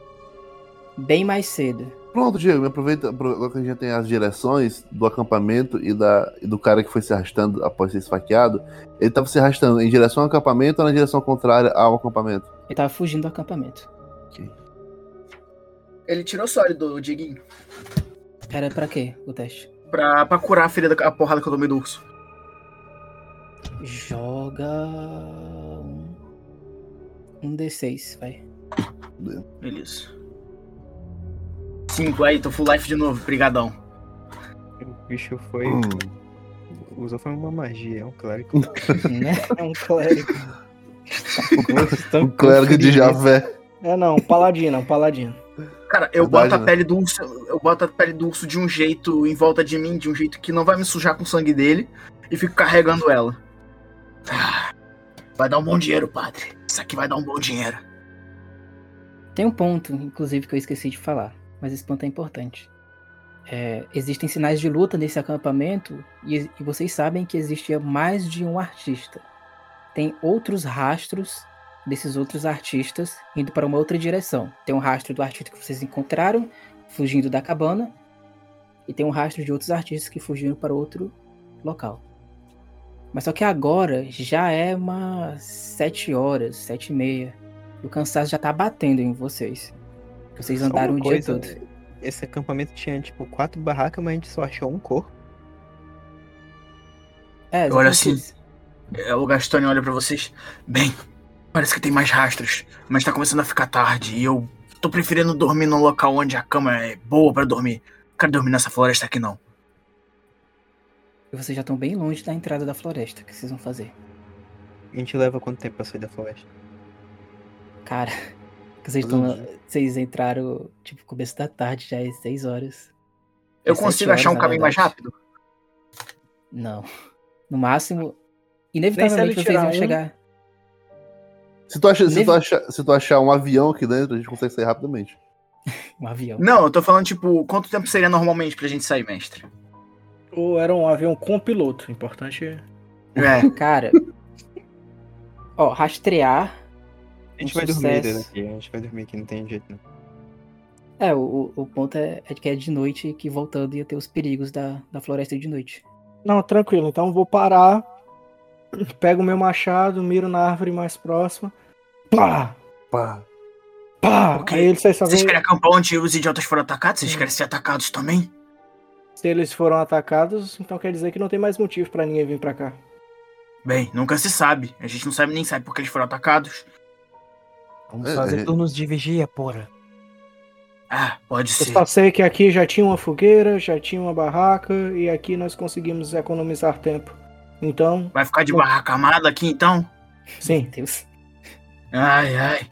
bem mais cedo. Pronto, Diego, me aproveita agora que a gente já tem as direções do acampamento e, da, e do cara que foi se arrastando após ser esfaqueado. Ele tava se arrastando em direção ao acampamento ou na direção contrária ao acampamento? Ele tava fugindo do acampamento. Ele tirou sólido, Diguinho. Era pra quê o teste? Pra, pra curar a ferida, a porrada que eu tomei do urso. Joga. um- Um D6, vai. Beleza. Cinco aí, tô full life de novo. Brigadão. O bicho foi. Hum. Usou foi uma magia, é um clérigo. né? É um clérigo. O clérigo de Javé. É não, um paladino, um paladino. Cara, eu Verdade, boto a né? pele do urso. Eu boto a pele do urso de um jeito em volta de mim, de um jeito que não vai me sujar com o sangue dele. E fico carregando ela. Ah, Vai dar um bom dinheiro, padre. Isso aqui vai dar um bom dinheiro. Tem um ponto, inclusive, que eu esqueci de falar, mas esse ponto é importante. É, existem sinais de luta nesse acampamento e, e vocês sabem que existia mais de um artista. Tem outros rastros desses outros artistas indo para uma outra direção. Tem um rastro do artista que vocês encontraram fugindo da cabana e tem um rastro de outros artistas que fugiram para outro local. Mas só que agora já é umas sete horas, sete e meia. E o cansaço já tá batendo em vocês. Vocês andaram o dia todo. Esse acampamento tinha, tipo, quatro barracas, mas a gente só achou um corpo. É, Olha assim. É, O Gastone olha pra vocês. Bem, parece que tem mais rastros, mas tá começando a ficar tarde e eu tô preferindo dormir num local onde a cama é boa pra dormir. Não quero dormir nessa floresta aqui não. E vocês já estão bem longe da entrada da floresta. O que vocês vão fazer? A gente leva quanto tempo pra sair da floresta? Cara, que vocês, vocês entraram, tipo, começo da tarde, já é seis horas. Eu É consigo achar um horas, caminho mais rápido? Não. No máximo, inevitavelmente vocês vão um. chegar. Se tu, acha, se, tu se tu achar um avião aqui dentro, a gente consegue sair rapidamente. Um avião. Não, eu tô falando, tipo, quanto tempo seria normalmente pra gente sair, mestre? Ou era um avião com piloto. Importante. É, Cara. Ó, rastrear. A gente Um vai dormir sucesso. daqui, a gente vai dormir aqui, não tem jeito não. É, o, o- ponto é, é que é de noite que voltando ia ter os perigos da, da floresta de noite. Não, tranquilo. Então eu vou parar. Pego o meu machado, miro na árvore mais próxima. Pá! Pá. Pá! Por quê? Aí eles só vocês querem acampar onde os idiotas foram atacados? Vocês querem ser atacados também? Se eles foram atacados, então quer dizer que não tem mais motivo pra ninguém vir pra cá. Bem, nunca se sabe. A gente não sabe nem sabe porque eles foram atacados. Vamos É, fazer é. turnos de vigia, porra. Ah, pode Eu ser. só sei que aqui já tinha uma fogueira, já tinha uma barraca e aqui nós conseguimos economizar tempo. Então, Vai ficar de barraca armada aqui então? sim. Meu Deus. Ai, ai.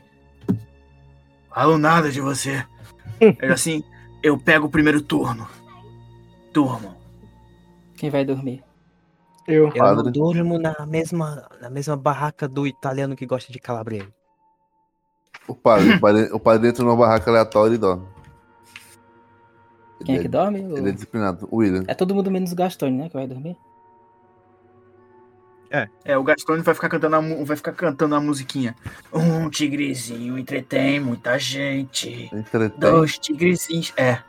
Falo nada de você. É assim, eu pego o primeiro turno. Durmam. Quem vai dormir? Eu. Eu Padre. durmo na mesma, na mesma barraca do italiano que gosta de calabresa. O padre, o padre, o padre entra numa barraca aleatória e dorme. Quem é que dorme? O- Ele é disciplinado. O William. É todo mundo menos o Gastone, né? Que vai dormir. É, o Gastone vai ficar cantando a, vai ficar cantando a musiquinha. Um tigrezinho entretém muita gente. Entretém. Dois tigrezinhos. É.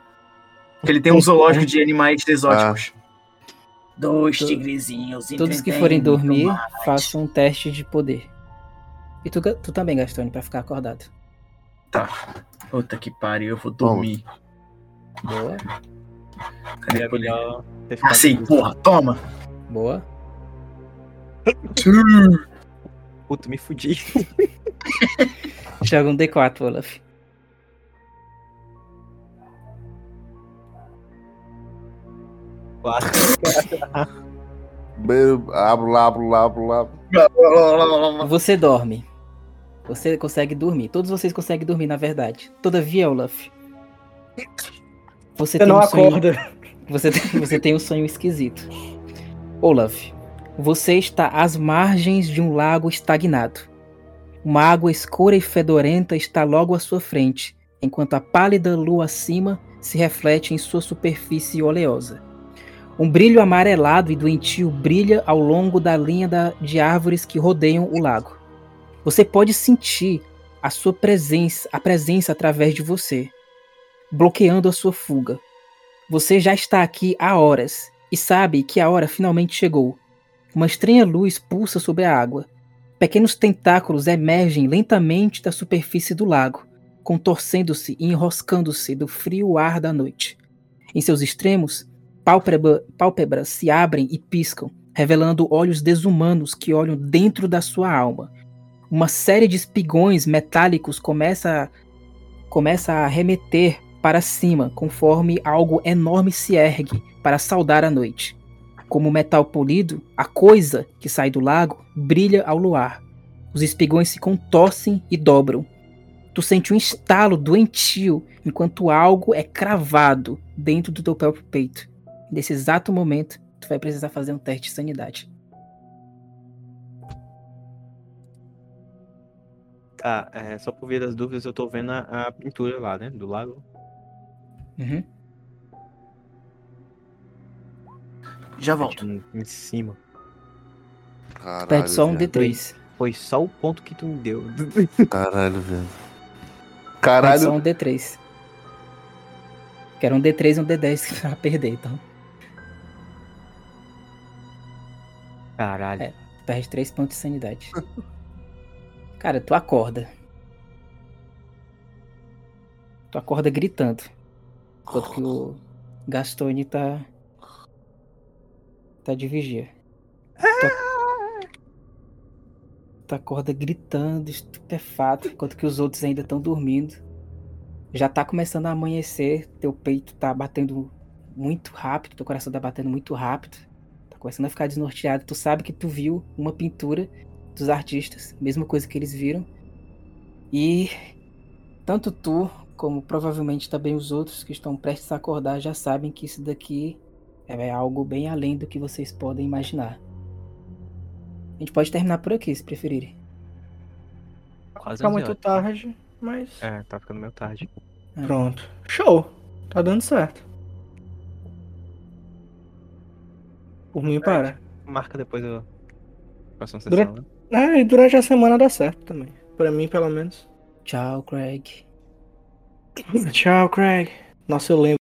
Ele tem um zoológico de animais exóticos. Dois To- tigrezinhos Todos que forem dormir, façam um teste de poder. E tu, tu também, Gastone, pra ficar acordado. Puta que pariu, eu vou dormir. Boa, Cadê a ficado Assim, com- porra, toma. boa. Puta, me fudi. Joga um D4, Olaf. Quatro. Abro abro abro lá. Você dorme. Você consegue dormir. Todos vocês conseguem dormir, na verdade. Todavia, Olaf. Você Você tem não um sonho. acorda. Você tem, você tem um sonho esquisito. Olaf, você está às margens de um lago estagnado. Uma água escura e fedorenta está logo à sua frente, enquanto a pálida lua acima se reflete em sua superfície oleosa. Um brilho amarelado e doentio brilha ao longo da linha da- de árvores que rodeiam o lago. Você pode sentir a sua presença, a presença através de você, bloqueando a sua fuga. Você já está aqui há horas e sabe que a hora finalmente chegou. Uma estranha luz pulsa sobre a água. Pequenos tentáculos emergem lentamente da superfície do lago, contorcendo-se e enroscando-se do frio ar da noite. Em seus extremos, pálpebra- pálpebras se abrem e piscam, revelando olhos desumanos que olham dentro da sua alma. Uma série de espigões metálicos começa começa a remeter para cima, conforme algo enorme se ergue para saudar a noite. Como metal polido, a coisa que sai do lago brilha ao luar. Os espigões se contorcem e dobram. Tu sente um estalo doentio enquanto algo é cravado dentro do teu próprio peito. Nesse exato momento, tu vai precisar fazer um teste de sanidade. Tá, é, só por via das dúvidas, eu tô vendo a, a pintura lá, né? Do lago. Uhum. Já volto. Em, em cima. Caralho, Perde só um velho. D3. Foi só o ponto que tu me deu. Caralho, velho. Perde Caralho, só um D3. Quero um D3 e um D10 pra perder, então. Caralho. É. Perde 3 pontos de sanidade. Cara, tu acorda. Tu acorda gritando. Enquanto que o Gastone tá. Tá de vigia. Tu, acorda gritando, estupefato, enquanto que os outros ainda estão dormindo. Já tá começando a amanhecer, teu peito tá batendo muito rápido, teu coração tá batendo muito rápido. Tá começando a ficar desnorteado. Tu sabe que tu viu uma pintura dos artistas, mesma coisa que eles viram. E tanto tu, como provavelmente também os outros que estão prestes a acordar, já sabem que isso daqui é algo bem além do que vocês podem imaginar. A gente pode terminar por aqui, se preferirem. Quase Fica 11 muito horas. tarde, mas. É, tá ficando meio tarde. Pronto. Show. Tá dando certo. Por mim, para. Marca depois a próxima sessão, né? É, e durante a semana dá certo também. Pra mim, pelo menos. Tchau, Craig. Tchau, Craig. Nossa, eu lembro.